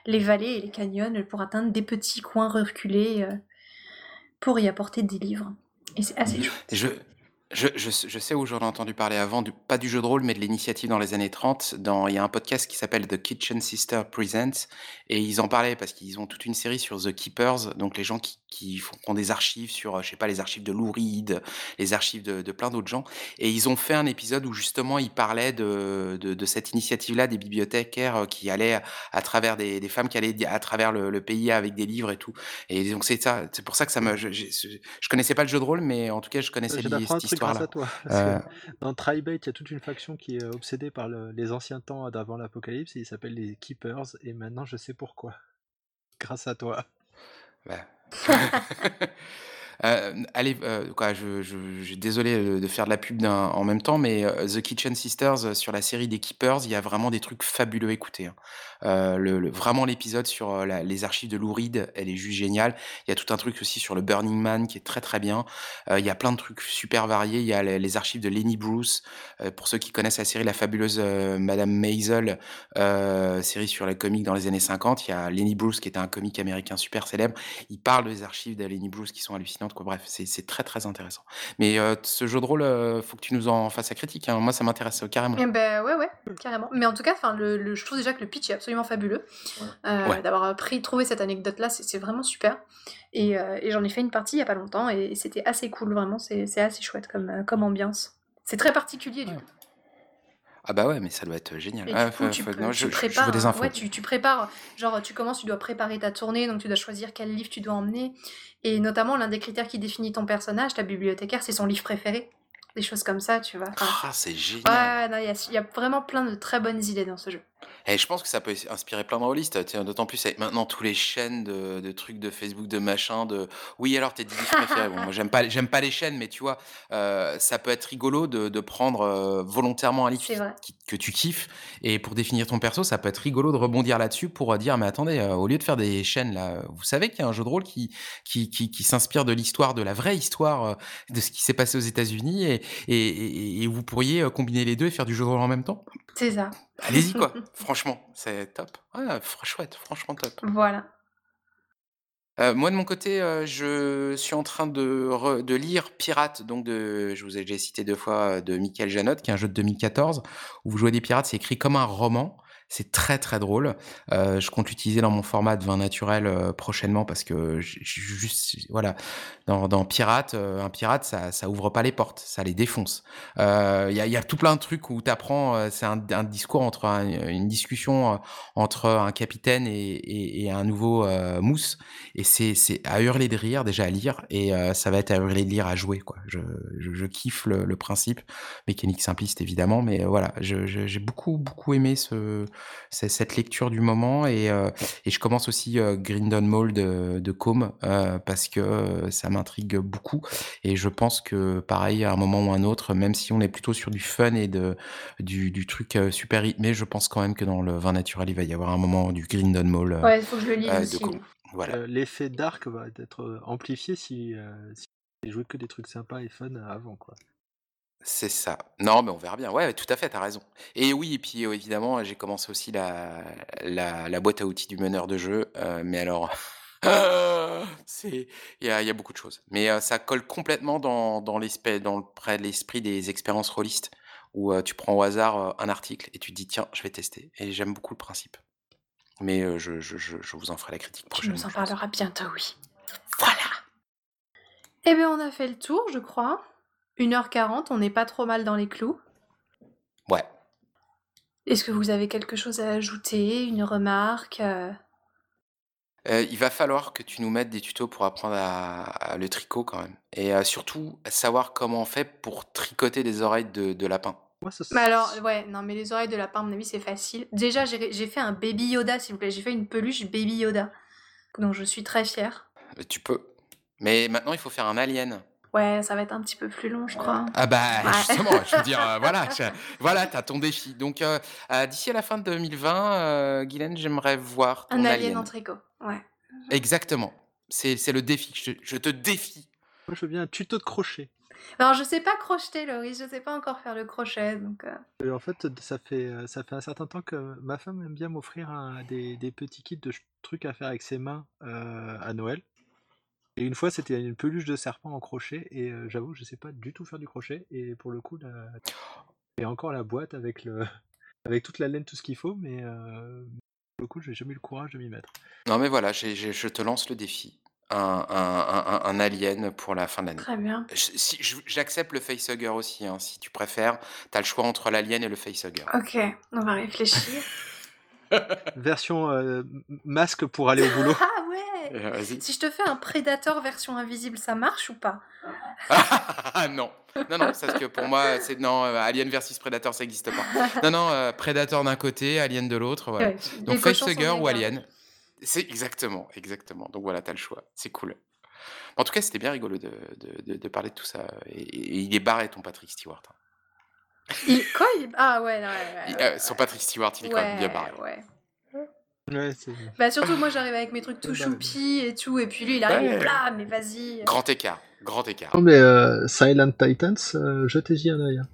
les vallées et les canyons pour atteindre des petits coins reculés pour y apporter des livres. Et c'est assez chouette. Je, je, je, je sais où j'en ai entendu parler avant, du, pas du jeu de rôle, mais de l'initiative dans les années 30. Dans, il y a un podcast qui s'appelle The Kitchen Sister Presents, et ils en parlaient parce qu'ils ont toute une série sur The Keepers, donc les gens qui, qui font, qui ont des archives sur, euh, je sais pas, les archives de Lou Reed, les archives de, de plein d'autres gens. Et ils ont fait un épisode où justement ils parlaient de, de, de cette initiative-là, des bibliothécaires euh, qui allaient à, travers des, des femmes qui allaient à travers le, le pays avec des livres et tout. Et donc c'est ça, c'est pour ça que ça me, je, je, je connaissais pas le jeu de rôle, mais en tout cas je connaissais un cette truc grâce à toi. parce Euh, que Dans Tribate, il y a toute une faction qui est obsédée par le- les anciens temps d'avant l'apocalypse. et Ils s'appellent les Keepers. Et maintenant, je sais pourquoi. Grâce à toi. Ouais. [laughs] Euh, allez, euh, quoi, je, je, je- désolé de faire de la pub en même temps, mais euh, The Kitchen Sisters sur la série des Keepers, il y a vraiment des trucs fabuleux à écouter. hein. Euh, le, vraiment l'épisode sur euh, la- les archives de Lou Reed, elle est juste géniale. Il y a tout un truc aussi sur le Burning Man qui est très très bien. Euh, il y a plein de trucs super variés. Il y a les, archives de Lenny Bruce. Euh, pour ceux qui connaissent la série La fabuleuse euh, Madame Maisel, euh, série sur les comics dans les années 50, il y a Lenny Bruce qui était un comique américain super célèbre. Il parle des archives de Lenny Bruce qui sont hallucinantes. quoi. Bref, c'est très, très intéressant. Mais ce jeu de rôle, heu, faut que tu nous en fasses la critique, hein. Moi, ça m'intéresse, carrément. Eh beh, ouais, ouais, carrément. Mais en tout cas, je trouve déjà que le pitch est absolument fabuleux. Heu, Ouais. d'avoir, pris trouvé cette anecdote-là, c'est c'est vraiment super et heu et j'en ai fait une partie il y a pas longtemps et c'était assez cool, vraiment, c'est c'est assez chouette comme, heu, comme ambiance. C'est très particulier, du Ouais. coup. Ah bah, ouais, mais ça doit être génial. Et Ah, du coup, faut tu faut peux non, tu je je je prépares, veux des heu, infos. ouais, tu tu prépares, genre, tu commences, tu dois préparer ta tournée, donc tu dois choisir quel livre tu dois emmener et notamment l'un des critères qui définit ton personnage, ta bibliothécaire, c'est son livre préféré. Des choses comme ça, tu vois? Enfin Ah, c'est génial! ouais, il y y a vraiment plein de très bonnes idées dans ce jeu. Et je pense que ça peut inspirer plein de rôlistes, d'autant plus avec maintenant tous les chaînes de de trucs de Facebook, de machin, de: «Oui, alors tes 10 livres préférés». Bon, moi, j'aime pas j'aime pas les chaînes, mais tu vois, heu, ça peut être rigolo de de prendre, heu, volontairement un livre qui que tu kiffes et pour définir ton perso, ça peut être rigolo de rebondir là-dessus pour, heu, dire: «Mais attendez, au lieu de faire des chaînes là, vous savez qu'il y a un jeu de rôle qui qui qui qui s'inspire de l'histoire, de la vraie histoire, de ce qui s'est passé aux États-Unis et et et et vous pourriez, combiner les 2 et faire du jeu de rôle en même temps?» C'est ça. Allez-y, quoi! [laughs] Franchement, c'est top. Ouais, fr chouette, franchement top. Voilà. Heu, moi, de mon côté, heu, je suis en train de re de lire Pirates, donc de je vous ai déjà cité 2 fois, heu, de Michael Janotte, qui est un jeu de 2014 où vous jouez des pirates, c'est écrit comme un roman. C'est très, très drôle. Heu, je compte l'utiliser dans mon format de vin naturel, heu, prochainement parce que juste voilà, dans dans Pirates, heu, un pirate, ça ça ouvre pas les portes, ça les défonce. Il y a y a tout plein de trucs où tu apprends, c'est un discours entre un une discussion, entre un capitaine et et un nouveau, mousse et c'est à hurler de rire déjà à lire et ça va être à hurler de rire à jouer, quoi. Je je kiffe le le principe, mécanique simpliste évidemment, mais voilà, j'ai beaucoup, beaucoup aimé ce cette lecture du moment et et je commence aussi, heu, Grindon Mall de de Combe, parce que, ça m'intrigue beaucoup et je pense que pareil, à un moment ou un autre, même si on est plutôt sur du fun et de du du truc, super rythmé, je pense quand même que dans le vin naturel, il va y avoir un moment du Grindon Mall, Ouais, il faut que je le lise aussi. Voilà. L'effet dark va être, amplifié si, si tu joué que des trucs sympas et fun avant, quoi. C'est ça. Non, mais on verra bien. Ouais, tout à fait, tu as raison et oui et puis, évidemment, j'ai commencé aussi la la la boîte à outils du meneur de jeu, mais alors [laughs] c'est il y a il y a beaucoup de choses. Mais, ça colle complètement dans dans l'espè dans le près l'esprit des expériences rôlistes où, tu prends au hasard, un article et tu te dis: «Tiens, je vais tester» et j'aime beaucoup le principe. Mais, je je je je vous en ferai la critique Tu nous prochainement, en je pense. parleras bientôt, oui. Voilà! Et beh, on a fait le tour, je crois. 1 heure 40, on n'est pas trop mal dans les clous. Ouais. Est-ce que vous avez quelque chose à ajouter, une remarque, heu? Heu, il va falloir que tu nous mettes des tutos pour apprendre à à le tricot quand même et heu, surtout savoir comment on fait pour tricoter des oreilles de de lapin. Moi, ce Mais alors, ouais, non, mais les oreilles de lapin, à mon avis, c'est facile. Déjà, j'ai fait un baby Yoda, s'il vous plaît. J'ai fait une peluche baby Yoda, dont je suis très fière. Tu peux. Mais maintenant, il faut faire un alien. Ouais, ça va être un petit peu plus long, je crois. Ah bah, Ouais. justement, je veux dire, heu, [laughs] voilà, tu voilà, tu as ton défi. Donc, heu heu, d'ici à la fin de 2020, heu, Guylaine, j'aimerais voir ton Un alien alien. en tricot, ouais. Exactement. C'est c'est le défi. Je je te défie. Moi, je veux bien un tuto de crochet. Alors, je sais pas crocheter, Loris, je sais pas encore faire le crochet, donc en fait, ça fait, ça fait un certain temps que ma femme aime bien m'offrir des des petits kits de trucs à faire avec ses mains, à Noël et une fois, c'était une peluche de serpent en crochet et heu, j'avoue, je sais pas du tout faire du crochet et pour le coup, la et encore la boîte avec le [laughs] avec toute la laine, tout ce qu'il faut, mais heu, pour le coup, j'ai jamais eu le courage de m'y mettre. Non, mais voilà, je te lance le défi. Un un un alien pour la fin de l'année. Très bien. J'accepte le facehugger aussi, hein, si tu préfères. Tu as le choix entre l'alien et le facehugger. OK, on va réfléchir. [laughs] Version, m masque pour aller au boulot. [laughs] Ah ouais! Vas-y. Si je te fais un Predator version invisible, ça marche ou pas? Non. Non, non, parce que pour moi, c'est non, heu, Alien versus Predator, ça existe pas. Non, non, heu, Predator d'un côté, Alien de l'autre, voilà. Ouais, Donc facehugger ou alien. C'est exactement, exactement. Donc voilà, tu as le choix. C'est cool. En tout cas, c'était bien rigolo de de de de parler de tout ça et et il est barré ton Patrick Stewart, hein. Il quoi? Il ah ouais, ouais, ouais, Il ouais, heu, son ouais. Patrick Stewart, il est quand même bien barré. Ouais, ouais. Ouais, c'est Bah, surtout, moi, j'arrive avec mes trucs tout Ouais, bah, choupi et tout, et puis lui, il arrive, Ouais. blam, mais vas-y. Grand écart, grand écart. Non mais heu, Silent Titans, heu, jetez-y un œil, hein.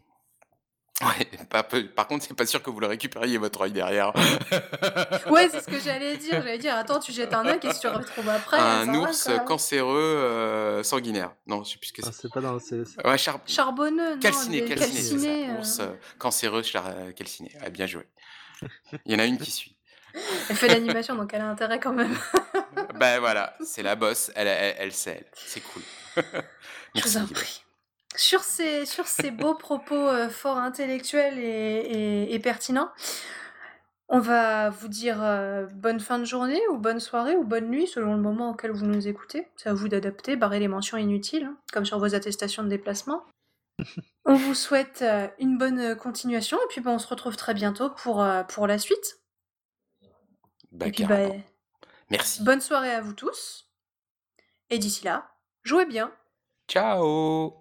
Ouais. Ouais, pas peu par contre, c'est pas sûr que vous le récupériez votre œil derrière. [laughs] Ouais, c'est ce que j'allais dire. J'allais dire: «Attends, tu jettes un œil, qu'est-ce que tu retrouves après? Un va, ours, quoi». cancéreux, heu, sanguinaire. Non, je sais plus ce que Ah, c'est. c'est pas dans c'est c'est Ouais, char Charbonneux, non, calciné, calciné, c'est ça. Ours, heu, cancéreux, char calciné. Ouais, bien joué. Il y en a une qui suit. [laughs] Elle fait l'animation, donc elle a intérêt quand même. Bah, voilà, [laughs] c'est la boss, elle elle elle sait elle. C'est cool. Je vous en prie. Sur ces sur ces beaux [laughs] propos, heu, fort intellectuels et et et pertinents, on va vous dire, heu, bonne fin de journée ou bonne soirée ou bonne nuit selon le moment auquel vous nous écoutez. C'est à vous d'adapter, barrer les mentions inutiles, hein, comme sur vos attestations de déplacement. [laughs] On vous souhaite, heu, une bonne, heu, continuation et puis, bah, on se retrouve très bientôt pour, pour la suite. Bah, Et puis, bah, carrément. Merci. bonne soirée à vous tous et d'ici là, jouez bien. Ciao!